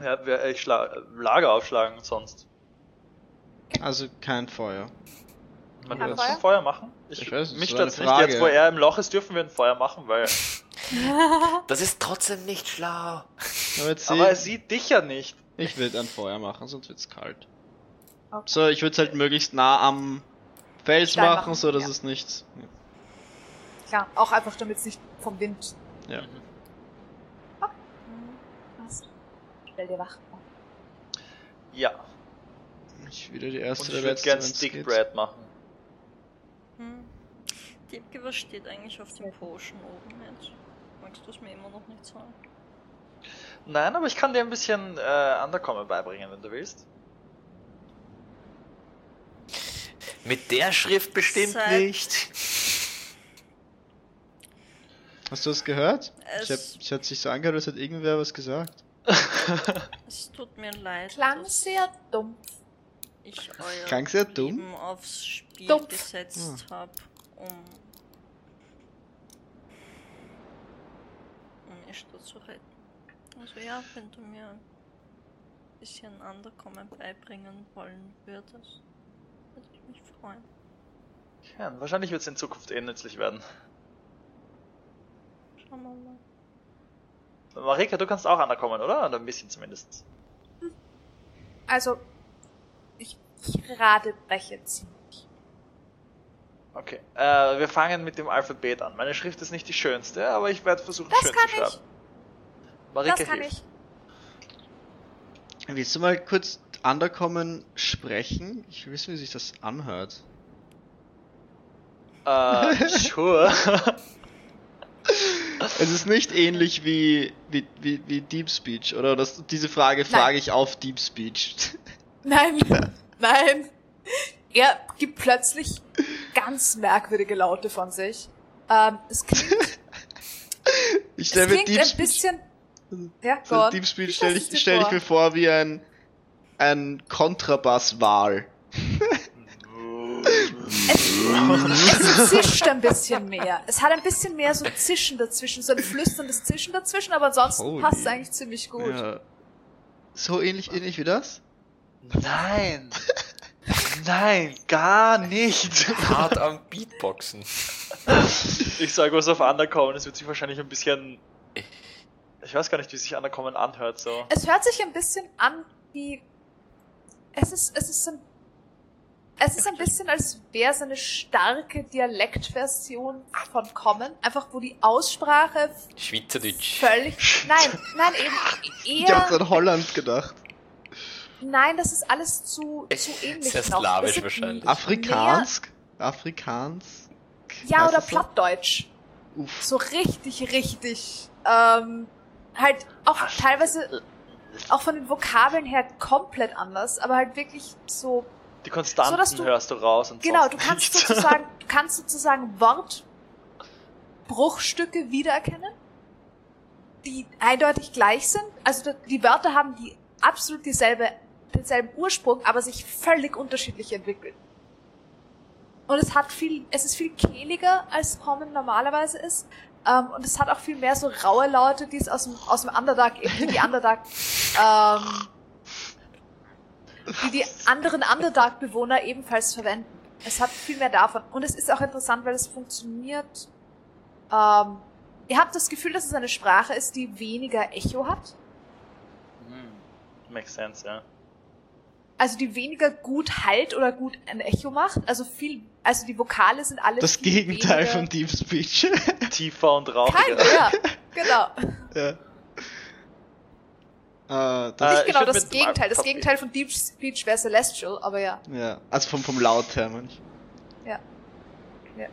Ja, ich Lager aufschlagen sonst. Also kein Feuer. Man Feuer? ein Feuer machen? Ich, Ich weiß, mich eine nicht. Frage. Jetzt, wo er im Loch ist, dürfen wir ein Feuer machen, weil. Das ist trotzdem nicht schlau. Aber Aber er sieht dich ja nicht. Ich will ein Feuer machen, sonst wird's kalt. Okay. So, ich würde es halt möglichst nah am Fels machen, machen, so dass ja. es nicht. Klar, auch einfach, damit es nicht vom Wind Ja. passt. Stell dir wach. Ja. Ich wieder die Und erste ich der würde letzte. gern wenn's Stick geht. Bread machen. Hm. Was steht eigentlich auf dem Potion oben jetzt? Magst du es mir immer noch nicht sagen? Nein, aber ich kann dir ein bisschen äh, Undercommon beibringen, wenn du willst. Mit der Schrift bestimmt Seit- nicht. Hast du das gehört? Ich hab, Es- ich hat sich so angehört, als hätte irgendwer was gesagt. Es tut mir leid, Klang dass sehr dumpf. ich euer Klang sehr dumm. Leben aufs Spiel Dumpf. gesetzt habe, um, um Ishtar zu retten. Also ja, wenn du mir ein bisschen Underkommen beibringen wollen würdest, würde ich mich freuen. Ja, wahrscheinlich wird es in Zukunft eh nützlich werden. Schauen wir mal. Marika, du kannst auch Undercommon, oder? Oder ein bisschen zumindest. Also, ich, ich rate breche ziemlich. Okay. Äh, wir fangen mit dem Alphabet an. Meine Schrift ist nicht die schönste, aber ich werde versuchen, Das schön kann zu ich. Marika Das kann hilft. ich. Willst du mal kurz Underkommen sprechen? Ich will wissen, wie sich das anhört. Äh, sure. Es ist nicht ähnlich wie, wie, wie, wie Deep Speech, oder? Das, diese Frage frage ich auf Deep Speech. Nein, nein. Er gibt plötzlich ganz merkwürdige Laute von sich. Ähm, es klingt, Ich es stelle mir klingt ein Speech. bisschen Ja, So go on. Deep Speech Wie stell stellst du ich, stell ich mir vor wie ein, ein Kontrabass-Wal. Es zischt ein bisschen mehr. Es hat ein bisschen mehr so Zischen dazwischen, so ein flüsterndes Zischen dazwischen, aber ansonsten Holy. passt es eigentlich ziemlich gut. Ja. So ähnlich, ähnlich wie das? Nein. Nein, gar nicht. Hart am Beatboxen. Ich sage was auf Undercommon, es wird sich wahrscheinlich ein bisschen. Ich weiß gar nicht, wie sich Undercommon anhört, so. Es hört sich ein bisschen an wie. Es ist, es ist ein. Es ist ein bisschen, als wäre es eine starke Dialektversion von Common, einfach wo die Aussprache Schweizerdeutsch. völlig. Nein, nein, eben Ich hab's eher. an Holland gedacht. Nein, das ist alles zu, zu ähnlich Sehr noch. slawisch wahrscheinlich. Afrikansk? Afrikaans? Ja, oder? Plattdeutsch. Uff. So richtig, richtig. Ähm, halt auch teilweise auch von den Vokabeln her komplett anders, aber halt wirklich so. Die Konstanten So, du- hörst du raus und Genau, du kannst nichts. sozusagen, du kannst sozusagen Wortbruchstücke wiedererkennen, die eindeutig gleich sind. Also die Wörter haben die absolut dieselbe, denselben Ursprung, aber sich völlig unterschiedlich entwickeln. Und es hat viel, es ist viel kehliger als Common normalerweise ist. Ähm, und es hat auch viel mehr so raue Laute, die es aus dem, aus dem Underdark, eben die Underdark, ähm, die die anderen Underdark-Bewohner ebenfalls verwenden. Es hat viel mehr davon. Und es ist auch interessant, weil es funktioniert. Ähm, ihr habt das Gefühl, dass es eine Sprache ist, die weniger Echo hat. Hm, Makes sense, ja. Also die weniger gut halt oder gut ein Echo macht. Also viel, also die Vokale sind alle Das viel Gegenteil weniger- von Deep Speech. Tiefer und rauchiger. Keine, ja, genau. ja. Äh, das, Äh, Nicht ich genau das Gegenteil. Das Gegenteil von Deep Speech wäre Celestial, aber ja. ja. Also vom, vom Laut her, manch. Ja. Ja.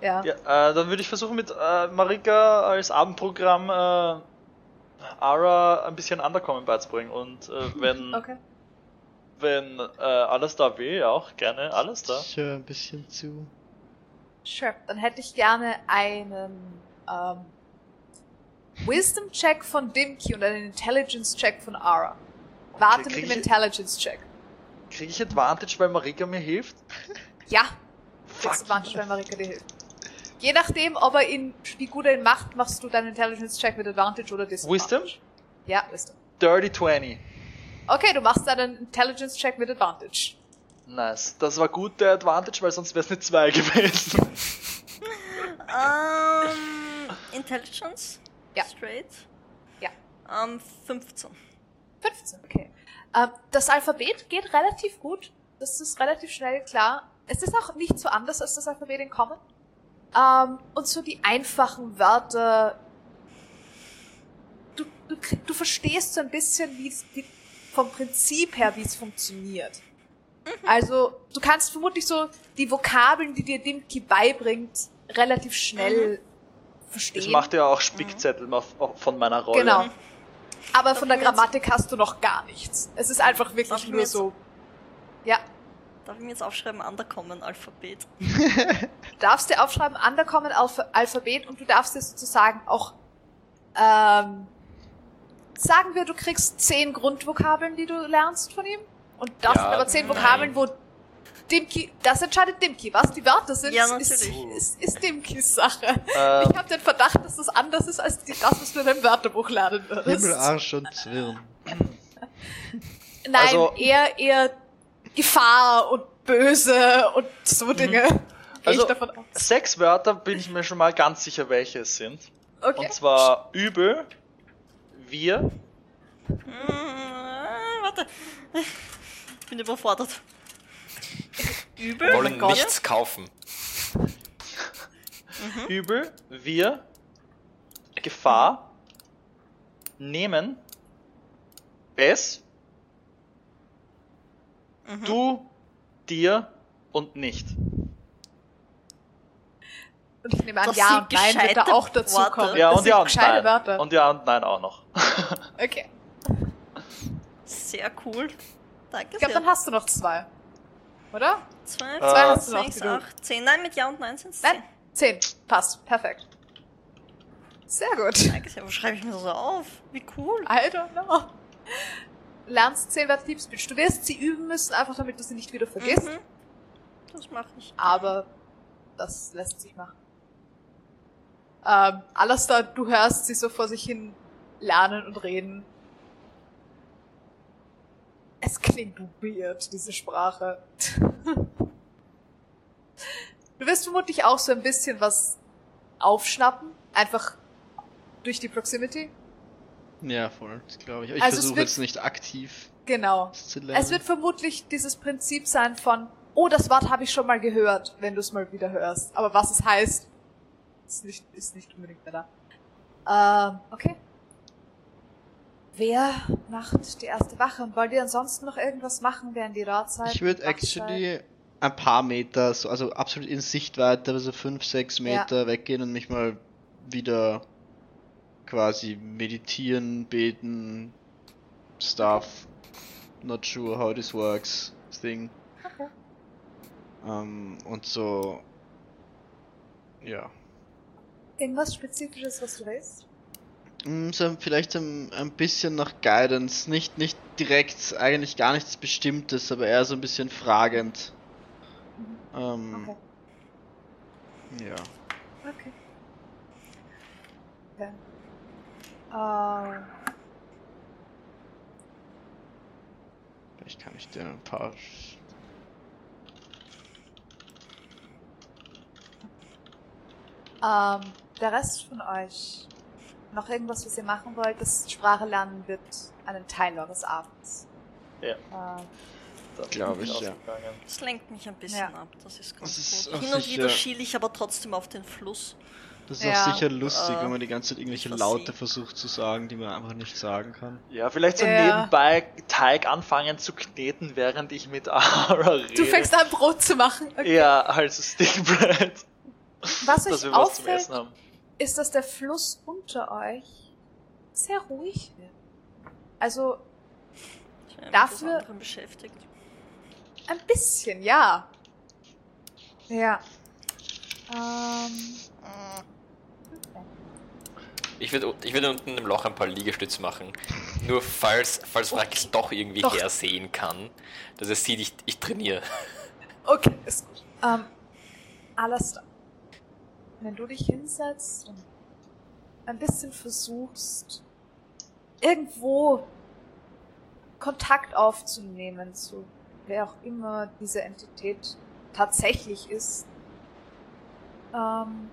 Ja. Ja, äh, dann würde ich versuchen mit äh, Marika als Abendprogramm äh, Ara ein bisschen Undercommon beizubringen. Und äh, wenn, Okay. Wenn äh, alles da will, auch gerne alles da. Ich höre ein bisschen zu. Sure. Dann hätte ich gerne einen ähm, Wisdom-Check von Dimki und einen Intelligence-Check von Ara. Warte Krieg mit dem ich- Intelligence-Check. Kriege ich Advantage, weil Marika mir hilft? Ja. Fuck. Kriegst Advantage, wenn Marika dir hilft. Je nachdem, ob er ihn, wie gut er ihn macht, machst du deinen Intelligence-Check mit Advantage oder Disadvantage. Wisdom? Ja, Wisdom. Dirty 20. Okay, du machst deinen Intelligence-Check mit Advantage. Nice. Das war gut der Advantage, weil sonst wäre es eine 2 gewesen. Ähm, Intelligence? Ja. Straight? Ja. Ähm, 15. 15, okay. Ähm, das Alphabet geht relativ gut. Das ist relativ schnell klar. Es ist auch nicht so anders als das Alphabet in Common. Ähm, und so die einfachen Wörter. Du, du, du verstehst so ein bisschen, wie es wie, vom Prinzip her, wie es funktioniert. Also, du kannst vermutlich so die Vokabeln, die dir Dimki beibringt, relativ schnell verstehen. Ich machte ja auch Spickzettel auf- auf- von meiner Rolle. Genau. Aber von der jetzt- Grammatik hast du noch gar nichts. Es ist einfach wirklich nur jetzt- so. Ja. Darf ich mir jetzt aufschreiben, Undercommon Alphabet? Du darfst dir aufschreiben, Undercommon Alph Alphabet und du darfst dir sozusagen auch, ähm, sagen wir, du kriegst zehn Grundvokabeln, die du lernst von ihm. Und das Ja, sind aber zehn nein. Vokabeln, wo Dimki, das entscheidet Dimki. Was die Wörter sind, Ja, ist, ist, ist Dimkis Sache. Äh, Ich habe den Verdacht, dass das anders ist, als die, das, was du in deinem Wörterbuch lernen würdest. Himmel, Arsch und Zwirn. Nein, Also- eher, eher Gefahr und Böse und so Dinge. Gehe Also- ich davon aus. Sechs Wörter bin ich mir schon mal ganz sicher, welche es sind. Okay. Und zwar übel, wir, Hm, warte. Ich bin überfordert. Übel? Wollen Gott. nichts kaufen. übel, wir, Gefahr, nehmen, es, du, dir und nicht. Und ich nehme an, ja und nein wird da auch dazu Worte. kommen. Ja, das und ja und nein. Wörter. Und ja und nein auch noch. okay. Sehr cool. Danke Ich glaube, sehr. dann hast du noch zwei. Oder? Zwei, Zwei hast du noch, sechs, acht, zehn. Nein, mit Ja und Nein sind es Nein? Zehn. Passt. Perfekt. Sehr gut. Danke sehr. Wo schreibe ich mir das so auf? Wie cool. I don't know. Lernst 10 Werte Deep Speech. Du wirst sie üben müssen, einfach damit du sie nicht wieder vergisst. Mhm. Das mache ich. Aber das lässt sich machen. Ähm, Alastair, du hörst sie so vor sich hin lernen und reden. Es klingt weird, diese Sprache. du wirst vermutlich auch so ein bisschen was aufschnappen, einfach durch die Proximity. Ja, voll, glaube ich. Ich Also es versuche jetzt nicht aktiv Genau. zu lernen. Es wird vermutlich dieses Prinzip sein von, oh, das Wort habe ich schon mal gehört, wenn du es mal wieder hörst. Aber was es heißt, ist nicht, ist nicht unbedingt mehr da. Ähm, okay. Wer macht die erste Wache? Und wollt ihr ansonsten noch irgendwas machen während die Radzeit? ich würde actually ein paar Meter, so, also absolut in Sichtweite, aber so fünf, sechs Meter weggehen und mich mal wieder quasi meditieren, beten, stuff. Not sure how this works, thing. Okay. Ähm, und so, ja. Irgendwas Spezifisches, was du weißt? Mm, So vielleicht ein, ein bisschen nach Guidance, nicht, nicht direkt, eigentlich gar nichts Bestimmtes, aber eher so ein bisschen fragend. Ähm, Okay. ja. Okay. Okay. Ähm, Vielleicht kann ich dir ein paar. Ähm, der Rest von euch, noch irgendwas, was ihr machen wollt? Das Sprache lernen wird einen Teil eures Abends. Ja. Ähm, Da bin Glaub ich, ja. Das lenkt mich ein bisschen Ja. ab. Das ist ganz Das ist gut. auch Hin und sicher- wieder schiele ich aber trotzdem auf den Fluss. Das ist Ja. auch sicher lustig, Äh, wenn man die ganze Zeit irgendwelche Laute versucht zu sagen, die man einfach nicht sagen kann. Ja, vielleicht so Ja. nebenbei Teig anfangen zu kneten, während ich mit Ara rede. du fängst an, Brot zu machen. Okay. Ja, also Stickbread. Was dass euch wir was zum auffällt, Essen haben. ist, dass der Fluss unter euch sehr ruhig wird. Also Dafür- beschäftigt. ein bisschen, ja. Ja. Ähm, Ich würde ich würd unten im Loch ein paar Liegestütze machen. Nur falls, falls Frank es doch irgendwie Doch. hersehen kann, dass er sieht, ich, ich trainiere. okay, ist gut. Ähm, Alastair, wenn du dich hinsetzt und ein bisschen versuchst, irgendwo Kontakt aufzunehmen zu wer auch immer diese Entität tatsächlich ist, ähm,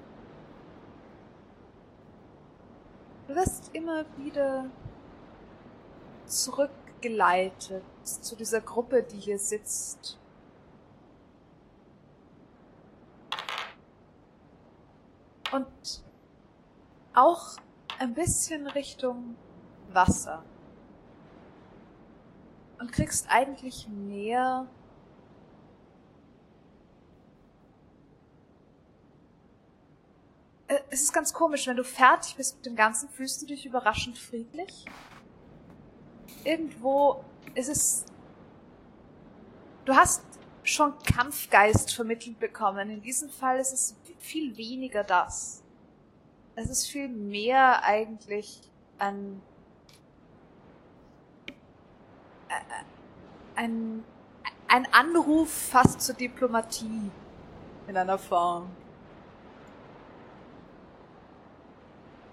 du wirst immer wieder zurückgeleitet zu dieser Gruppe, die hier sitzt. Und auch ein bisschen Richtung Wasser. Und kriegst eigentlich mehr Äh, Es ist ganz komisch, wenn du fertig bist mit dem Ganzen, fühlst du dich überraschend friedlich. Irgendwo ist es. Du hast schon Kampfgeist vermittelt bekommen. In diesem Fall ist es viel weniger das. Es ist viel mehr eigentlich ein. äh, ein, ein Anruf fast zur Diplomatie in einer Form.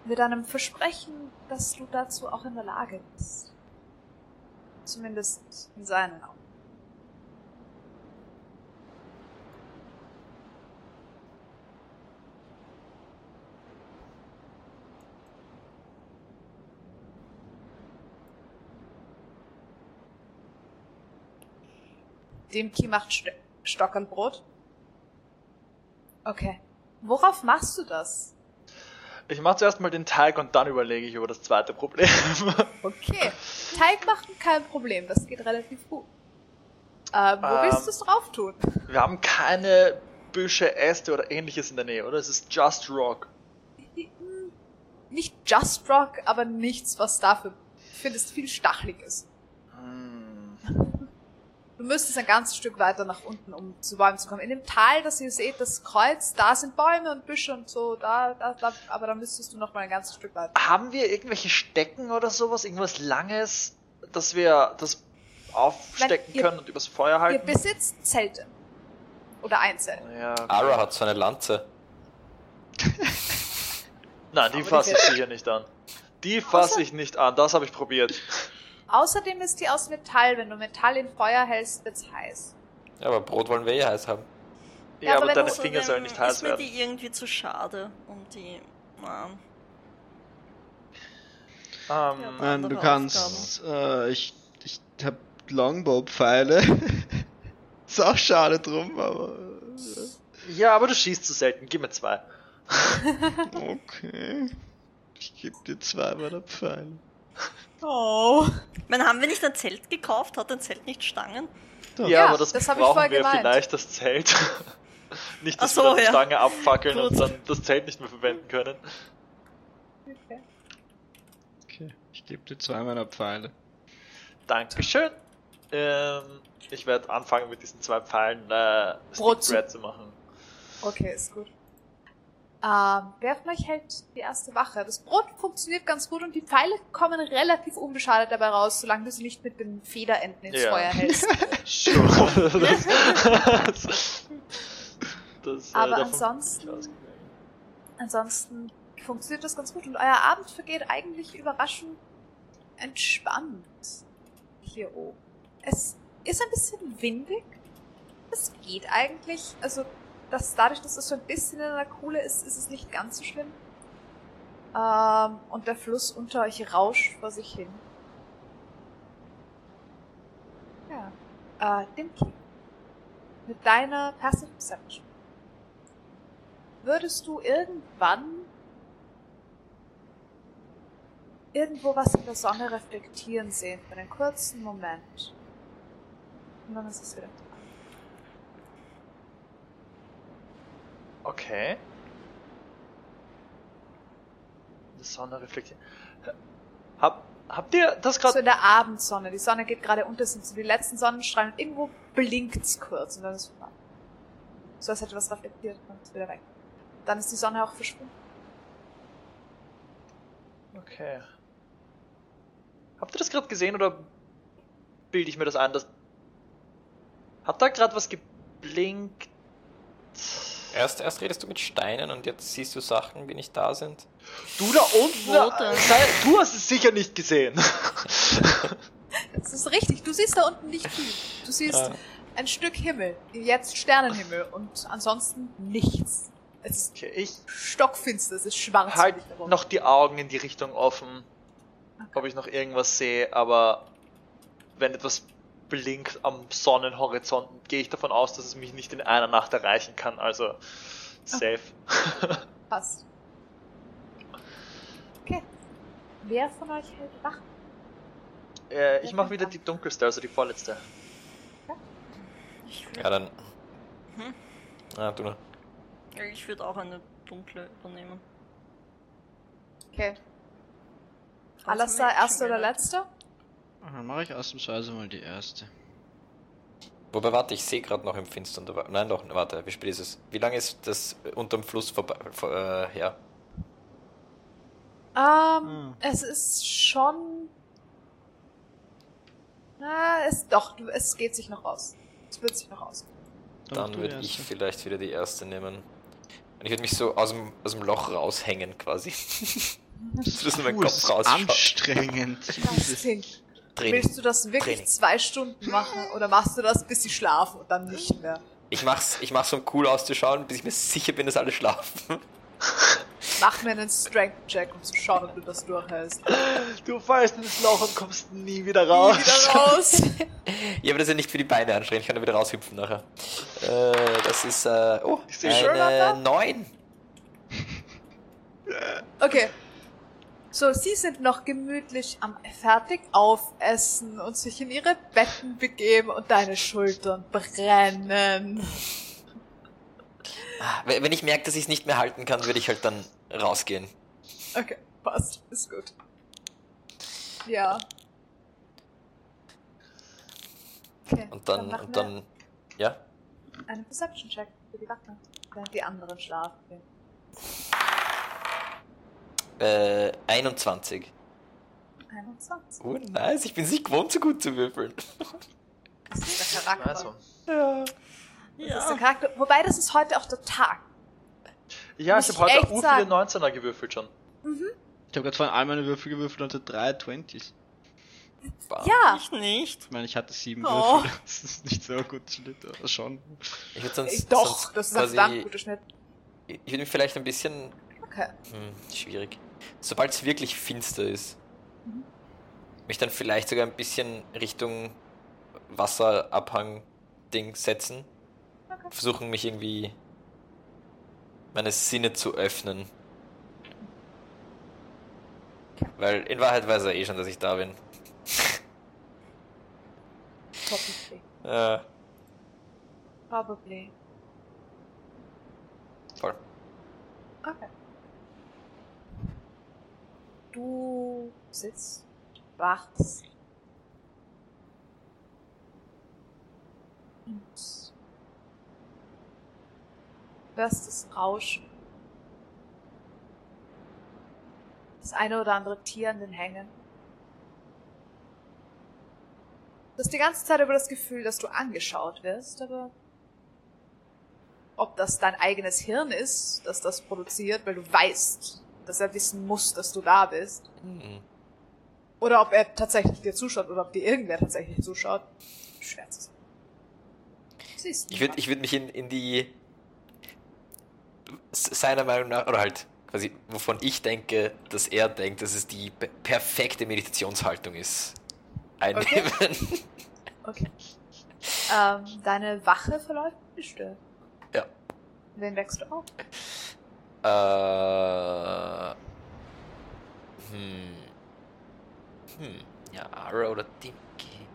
Mit einem Versprechen, dass du dazu auch in der Lage bist. Zumindest in seinen Augen. Demki macht St Stockenbrot. Okay. Worauf machst du das? Ich mache zuerst mal den Teig und dann überlege ich über das zweite Problem. Okay. Teig machen kein Problem, das geht relativ gut. Ähm, wo Ähm. willst du es drauf tun? Wir haben keine Büsche, Äste oder ähnliches in der Nähe, oder? Es ist just rock. Nicht Just Rock, aber nichts, was dafür findest viel Stachliges. Hm. Du müsstest ein ganzes Stück weiter nach unten, um zu Bäumen zu kommen. In dem Tal, das ihr seht, das Kreuz, da sind Bäume und Büsche und so, da, da, da aber da müsstest du noch mal ein ganzes Stück weiter. Haben wir irgendwelche Stecken oder sowas? Irgendwas Langes, dass wir das aufstecken Nein, ihr- können und übers Feuer Ihr halten? besitzt Zelte. Oder ein Zelt. Ja. Ara hat so eine Lanze. Nein, die fasse ich sicher nicht an. Die fasse ich nicht an, das habe ich probiert. Außerdem ist die aus Metall. Wenn du Metall in Feuer hältst, wird's heiß. Ja, aber Brot wollen wir eh heiß haben. Ja, aber aber wenn deine du- Finger sollen nicht ist heiß mir werden. die irgendwie zu schade, um die. Na, Ähm, Ja, Nein, du kannst. Äh, ich ich hab Longbow-Pfeile. Ist auch schade drum, aber. ja, aber du schießt zu selten. Gib mir zwei. äh, Okay. Ich geb dir zwei meiner Pfeile. Oh. Ich meine, haben wir nicht ein Zelt gekauft? Hat ein Zelt nicht Stangen? Ja, Ja, aber das, das brauchen wir gemeint. vielleicht, das Zelt. nicht, dass so, wir dann die ja. Stange abfackeln und dann das Zelt nicht mehr verwenden können. Okay. Okay. Ich geb dir zwei meiner Pfeile. Dankeschön. Ähm, ich werde anfangen mit diesen zwei Pfeilen äh, Brot Stick Bread zu machen. Okay, ist gut. Ähm, wer von euch hält die erste Wache? Das Brot funktioniert ganz gut und die Pfeile kommen relativ unbeschadet dabei raus, solange du sie nicht mit den Federenden ins Ja. Feuer hältst. Sure. das, das, äh, Aber ansonsten- Ansonsten funktioniert das ganz gut und euer Abend vergeht eigentlich überraschend entspannt hier oben. Es ist ein bisschen windig. Es geht eigentlich. Also, das, dadurch, dass es so ein bisschen in einer Kuhle ist, ist es nicht ganz so schlimm. Ähm, und der Fluss unter euch rauscht vor sich hin. Ja. Äh, Dimki. Mit deiner Passive Perception würdest du irgendwann irgendwo was in der Sonne reflektieren sehen für einen kurzen Moment. Und dann ist es wieder Okay. Die Sonne reflektiert. Hab, habt ihr das So gerade. in der Abendsonne. Die Sonne geht gerade unter, sind so die letzten Sonnenstrahlen und irgendwo blinkt's kurz und dann ist es. So als hätte was reflektiert und ist wieder weg. Dann ist die Sonne auch verschwunden. Okay. Habt ihr das gerade gesehen oder bilde ich mir das ein? Dass Hat da gerade was geblinkt? Erst, erst redest du mit Steinen und jetzt siehst du Sachen, die nicht da sind. Du da unten? Wo denn? Sei- Du hast es sicher nicht gesehen. Das ist richtig, du siehst da unten nicht viel. Du siehst Ja. ein Stück Himmel, jetzt Sternenhimmel und ansonsten nichts. Es ist Okay, ich stockfinster, es ist schwarz. halt noch die Augen in die Richtung offen, ob ich noch irgendwas sehe, aber wenn etwas blinkt am Sonnenhorizont, gehe ich davon aus, dass es mich nicht in einer Nacht erreichen kann, also safe. Passt. Okay. Wer von euch hält wach? äh, ich mache wieder die dunkelste, also die vorletzte. Ich Ja, dann. Hm? Ah, du noch. würde ich würd auch eine dunkle übernehmen. Okay. Alastair, schon oder letzter? Dann mache ich ausnahmsweise mal die erste. Wobei, warte, ich sehe gerade noch im Finstern. Nein, doch, warte, wie spät ist es? Wie lange ist das äh, unterm Fluss vorbei, vor, äh, her? Ähm, Hm. es ist schon. Na, es doch, es geht sich noch aus. Es wird sich noch aus. Dann würde ich vielleicht wieder die erste nehmen. Und ich würde mich so aus dem, aus dem Loch raushängen quasi. das nur mein Puh, das Kopf ist. Das anstrengend. Jesus. klingt. Training. Willst du das wirklich Training. zwei Stunden machen oder machst du das, bis sie schlafen und dann nicht mehr? Ich mach's, ich mach's, um cool auszuschauen, bis ich mir sicher bin, dass alle schlafen. Mach mir einen Strength-Check, um zu schauen, ob du das durchhältst. Du fällst ins Loch und kommst nie wieder Nie raus. wieder raus. Ja, aber das ist ja nicht für die Beine anstrengend, ich kann da wieder raushüpfen nachher. Äh, das ist, äh, oh, Ich seh schon, eine Alter. 9. Okay. So, sie sind noch gemütlich am fertig aufessen und sich in ihre Betten begeben und deine Schultern brennen. Wenn wenn ich merke, dass ich es nicht mehr halten kann, würde ich halt dann rausgehen. Okay, passt. Ist gut. Ja. Okay, Und dann, machen und dann, ja, einen Perception-Check für die Wache, während die anderen schlafen. Äh, 21. 21. Oh, nice, ich bin es nicht gewohnt, so gut zu würfeln. Das ist der Charakter. Also. Ja. Das ist der Charakter. Wobei, das ist heute auch der Tag. Ja, Muss ich habe heute auch viele 19er gewürfelt schon. Ich habe gerade vorhin all meine Würfel gewürfelt und hatte drei 20s. Ja, Ich nicht. Ich meine, ich hatte sieben Oh. Würfel. Das ist nicht so ein guter Schnitt, aber schon. Ich würde sonst, ich, doch, sonst das ist ein verdammt guter Schnitt. ich würde mich vielleicht ein bisschen, Okay. hm, schwierig, sobald es wirklich finster ist, Mhm. mich dann vielleicht sogar ein bisschen Richtung Wasserabhang-Ding setzen. Okay. Versuchen mich irgendwie meine Sinne zu öffnen. Weil in Wahrheit weiß er eh schon, dass ich da bin. Probably. Äh, Probably. voll. Okay. Du sitzt, wachst. Und hörst das Rauschen. Das eine oder andere Tier an den Hängen. Du hast die ganze Zeit über das Gefühl, dass du angeschaut wirst, aber ob das dein eigenes Hirn ist, das das produziert, weil du weißt, dass er wissen muss, dass du da bist. Hm. Oder ob er tatsächlich dir zuschaut oder ob dir irgendwer tatsächlich zuschaut. Schwer zu sagen. Ich würde ich würd mich in, in die seiner Meinung nach, oder halt quasi, wovon ich denke, dass er denkt, dass es die pe- perfekte Meditationshaltung ist, einnehmen. Okay. Ähm, deine Wache verläuft gestört. Ja. Wen wächst du auf? Äh, hm. Hm. Ja, Ara oder Dimki.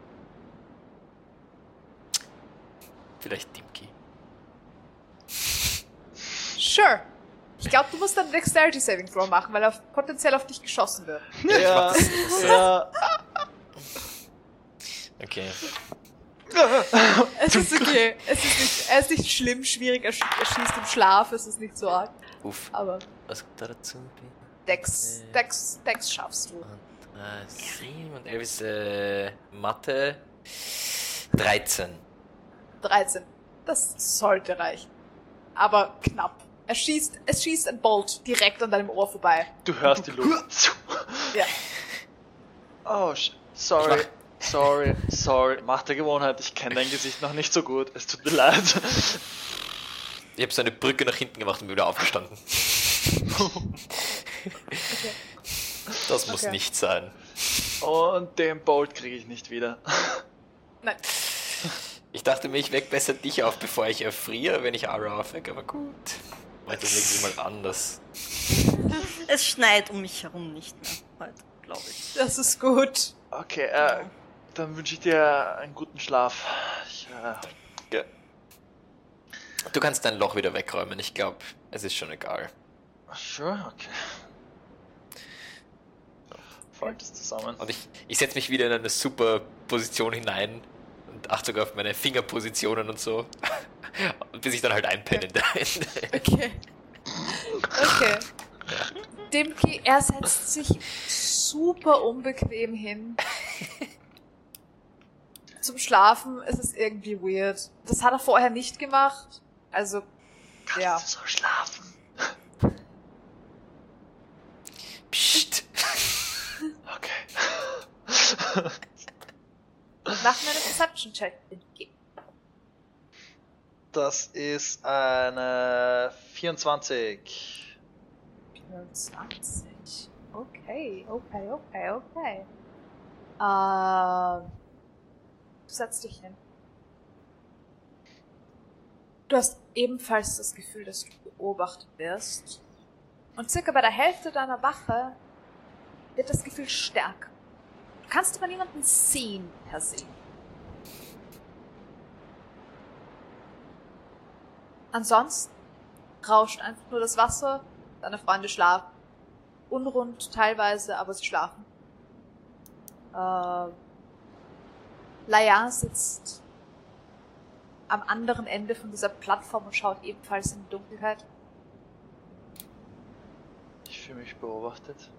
Vielleicht Dimki. Sure. Ich glaube, du musst dann Dexterity Saving Throw machen, weil er potenziell auf dich geschossen wird. Ja, ja. Okay. Es ist okay. Es ist nicht, er ist nicht schlimm, schwierig. Er, sch er schießt im Schlaf. Es ist nicht so arg. Uff. Aber Was kommt da dazu? Dex, Dex, Dex schaffst du. Und, äh, 7 und 11 ist äh, Mathe. 13. 13. Das sollte reichen. Aber knapp. Er schießt, es schießt ein Bolt direkt an deinem Ohr vorbei. Du hörst die Luft. Ja. Oh, sh- sorry. Sorry, sorry. Macht der Gewohnheit, ich kenne dein Gesicht noch nicht so gut. Es tut mir leid. Ich habe so eine Brücke nach hinten gemacht und bin wieder aufgestanden. Das muss Okay. nicht sein. Und den Bolt kriege ich nicht wieder. Nein. Ich dachte mir, ich weck besser dich auf, bevor ich erfriere, wenn ich Ara aufweck, aber gut. Mach das nächste Mal anders. Es schneit um mich herum nicht mehr heute, glaube ich. Das ist gut. Okay, äh, dann wünsche ich dir einen guten Schlaf. Ich, äh. Du kannst dein Loch wieder wegräumen, ich glaube, es ist schon egal. sure, okay. Fällt es zusammen. Und ich, ich setze mich wieder in eine super Position hinein und achte sogar auf meine Fingerpositionen und so. Bis ich dann halt einpenne in der Okay. Okay. Dimki, er setzt sich super unbequem hin. Zum Schlafen ist es irgendwie weird. Das hat er vorher nicht gemacht. Also, ja. Kannst du so schlafen? Psst. Okay. Mach mir einen Perception-Check. Das ist eine 24. 24. Okay, okay, okay, okay. Ähm, du setzt dich hin. Du hast ebenfalls das Gefühl, dass du beobachtet wirst. Und circa bei der Hälfte deiner Wache wird das Gefühl stärker. Du kannst aber niemanden sehen per se. Ansonsten rauscht einfach nur das Wasser, deine Freunde schlafen. Unrund teilweise, aber sie schlafen. Äh, Laia sitzt am anderen Ende von dieser Plattform und schaut ebenfalls in die Dunkelheit. Ich fühle mich beobachtet.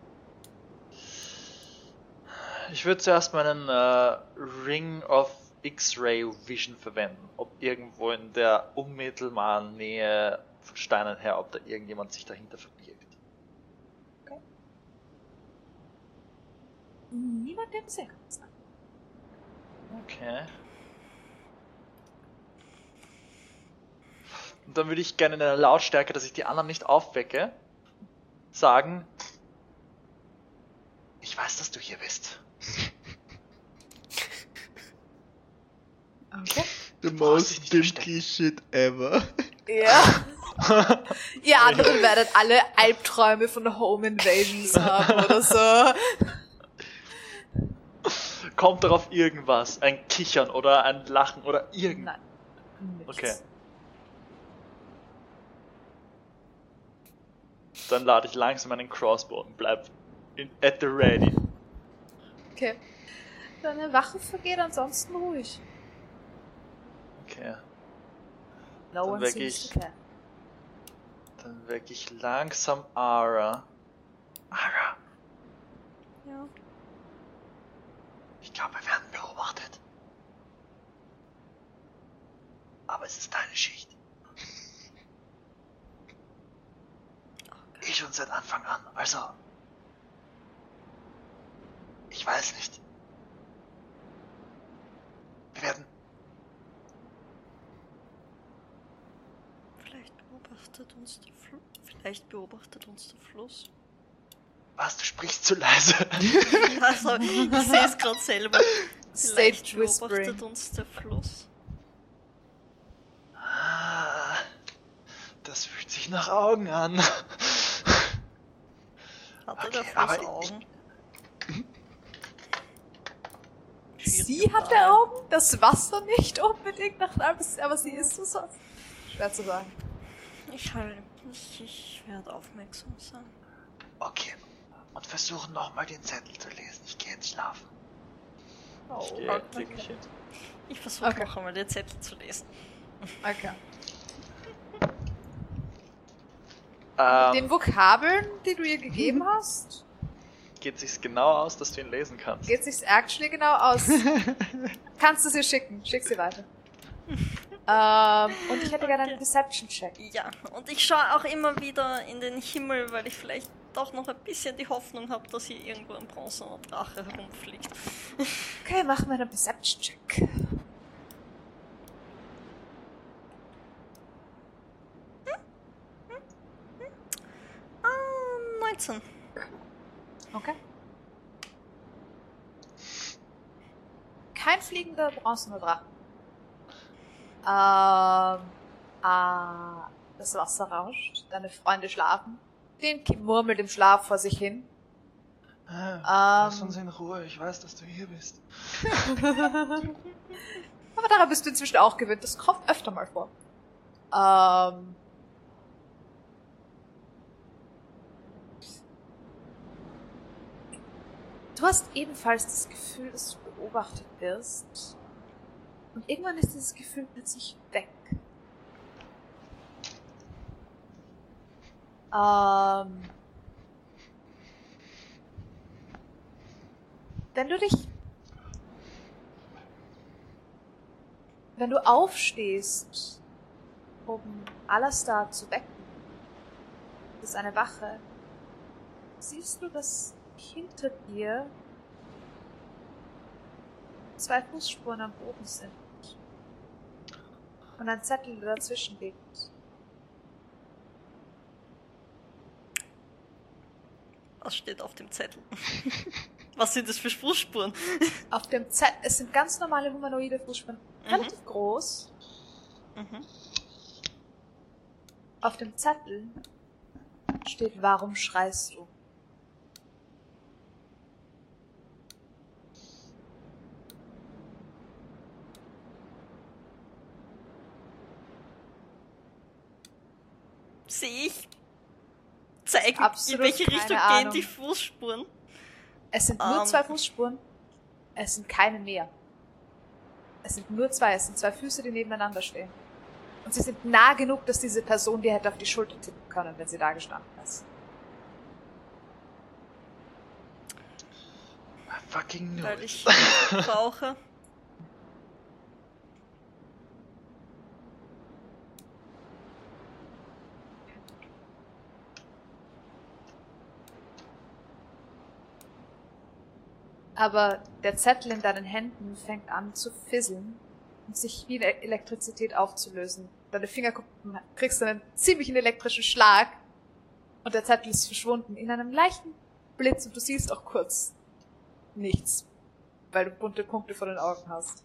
Ich würde zuerst meinen äh, Ring of X-Ray Vision verwenden, ob irgendwo in der unmittelbaren Nähe von Steinen her, ob da irgendjemand sich dahinter verbirgt. Niemand, der bisher kommt. Okay. Und dann würde ich gerne in einer Lautstärke, dass ich die anderen nicht aufwecke, sagen, ich weiß, dass du hier bist. Okay. The most dinky shit ever. Ja. Ihr anderen werdet alle Albträume von Home Invasions haben oder so. Kommt darauf irgendwas? Ein Kichern oder ein Lachen oder irgend... Nein. Nichts. Okay. Dann lade ich langsam einen Crossbow und bleib in, at the ready. Okay. Deine Wache vergeht ansonsten ruhig. Okay. No Dann one weck seems ich-. Dann wecke ich langsam Ara. Ara, Ja. ich glaube, wir werden beobachtet. Aber es ist deine Schicht. Ich schon seit Anfang an, also. Ich weiß nicht. Wir werden. Vielleicht beobachtet uns der Fluss. Vielleicht beobachtet uns der Fluss. Was, du sprichst zu leise. Also, ich sehe es gerade selber. Vielleicht Stage beobachtet Whispering. uns der Fluss. Ah, das fühlt sich nach Augen an. Hatte Okay, aber ich- Augen? Sie hatte Augen, das Wasser nicht unbedingt nach aber, aber sie ist es sonst. Schwer zu sagen. Ich halt. Ich, ich werde aufmerksam sein. Okay. Und versuchen nochmal den Zettel zu lesen. Ich gehe jetzt schlafen. Oh, Ich hin. Ich versuche Okay. noch einmal den Zettel zu lesen. Okay. Ähm, Den Vokabeln, die du ihr gegeben hast, geht sich's genau aus, dass du ihn lesen kannst. geht sich's actually genau aus. Kannst du sie schicken? Schick sie weiter. ähm, und ich hätte gerne einen. Perception-Check. Ja, und ich schaue auch immer wieder in den Himmel, weil ich vielleicht doch noch ein bisschen die Hoffnung habe, dass hier irgendwo ein bronzener Drache herumfliegt. Okay, machen wir einen Perception-Check. Ah, 19. Okay. Kein fliegender bronzener Drache. Ähm, ah, das Wasser rauscht, deine Freunde schlafen. Den murmelt im Schlaf vor sich hin. Ah, Lass Ähm. uns in Ruhe. Ich weiß, dass du hier bist. Aber daran bist du inzwischen auch gewöhnt. Das kommt öfter mal vor. Ähm. Du hast ebenfalls das Gefühl, dass du beobachtet wirst. Und irgendwann ist dieses Gefühl plötzlich weg. Ähm. Wenn du dich wenn du aufstehst, um Alastar zu wecken, das ist eine Wache, siehst du, dass hinter dir zwei Fußspuren am Boden sind. Und ein Zettel, dazwischen liegt. Was steht auf dem Zettel? Was sind das für Fußspuren? Auf dem Zettel, es sind ganz normale humanoide Fußspuren, relativ groß. Mhm. Auf dem Zettel steht, warum schreist du? Sehe ich? Zeigen, in Absolut welche keine Richtung Ahnung. gehen die Fußspuren? Es sind nur Ähm. zwei Fußspuren. Es sind keine mehr. Es sind nur zwei, es sind zwei Füße, die nebeneinander stehen. Und sie sind nah genug, dass diese Person dir hätte auf die Schulter tippen können, wenn sie da gestanden ist. Fucking Weil no. ich brauche. Aber der Zettel in deinen Händen fängt an zu fisseln und sich wie eine Elektrizität aufzulösen. Deine Fingerkuppen kriegst einen ziemlichen elektrischen Schlag und der Zettel ist verschwunden in einem leichten Blitz und du siehst auch kurz nichts, weil du bunte Punkte vor den Augen hast.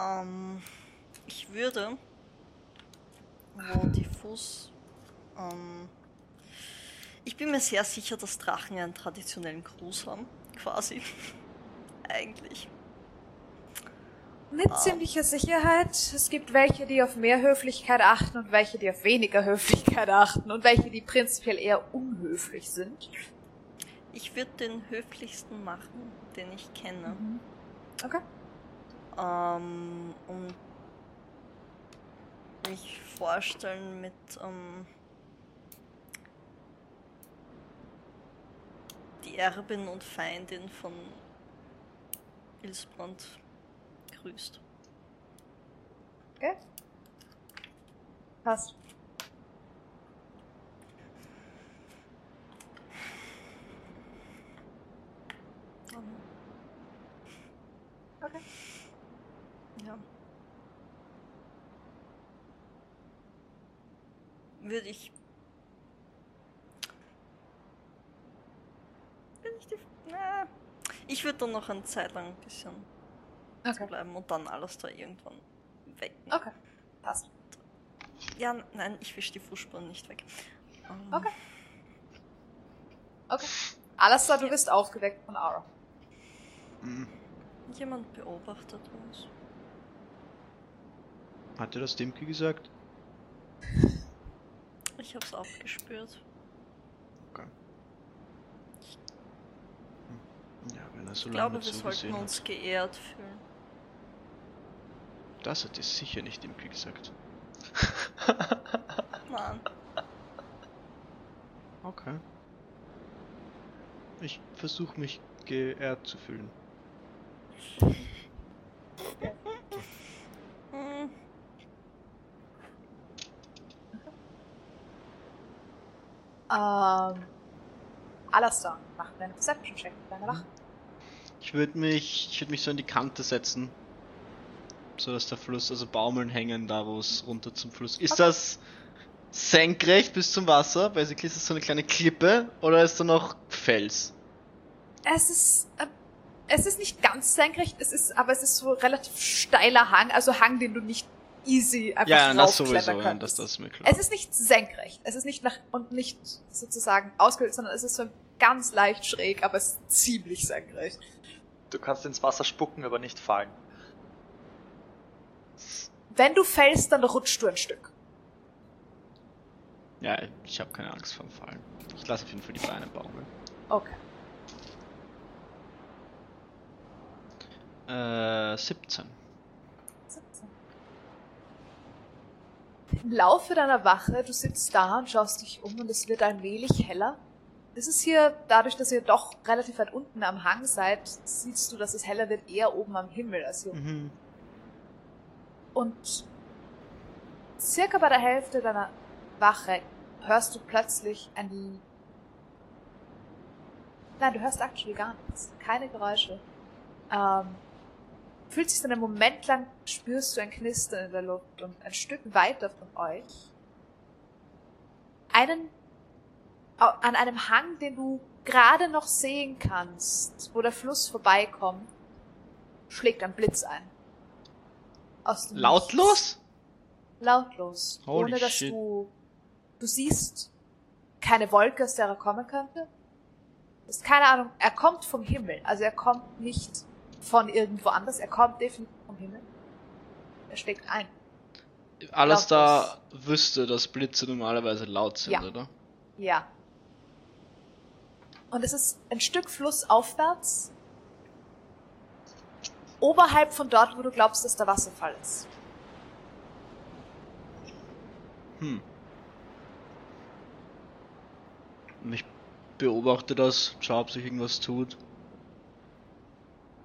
Ähm, ich würde, wo die Fuß, ähm, ich bin mir sehr sicher, dass Drachen einen traditionellen Gruß haben, quasi. Eigentlich. Mit ziemlicher Sicherheit. Es gibt welche, die auf mehr Höflichkeit achten und welche, die auf weniger Höflichkeit achten und welche, die prinzipiell eher unhöflich sind. Ich würde den höflichsten machen, den ich kenne. Okay. Ähm, und mich vorstellen mit ähm, die Erbin und Feindin von Ilsbrand grüßt. Okay. Passt. Okay. Ja. Würde ich. Bin ich die. Na, ich würde dann noch eine Zeit lang ein bisschen Okay. bleiben und dann alles da irgendwann wecken. Okay. Passt. Ja, nein, ich wisch die Fußspuren nicht weg. Ähm, Okay. Okay. Alastair, du bist aufgeweckt von Aura. Jemand beobachtet uns. Hat dir das Dimki gesagt? Ich hab's auch gespürt. Okay. Ja, wenn er so Ich lange glaube, wir sollten uns hat. geehrt fühlen. Das hat dir sicher nicht Dimki gesagt. Nein. Okay. Ich versuche mich geehrt zu fühlen. Hm, Ähm. Alastair, mach mir einen Perception-Check mit deiner Wache. Ich würde mich, ich würde mich so an die Kante setzen. So dass der Fluss, also Baumeln hängen da, wo es runter zum Fluss. Ist Okay. das senkrecht bis zum Wasser? Basically ist das so eine kleine Klippe oder ist da noch Fels? Es ist. Äh, es ist nicht ganz senkrecht, es ist, aber es ist so relativ steiler Hang, also Hang, den du nicht easy einfach Ja, das raufklettern sowieso, ja, das, das ist mir klar. Es ist nicht senkrecht, es ist nicht nach und nicht sozusagen ausgehöhlt, sondern es ist so ganz leicht schräg, aber es ist ziemlich senkrecht. Du kannst ins Wasser spucken, aber nicht fallen. Wenn du fällst, dann rutschst du ein Stück. Ja, ich habe keine Angst vorm Fallen. Ich lasse auf jeden Fall die Beine baumeln. Okay. Äh, 17. 17. Im Laufe deiner Wache, du sitzt da und schaust dich um und es wird allmählich heller. Es ist hier, dadurch, dass ihr doch relativ weit unten am Hang seid, siehst du, dass es heller wird eher oben am Himmel als hier unten. Mhm. Und circa bei der Hälfte deiner Wache hörst du plötzlich ein... Nein, du hörst actually gar nichts. Keine Geräusche. Ähm, fühlt sich dann einen Moment lang, spürst du ein Knistern in der Luft und ein Stück weiter von euch einen an einem Hang, den du gerade noch sehen kannst, wo der Fluss vorbeikommt, schlägt ein Blitz ein. Aus dem. Lautlos? Lautlos. Holy ohne dass shit. du. Du siehst keine Wolke, aus der er kommen könnte. Ist keine Ahnung, er kommt vom Himmel. Also er kommt nicht von irgendwo anders, er kommt definitiv vom Himmel. Er schlägt ein. Alles da wüsste, dass Blitze normalerweise laut sind, Ja. oder? Ja. Und es ist ein Stück flussaufwärts. Oberhalb von dort, wo du glaubst, dass der Wasserfall ist. Hm. Und Ich beobachte das, schau, ob sich irgendwas tut.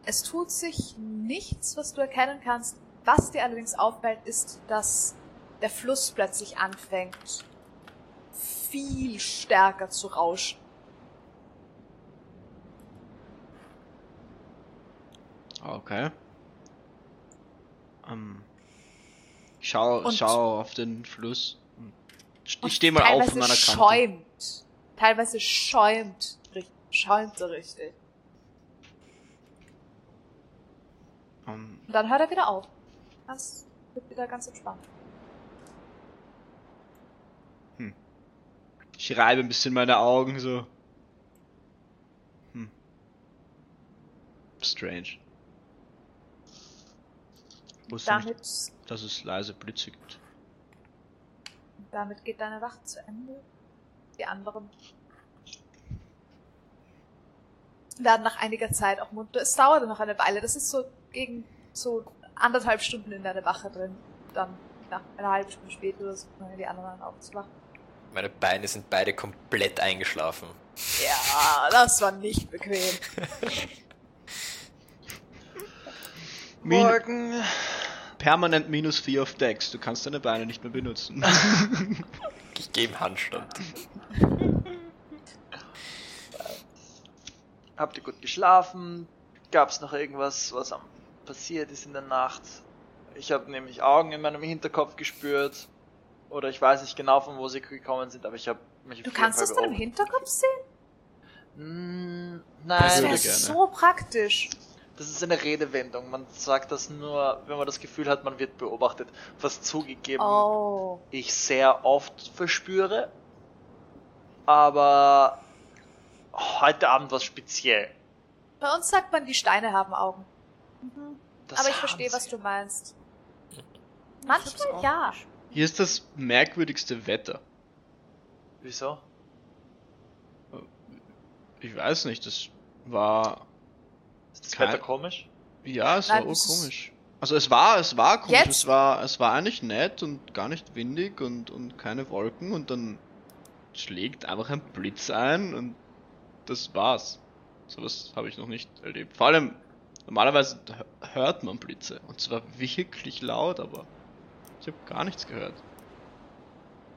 Es tut sich nichts, was du erkennen kannst. Was dir allerdings auffällt, ist, dass der Fluss plötzlich anfängt, viel stärker zu rauschen. Okay. Ähm, ich schau, Und- schau auf den Fluss. Ich stehe mal auf von meiner Kante. schäumt. Teilweise schäumt. Schäumt so richtig. Ähm, Und dann hört er wieder auf. Das wird wieder ganz entspannt. ich reibe ein bisschen meine Augen so. Hm. Strange. Wusste nicht, Damit, dass es leise Blitze gibt. damit geht deine Wacht zu Ende. Die anderen werden nach einiger Zeit auch munter. Es dauert noch eine Weile. Das ist so gegen so anderthalb Stunden in deine Wache drin. Dann nach einer halben Stunde später oder so fangen die anderen an aufzuwachen. Meine Beine sind beide komplett eingeschlafen. Ja, das war nicht bequem. Min Morgen. permanent minus 4 auf Dex. Du kannst deine Beine nicht mehr benutzen. Ich gebe Handstand. Habt ihr gut geschlafen? Gab's noch irgendwas, was am passiert ist in der Nacht? Ich habe nämlich Augen in meinem Hinterkopf gespürt. Oder ich weiß nicht genau, von wo sie gekommen sind, aber ich habe mich Du kannst Fall das dann im. Hinterkopf sehen? Mm, Das Nein, wäre würde gerne. so praktisch. das ist eine Redewendung. Man sagt das nur, wenn man das Gefühl hat, man wird beobachtet. Was zugegeben Oh. ich sehr oft verspüre. Aber heute Abend was speziell. Bei uns sagt man, die Steine haben Augen. Mhm. Das Aber ich verstehe, was du meinst. Manchmal ja. Hier ist das merkwürdigste Wetter. Wieso? Ich weiß nicht, das war. Ist das Kein- Wetter komisch? Ja, es Nein, war komisch. Also es war, es war komisch, Jetzt? es war, es war eigentlich nett und gar nicht windig und, und keine Wolken und dann schlägt einfach ein Blitz ein und das war's. Sowas habe ich noch nicht erlebt. Vor allem, normalerweise hört man Blitze und zwar wirklich laut, aber ich habe gar nichts gehört.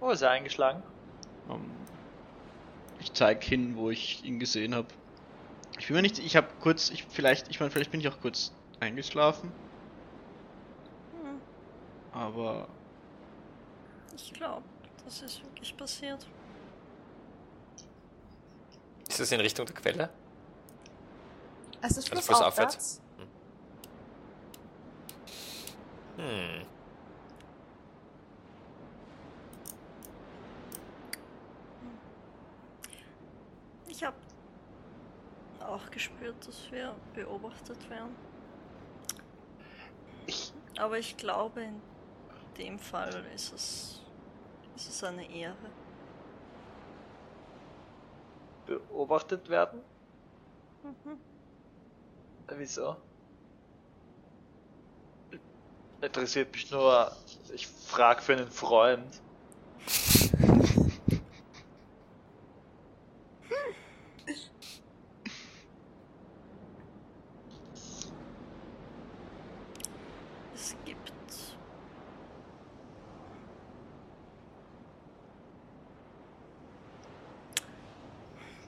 Wo ist er eingeschlagen? Ähm, ich zeig hin, wo ich ihn gesehen habe. Ich bin mir nicht, ich habe kurz, ich vielleicht, ich meine, vielleicht bin ich auch kurz eingeschlafen, Hm, aber ich glaube, das ist wirklich passiert. Ist das in Richtung der Quelle? Es ist Also flussaufwärts. Hm. Ich habe auch gespürt, dass wir beobachtet werden. Ich, Aber ich glaube, in dem Fall ist es, ist es eine Ehre. beobachtet werden? Mhm. Wieso? Interessiert mich nur, ich frag für einen Freund. Es gibt.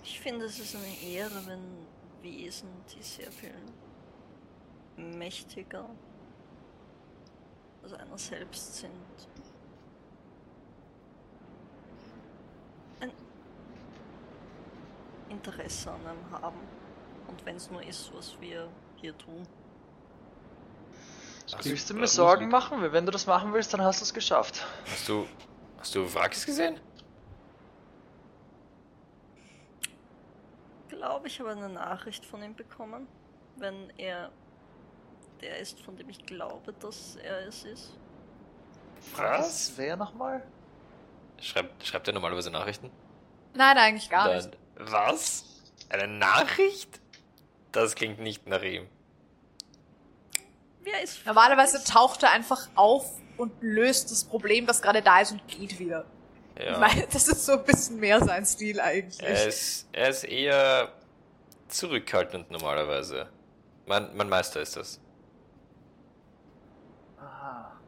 Ich finde, es ist eine Ehre, wenn Wesen, die sehr viel mächtiger als einer selbst sind, ein Interesse an einem haben. Und wenn es nur ist, was wir hier tun. das Willst du mir. Sorgen machen? Weil Wenn du das machen willst, dann hast du es geschafft. Hast du. Hast du Wracks gesehen? glaube, ich habe eine Nachricht von ihm bekommen, wenn er der ist, von dem ich glaube, dass er es ist. Was? Wer nochmal? Schreibt, schreibt er normalerweise Nachrichten? Nein, eigentlich gar nicht. Dann- Was? Eine Nachricht? Das klingt nicht nach ihm. Wer ist Normalerweise taucht er einfach auf und löst das Problem, das gerade da ist und geht wieder. Ich Ja. meine, das ist so ein bisschen mehr sein Stil eigentlich. Er ist, er ist eher zurückhaltend normalerweise. Mein, mein Meister ist das. Aha.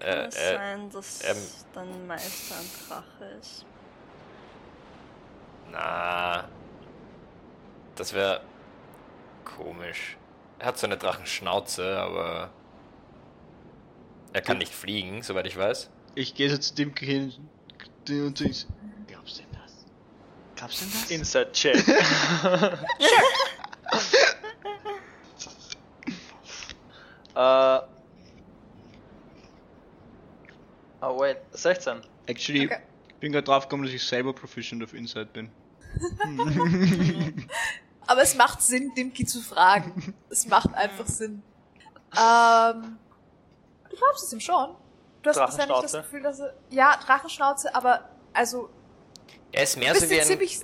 Kann Äh, es äh, sein, dass ähm, dein Meister ein Drache ist? na, das wäre komisch. Er hat so eine Drachenschnauze, aber er kann nicht fliegen, soweit ich weiß. Ich gehe jetzt zu dem hin und ich. Glaubst du denn das? Du denn das? Inside Check. äh. Oh wait, 16. Actually, Okay. ich bin gerade drauf gekommen, dass ich selber proficient auf Inside bin. Aber es macht Sinn, Dimki zu fragen. Es macht einfach Sinn. Ähm, du glaubst es ihm schon. Du hast bisher nicht das. Gefühl, dass er... Ja, Drachenschnauze, aber also Er ist mehr du so bist wie ein. ziemlich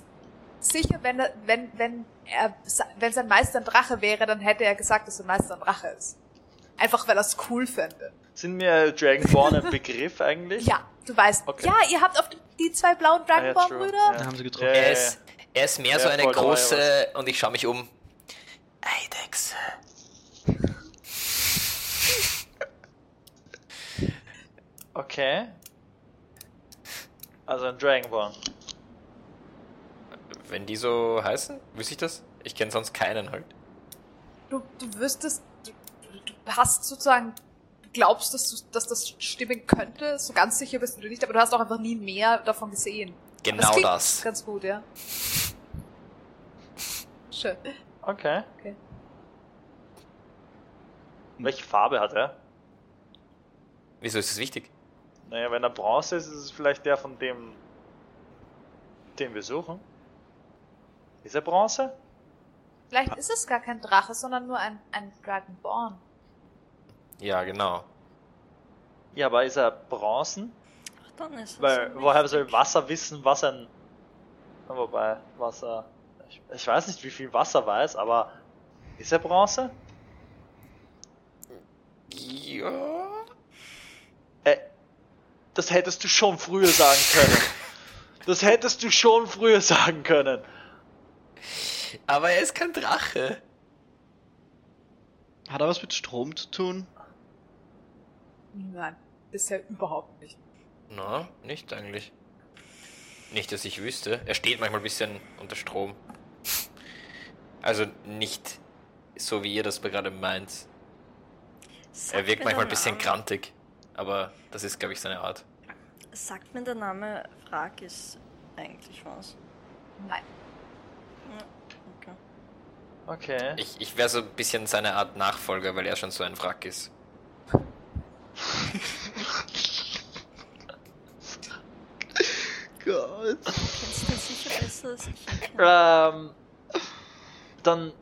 sicher, wenn er, wenn, wenn er, wenn sein Meister ein Drache wäre, dann hätte er gesagt, dass sein Meister ein Drache ist. Einfach, weil er es cool fände. Sind mir Dragonborn ein Begriff eigentlich? Ja, du weißt. Okay. Ja, ihr habt auf die, zwei blauen Ah, ja. Dragonborn-Brüder. Ja. Haben sie getroffen. Er ist, er ist mehr Ja, so eine große. Und ich schaue mich um. Eidechse. Okay. Also ein Dragonborn. Wenn die so heißen, wüsste ich das? Ich kenne sonst keinen halt. Du, du wüsstest, du, du hast sozusagen, du glaubst, dass, du, dass das stimmen könnte. So ganz sicher bist du nicht, aber du hast auch einfach nie mehr davon gesehen. Genau klingt das. Ganz gut, ja. Schön. Okay. Okay. Welche Farbe hat er? Wieso ist das wichtig? Naja, wenn er Bronze ist, ist es vielleicht der von dem, den wir suchen. Ist er Bronze? Vielleicht ist es gar kein Drache, sondern nur ein, ein Dragonborn. Ja, genau. Ja, aber ist er Bronzen? Ach, dann ist es Weil, ein woher soll Wasser wissen, was ein... Wobei, Wasser... Ich, ich weiß nicht, wie viel Wasser weiß, aber... Ist er Bronze? Ja. Äh, das hättest du schon früher sagen können. Das hättest du schon früher sagen können. Aber er ist kein Drache. Hat er was mit Strom zu tun? Nein, bisher überhaupt nicht. Na, nicht eigentlich. Nicht, dass ich wüsste. Er steht manchmal ein bisschen unter Strom. Also nicht so, wie ihr das gerade meint. Sagt Er wirkt manchmal ein bisschen Name- krantig. Aber das ist, glaube ich, seine Art. Sagt mir der Name Frakis eigentlich was? Nein. Okay. Okay. Ich, ich wäre so ein bisschen seine Art Nachfolger, weil er schon so ein Wrack ist. Gott. Du kennst den sicher besser als ich. Ähm, dann.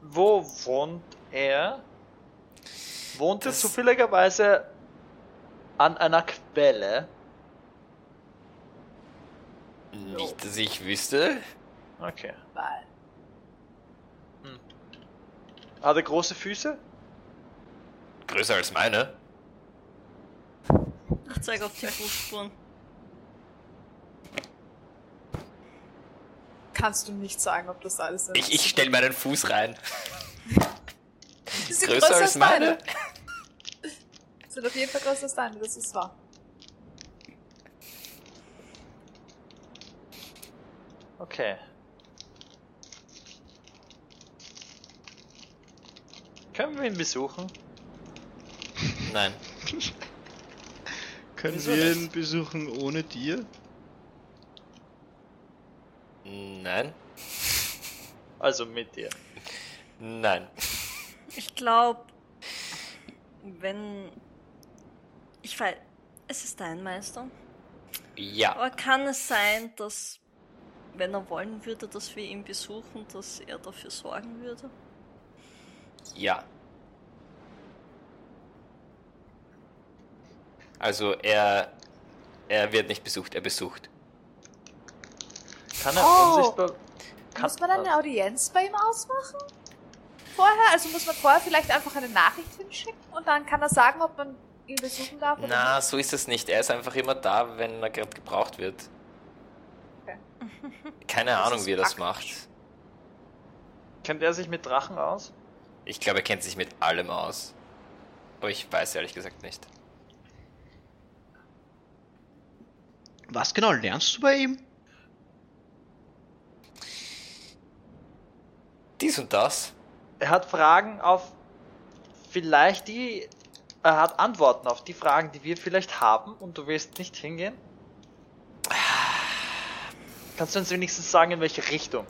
Wo wohnt er? Wohnt er zufälligerweise an einer Quelle? Nicht, dass ich wüsste. Okay. Weil. Hat er große Füße? Größer als meine. Ich zeige auf die Fußspuren. Kannst du nicht sagen, ob das alles ist. Ich, ich stelle meinen Fuß rein. Die sind größer als meine. Sind auf jeden Fall größer als deine, das ist wahr. Okay. Können wir ihn besuchen? Nein. Können Wieso wir nicht? ihn besuchen ohne dir? Nein. Also mit dir. Nein. Ich glaube, wenn. Ich weiß. Es ist dein Meister. Ja. Aber kann es sein, dass, wenn er wollen würde, dass wir ihn besuchen, dass er dafür sorgen würde? Ja. Also er, er wird nicht besucht, er besucht. Kann er Oh. unsichtbar. Kann, Muss man eine Audienz bei ihm ausmachen? Vorher? Also muss man vorher vielleicht einfach eine Nachricht hinschicken und dann kann er sagen, ob man ihn besuchen darf oder Na, nicht? so ist es nicht. Er ist einfach immer da, wenn er gerade gebraucht wird. Keine Das Ahnung, wie er das macht. Kennt er sich mit Drachen aus? Ich glaube, er kennt sich mit allem aus. Aber ich weiß ehrlich gesagt nicht. Was genau lernst du bei ihm? Dies und das. Er hat Fragen auf vielleicht die. Er hat Antworten auf die Fragen, die wir vielleicht haben und du willst nicht hingehen? Kannst du uns wenigstens sagen, in welche Richtung?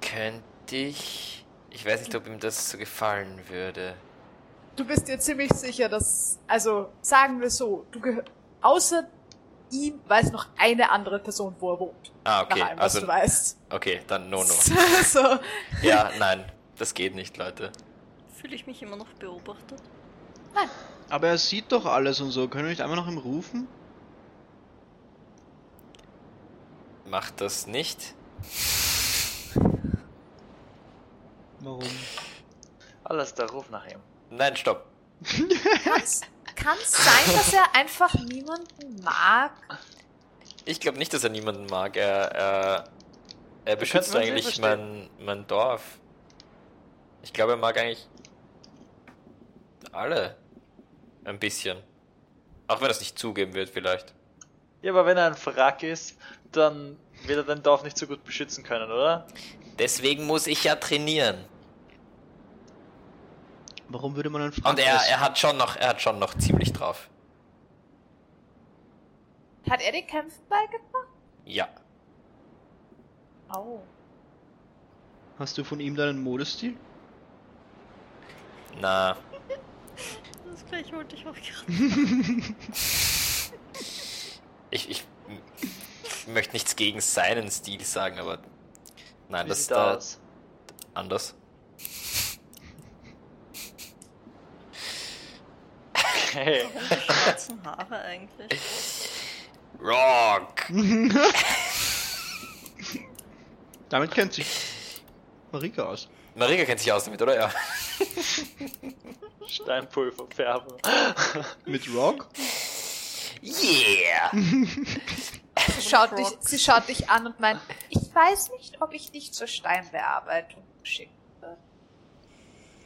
Könnte ich. Ich weiß nicht, ob ihm das so gefallen würde. Du bist dir ziemlich sicher, dass, also sagen wir so, du gehör, außer ihm weiß noch eine andere Person, wo er wohnt. Ah, okay. Nach allem, was Also, du weißt. okay, dann no, no. so. Ja, nein, das geht nicht, Leute. Fühle ich mich immer noch beobachtet? Aber er sieht doch alles und so. Können wir nicht einmal nach ihm rufen? Macht das nicht. Warum? Alles der Ruf nach ihm. Nein, stopp. Kann's, kann's sein, dass er einfach niemanden mag? Ich glaube nicht, dass er niemanden mag. Er, er, er beschützt eigentlich mein, mein Dorf. Ich glaube, er mag eigentlich alle. Ein bisschen. Auch wenn er es nicht zugeben wird, vielleicht. Ja, aber wenn er ein Wrack ist, dann wird er dein Dorf nicht so gut beschützen können, oder? Deswegen muss ich ja trainieren. Warum würde man einen Und Frank er, er hat schon noch, er hat schon noch ziemlich drauf. Hat er den Kämpfen beigebracht? Ja. Oh. Hast du von ihm deinen Modestil? Na, Das gleich wollte ich auch gerade. ich, ich möchte nichts gegen seinen Stil sagen, aber nein, Wie das ist da aus? anders. Okay. Schwarzen Haare eigentlich. Rock! Damit kennt sich Marika aus. Marika kennt sich aus damit, oder? Ja. Steinpulver färben. Mit Rock? Yeah! Sie schaut, dich, sie schaut dich an und meint, ich weiß nicht, ob ich dich zur Steinbearbeitung schicken würde.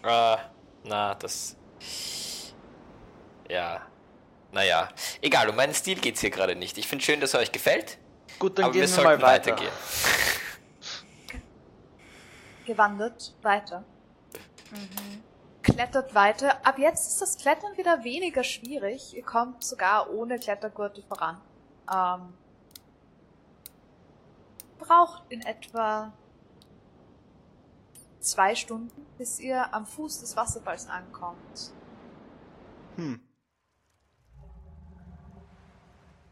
Äh, na, das. Ja. Naja. Egal, um meinen Stil geht's hier gerade nicht. Ich finde schön, dass er euch gefällt. Gut, dann aber gehen wir wir, mal weiter. weitergehen. Gewandert weiter. Klettert weiter. Ab jetzt ist das Klettern wieder weniger schwierig. Ihr kommt sogar ohne Klettergurte voran. Ähm, braucht in etwa zwei Stunden, bis ihr am Fuß des Wasserfalls ankommt. Hm.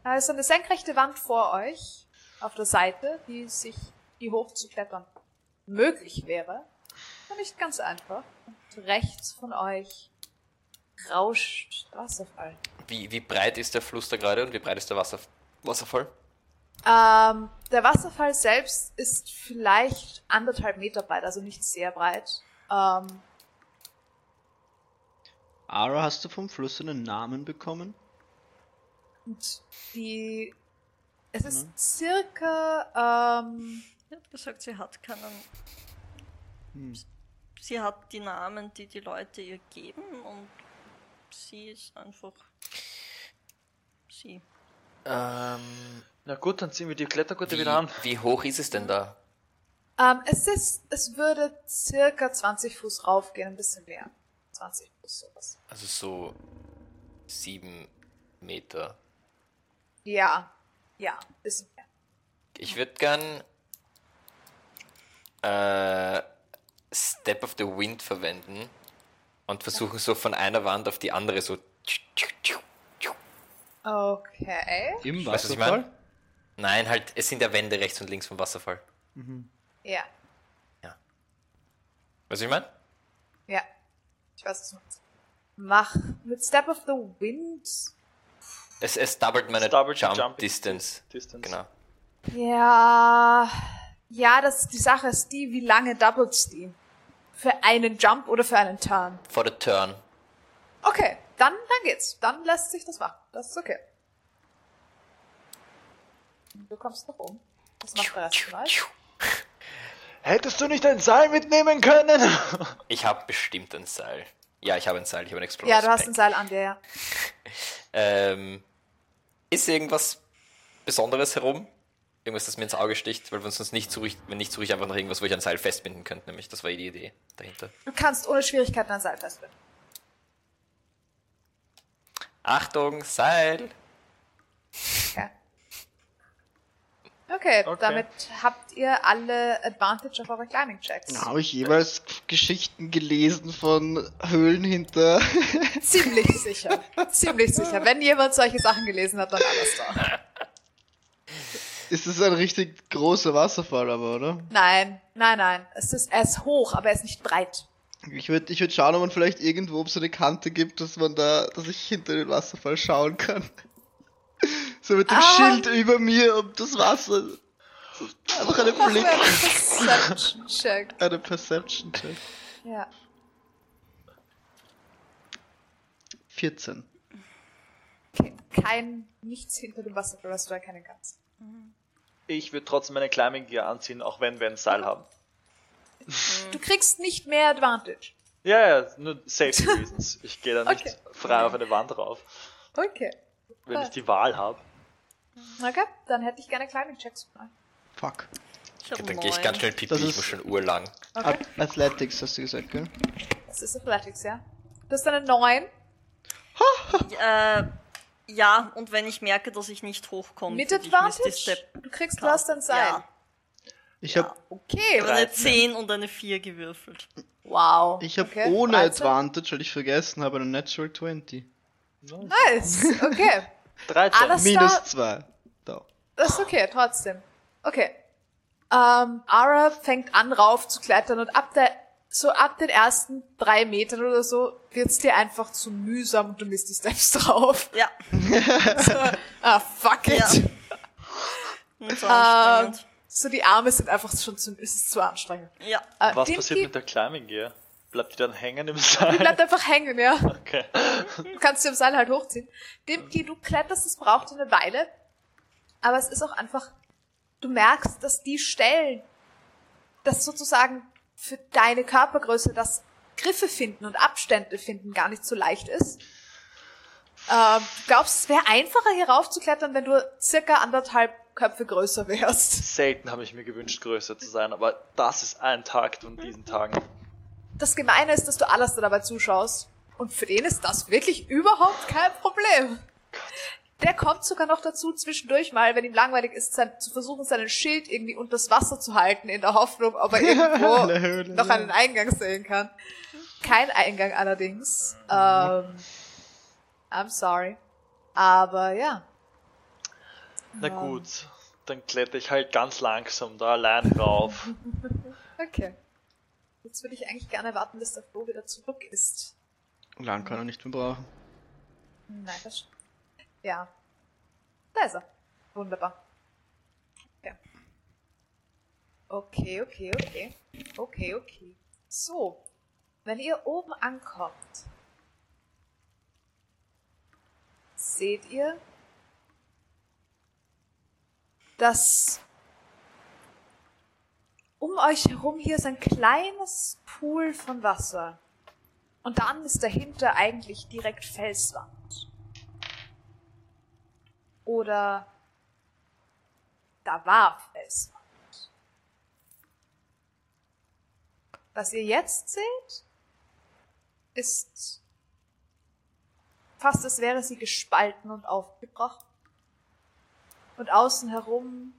Da ist eine senkrechte Wand vor euch, auf der Seite, die sich, die hoch zu klettern möglich wäre. Aber nicht ganz einfach. Und rechts von euch rauscht der Wasserfall. Wie, wie breit ist der Fluss da gerade und wie breit ist der Wasser, Wasserfall? Ähm, der Wasserfall selbst ist vielleicht anderthalb Meter breit, also nicht sehr breit. Ähm, Ara, hast du vom Fluss einen Namen bekommen? und die, es ist circa, ähm, Sie hat gesagt, sie hat keinen. Hm. Sie hat die Namen, die die Leute ihr geben und sie ist einfach sie. Ähm, Na gut, dann ziehen wir die Klettergurte wie, wieder an. wie hoch ist es denn da? ähm, es ist, es würde circa 20 Fuß raufgehen, ein bisschen mehr. 20 Fuß, sowas. Also so sieben Meter. Ja, ja, bisschen mehr. Ich würde gern äh, Step of the Wind verwenden und versuchen so von einer Wand auf die andere so Okay. Im Weißt du, was ich Wasserfall? Nein, halt, es sind ja Wände rechts und links vom Wasserfall. Ja. Weißt du, was ich meine? Ja. Ich weiß es nicht. Mach mit Step of the Wind. Es, es doubled meine Es doubled Jump, Jump Distance. Distance. Genau. Ja. Ja, das die Sache ist die, wie lange doubles die? Für einen Jump oder für einen Turn? For the turn. Okay, dann, dann geht's. Dann lässt sich das machen. Das ist okay. Du kommst noch um. Das macht der Rest von euch. Hättest du nicht ein Seil mitnehmen können? Ich habe bestimmt ein Seil. Ja, ich habe ein Seil, ich habe ein Explorer. Ja, du hast ein Seil an dir, ja. Ähm, ist irgendwas Besonderes herum? Irgendwas, das mir ins Auge sticht? Weil wir uns nicht suche, ich, wenn nicht suche ich einfach nach irgendwas, wo ich ein Seil festbinden könnte, nämlich. Das war die Idee dahinter. Du kannst ohne Schwierigkeiten ein Seil festbinden. Achtung, Seil! Okay. Okay, Okay. damit habt ihr alle Advantage auf eure Climbing Checks. Habe ich jeweils Geschichten gelesen von Höhlen hinter. Ziemlich sicher. Ziemlich sicher. Wenn jemand solche Sachen gelesen hat, dann alles da. ist es ein richtig großer Wasserfall, aber, oder? Nein, nein, nein. Es ist, er ist hoch, aber er ist nicht breit. Ich würde ich würd schauen, ob man vielleicht irgendwo ob es so eine Kante gibt, dass man da, dass ich hinter den Wasserfall schauen kann. So mit dem Ah. Schild über mir um das Wasser. Einfach Mach Blick, mir einen Perception-Check. eine Perception Check. Ja. 14. Okay. Kein, nichts hinter dem Wasserfall, was du erkennen kannst. Ich würde trotzdem meine Climbing Gear anziehen, auch wenn wir ein Seil haben. Du kriegst nicht mehr Advantage. Ja, ja, nur Safety Reasons. Ich gehe da nicht Okay. frei auf eine Wand rauf, Okay. wenn ich die Wahl habe. Okay, dann hätte ich gerne Climbing Checks von euch. Fuck. Ich hab Dann gehe ich ganz schnell pipi, Das ich ist- muss schon urlang. Okay. At- Athletics hast du gesagt, gell? Das ist Athletics, ja? Du hast eine 9 Äh, ja, und wenn ich merke, dass ich nicht hochkomme, mit Advantage. Du kriegst, du casten. hast ein Seil. Ja, Ich Ja. habe Okay. habe eine 13. 10 und eine 4 gewürfelt. Wow. ich hab okay. ohne 13. Advantage, weil ich vergessen habe, eine Natural 20. Nice. Okay. 13. Alles Minus da. 2. Da. Das ist okay, trotzdem. Okay. Ähm, Ara fängt an rauf zu klettern und ab der, so ab den ersten drei Metern oder so wird's dir einfach zu mühsam und du misst die Steps drauf. Ja, So, ah, fuck it. Ja. Ähm, so die Arme sind einfach schon zu, es ist zu anstrengend. Ja, Äh, Was passiert mit der Climbing Gear? Bleibt die dann hängen im Die Seil? bleibt einfach hängen, ja. Okay. Du kannst sie im Seil halt hochziehen. Dimki, du kletterst, es braucht eine Weile. Aber es ist auch einfach, du merkst, dass die Stellen, das sozusagen für deine Körpergröße das Griffe finden und Abstände finden gar nicht so leicht ist. Ähm, du glaubst, es wäre einfacher hier raufzuklettern, wenn du circa anderthalb Köpfe größer wärst. Selten habe ich mir gewünscht, größer zu sein, aber das ist ein Tag von diesen Tagen. Das Gemeine ist, dass du alles dabei zuschaust. Und für den ist das wirklich überhaupt kein Problem. Der kommt sogar noch dazu, zwischendurch mal, wenn ihm langweilig ist, sein, zu versuchen, seinen Schild irgendwie unters Wasser zu halten, in der Hoffnung, ob er irgendwo noch einen Eingang sehen kann. Kein Eingang allerdings. Ähm, I'm sorry. Aber ja. Na gut, dann kletter ich halt ganz langsam da allein rauf. Okay. Jetzt würde ich eigentlich gerne warten, bis der Flo wieder zurück ist. Lang kann er nicht mehr brauchen. Nein, das stimmt. Ja. Da ist er. Wunderbar. Okay. Okay, okay, okay. Okay, okay. So. Wenn ihr oben ankommt, seht ihr, dass um euch herum hier ist ein kleines Pool von Wasser. Und dann ist dahinter eigentlich direkt Felswand. Oder da war Felswand. Was ihr jetzt seht, ist fast als wäre sie gespalten und aufgebrochen. Und außen herum,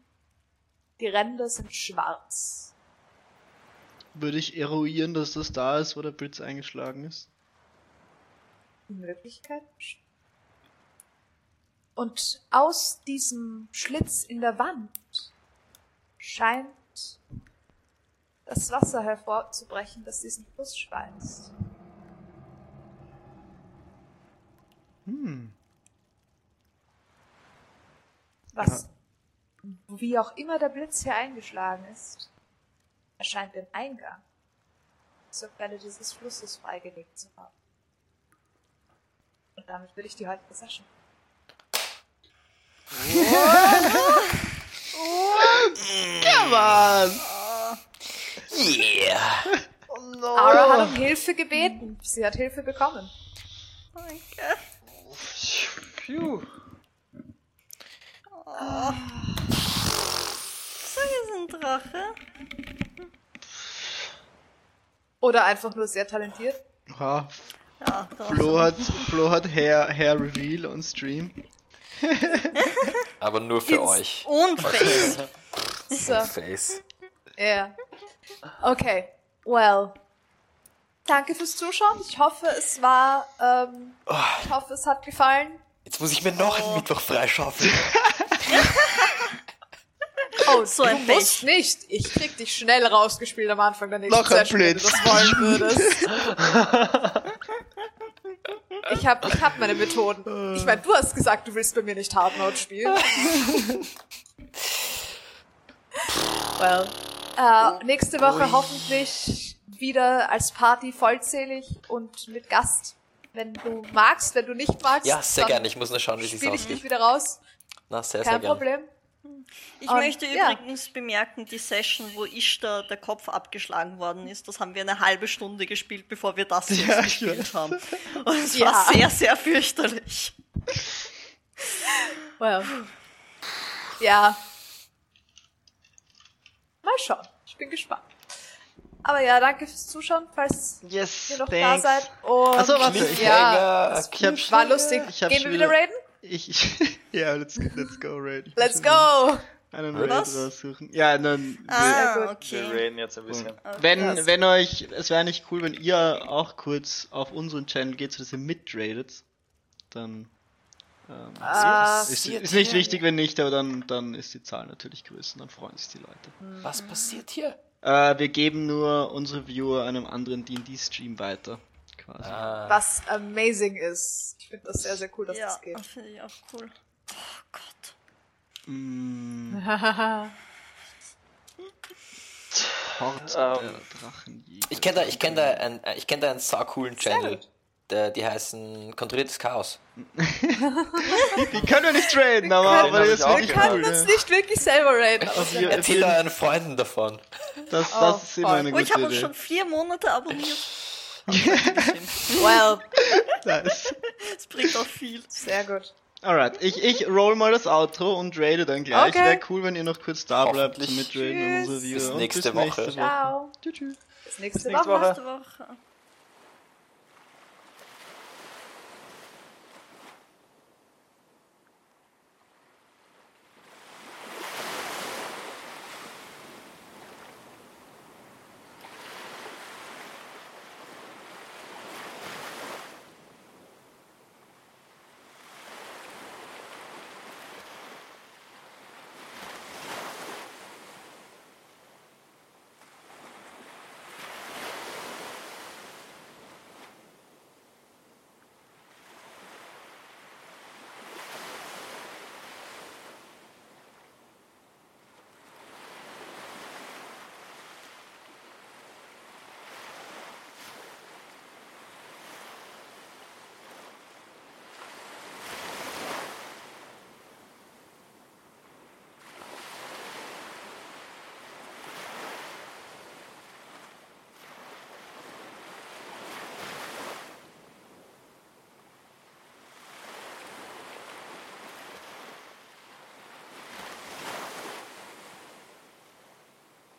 die Ränder sind schwarz. Würde ich eruieren, dass das da ist, wo der Blitz eingeschlagen ist? Die Möglichkeit Und aus diesem Schlitz in der Wand scheint das Wasser hervorzubrechen, das diesen Fluss speist. Hm. Was, wie auch immer der Blitz hier eingeschlagen ist, erscheint den Eingang zur Quelle dieses Flusses freigelegt zu haben. Und damit will ich die heutige Session. Ja, Mann! Yeah! Ara hat um Hilfe gebeten. Sie hat Hilfe bekommen. Danke. Phew. So, hier ist ein Drache. Oder einfach nur sehr talentiert. Ja, Ja. Flo hat, Flo hat Hair, Hair Reveal on Stream. Aber nur für Ins- euch. Und Face. So, Face. ja. Okay, well. Danke fürs Zuschauen. Ich hoffe, es war, ähm, ich hoffe, es hat gefallen. Jetzt muss ich mir noch einen Mittwoch freischaufeln. Oh, So du ein musst nicht. Ich krieg dich schnell rausgespielt am Anfang der nächsten Noch ein Session, wenn du das wollen würdest. Ich hab, ich hab meine Methoden. Ich meine, du hast gesagt, du willst bei mir nicht Hard Mode spielen. well. Äh, nächste Woche hoffentlich wieder als Party vollzählig und mit Gast. Wenn du magst, wenn du nicht magst, Ja, sehr gerne. Ich muss nur schauen, wie es spiele ich dich wieder raus. Na, sehr, sehr Kein gerne. Problem. Ich Und, möchte ja. übrigens bemerken, die Session, wo Ishtar der Kopf abgeschlagen worden ist, das haben wir eine halbe Stunde gespielt, bevor wir das jetzt Ja, ich gespielt haben. Und es Ja. war sehr, sehr fürchterlich. Well. Ja. Mal schauen. Ich bin gespannt. Aber ja, danke fürs Zuschauen, falls Yes, ihr noch thanks. da seid. Und Ach so, warte, ich- ja, Ich hab, war lustig. Ich hab Gehen wir wieder- raiden? Ich, ich, ja, let's, let's go, Raid. Ich muss Let's go! Einen Was? Raid raussuchen. Ja, dann, Ah. Wir okay. raiden jetzt ein bisschen. wenn, Yes. wenn euch, es wäre nicht cool, wenn ihr auch kurz auf unseren Channel geht, sodass ihr mitradet, dann, ähm, Ah, ist, ist nicht wichtig, wenn nicht, aber dann, dann ist die Zahl natürlich größer, dann freuen sich die Leute. Was passiert hier? Äh, wir geben nur unsere Viewer einem anderen D&D-Stream weiter, quasi. Ah, Was amazing ist. Ich finde das sehr, sehr cool, dass Ja, das geht. das finde ich auch cool. Oh Gott. Mm, Hort Ähm. der Drachenjäger. ich kenne da, ich kenn da, einen, äh, ich kenn da einen sau coolen Channel. Der, die heißen Kontrolliertes Chaos. Die können wir nicht traden, aber, können- aber das ist wirklich ich Wir auch können cool. uns Ja. nicht wirklich selber raiden. Auf Erzähl euren Freunden davon. Das, Oh, das ist immer eine Oh, ich habe gute uns Idee. schon vier Monate abonniert. Well, Nice. Das bringt auch viel. sehr gut. Alright, ich, ich roll mal das Outro und rate dann gleich. Okay. Wäre cool, wenn ihr noch kurz da bleibt zum. Mitraden und Tschüss. Viewer. Bis Und nächste bis nächste Woche. Ciao. Tschüss. tschüss. Bis nächste nächste Woche. Woche. Nächste Woche.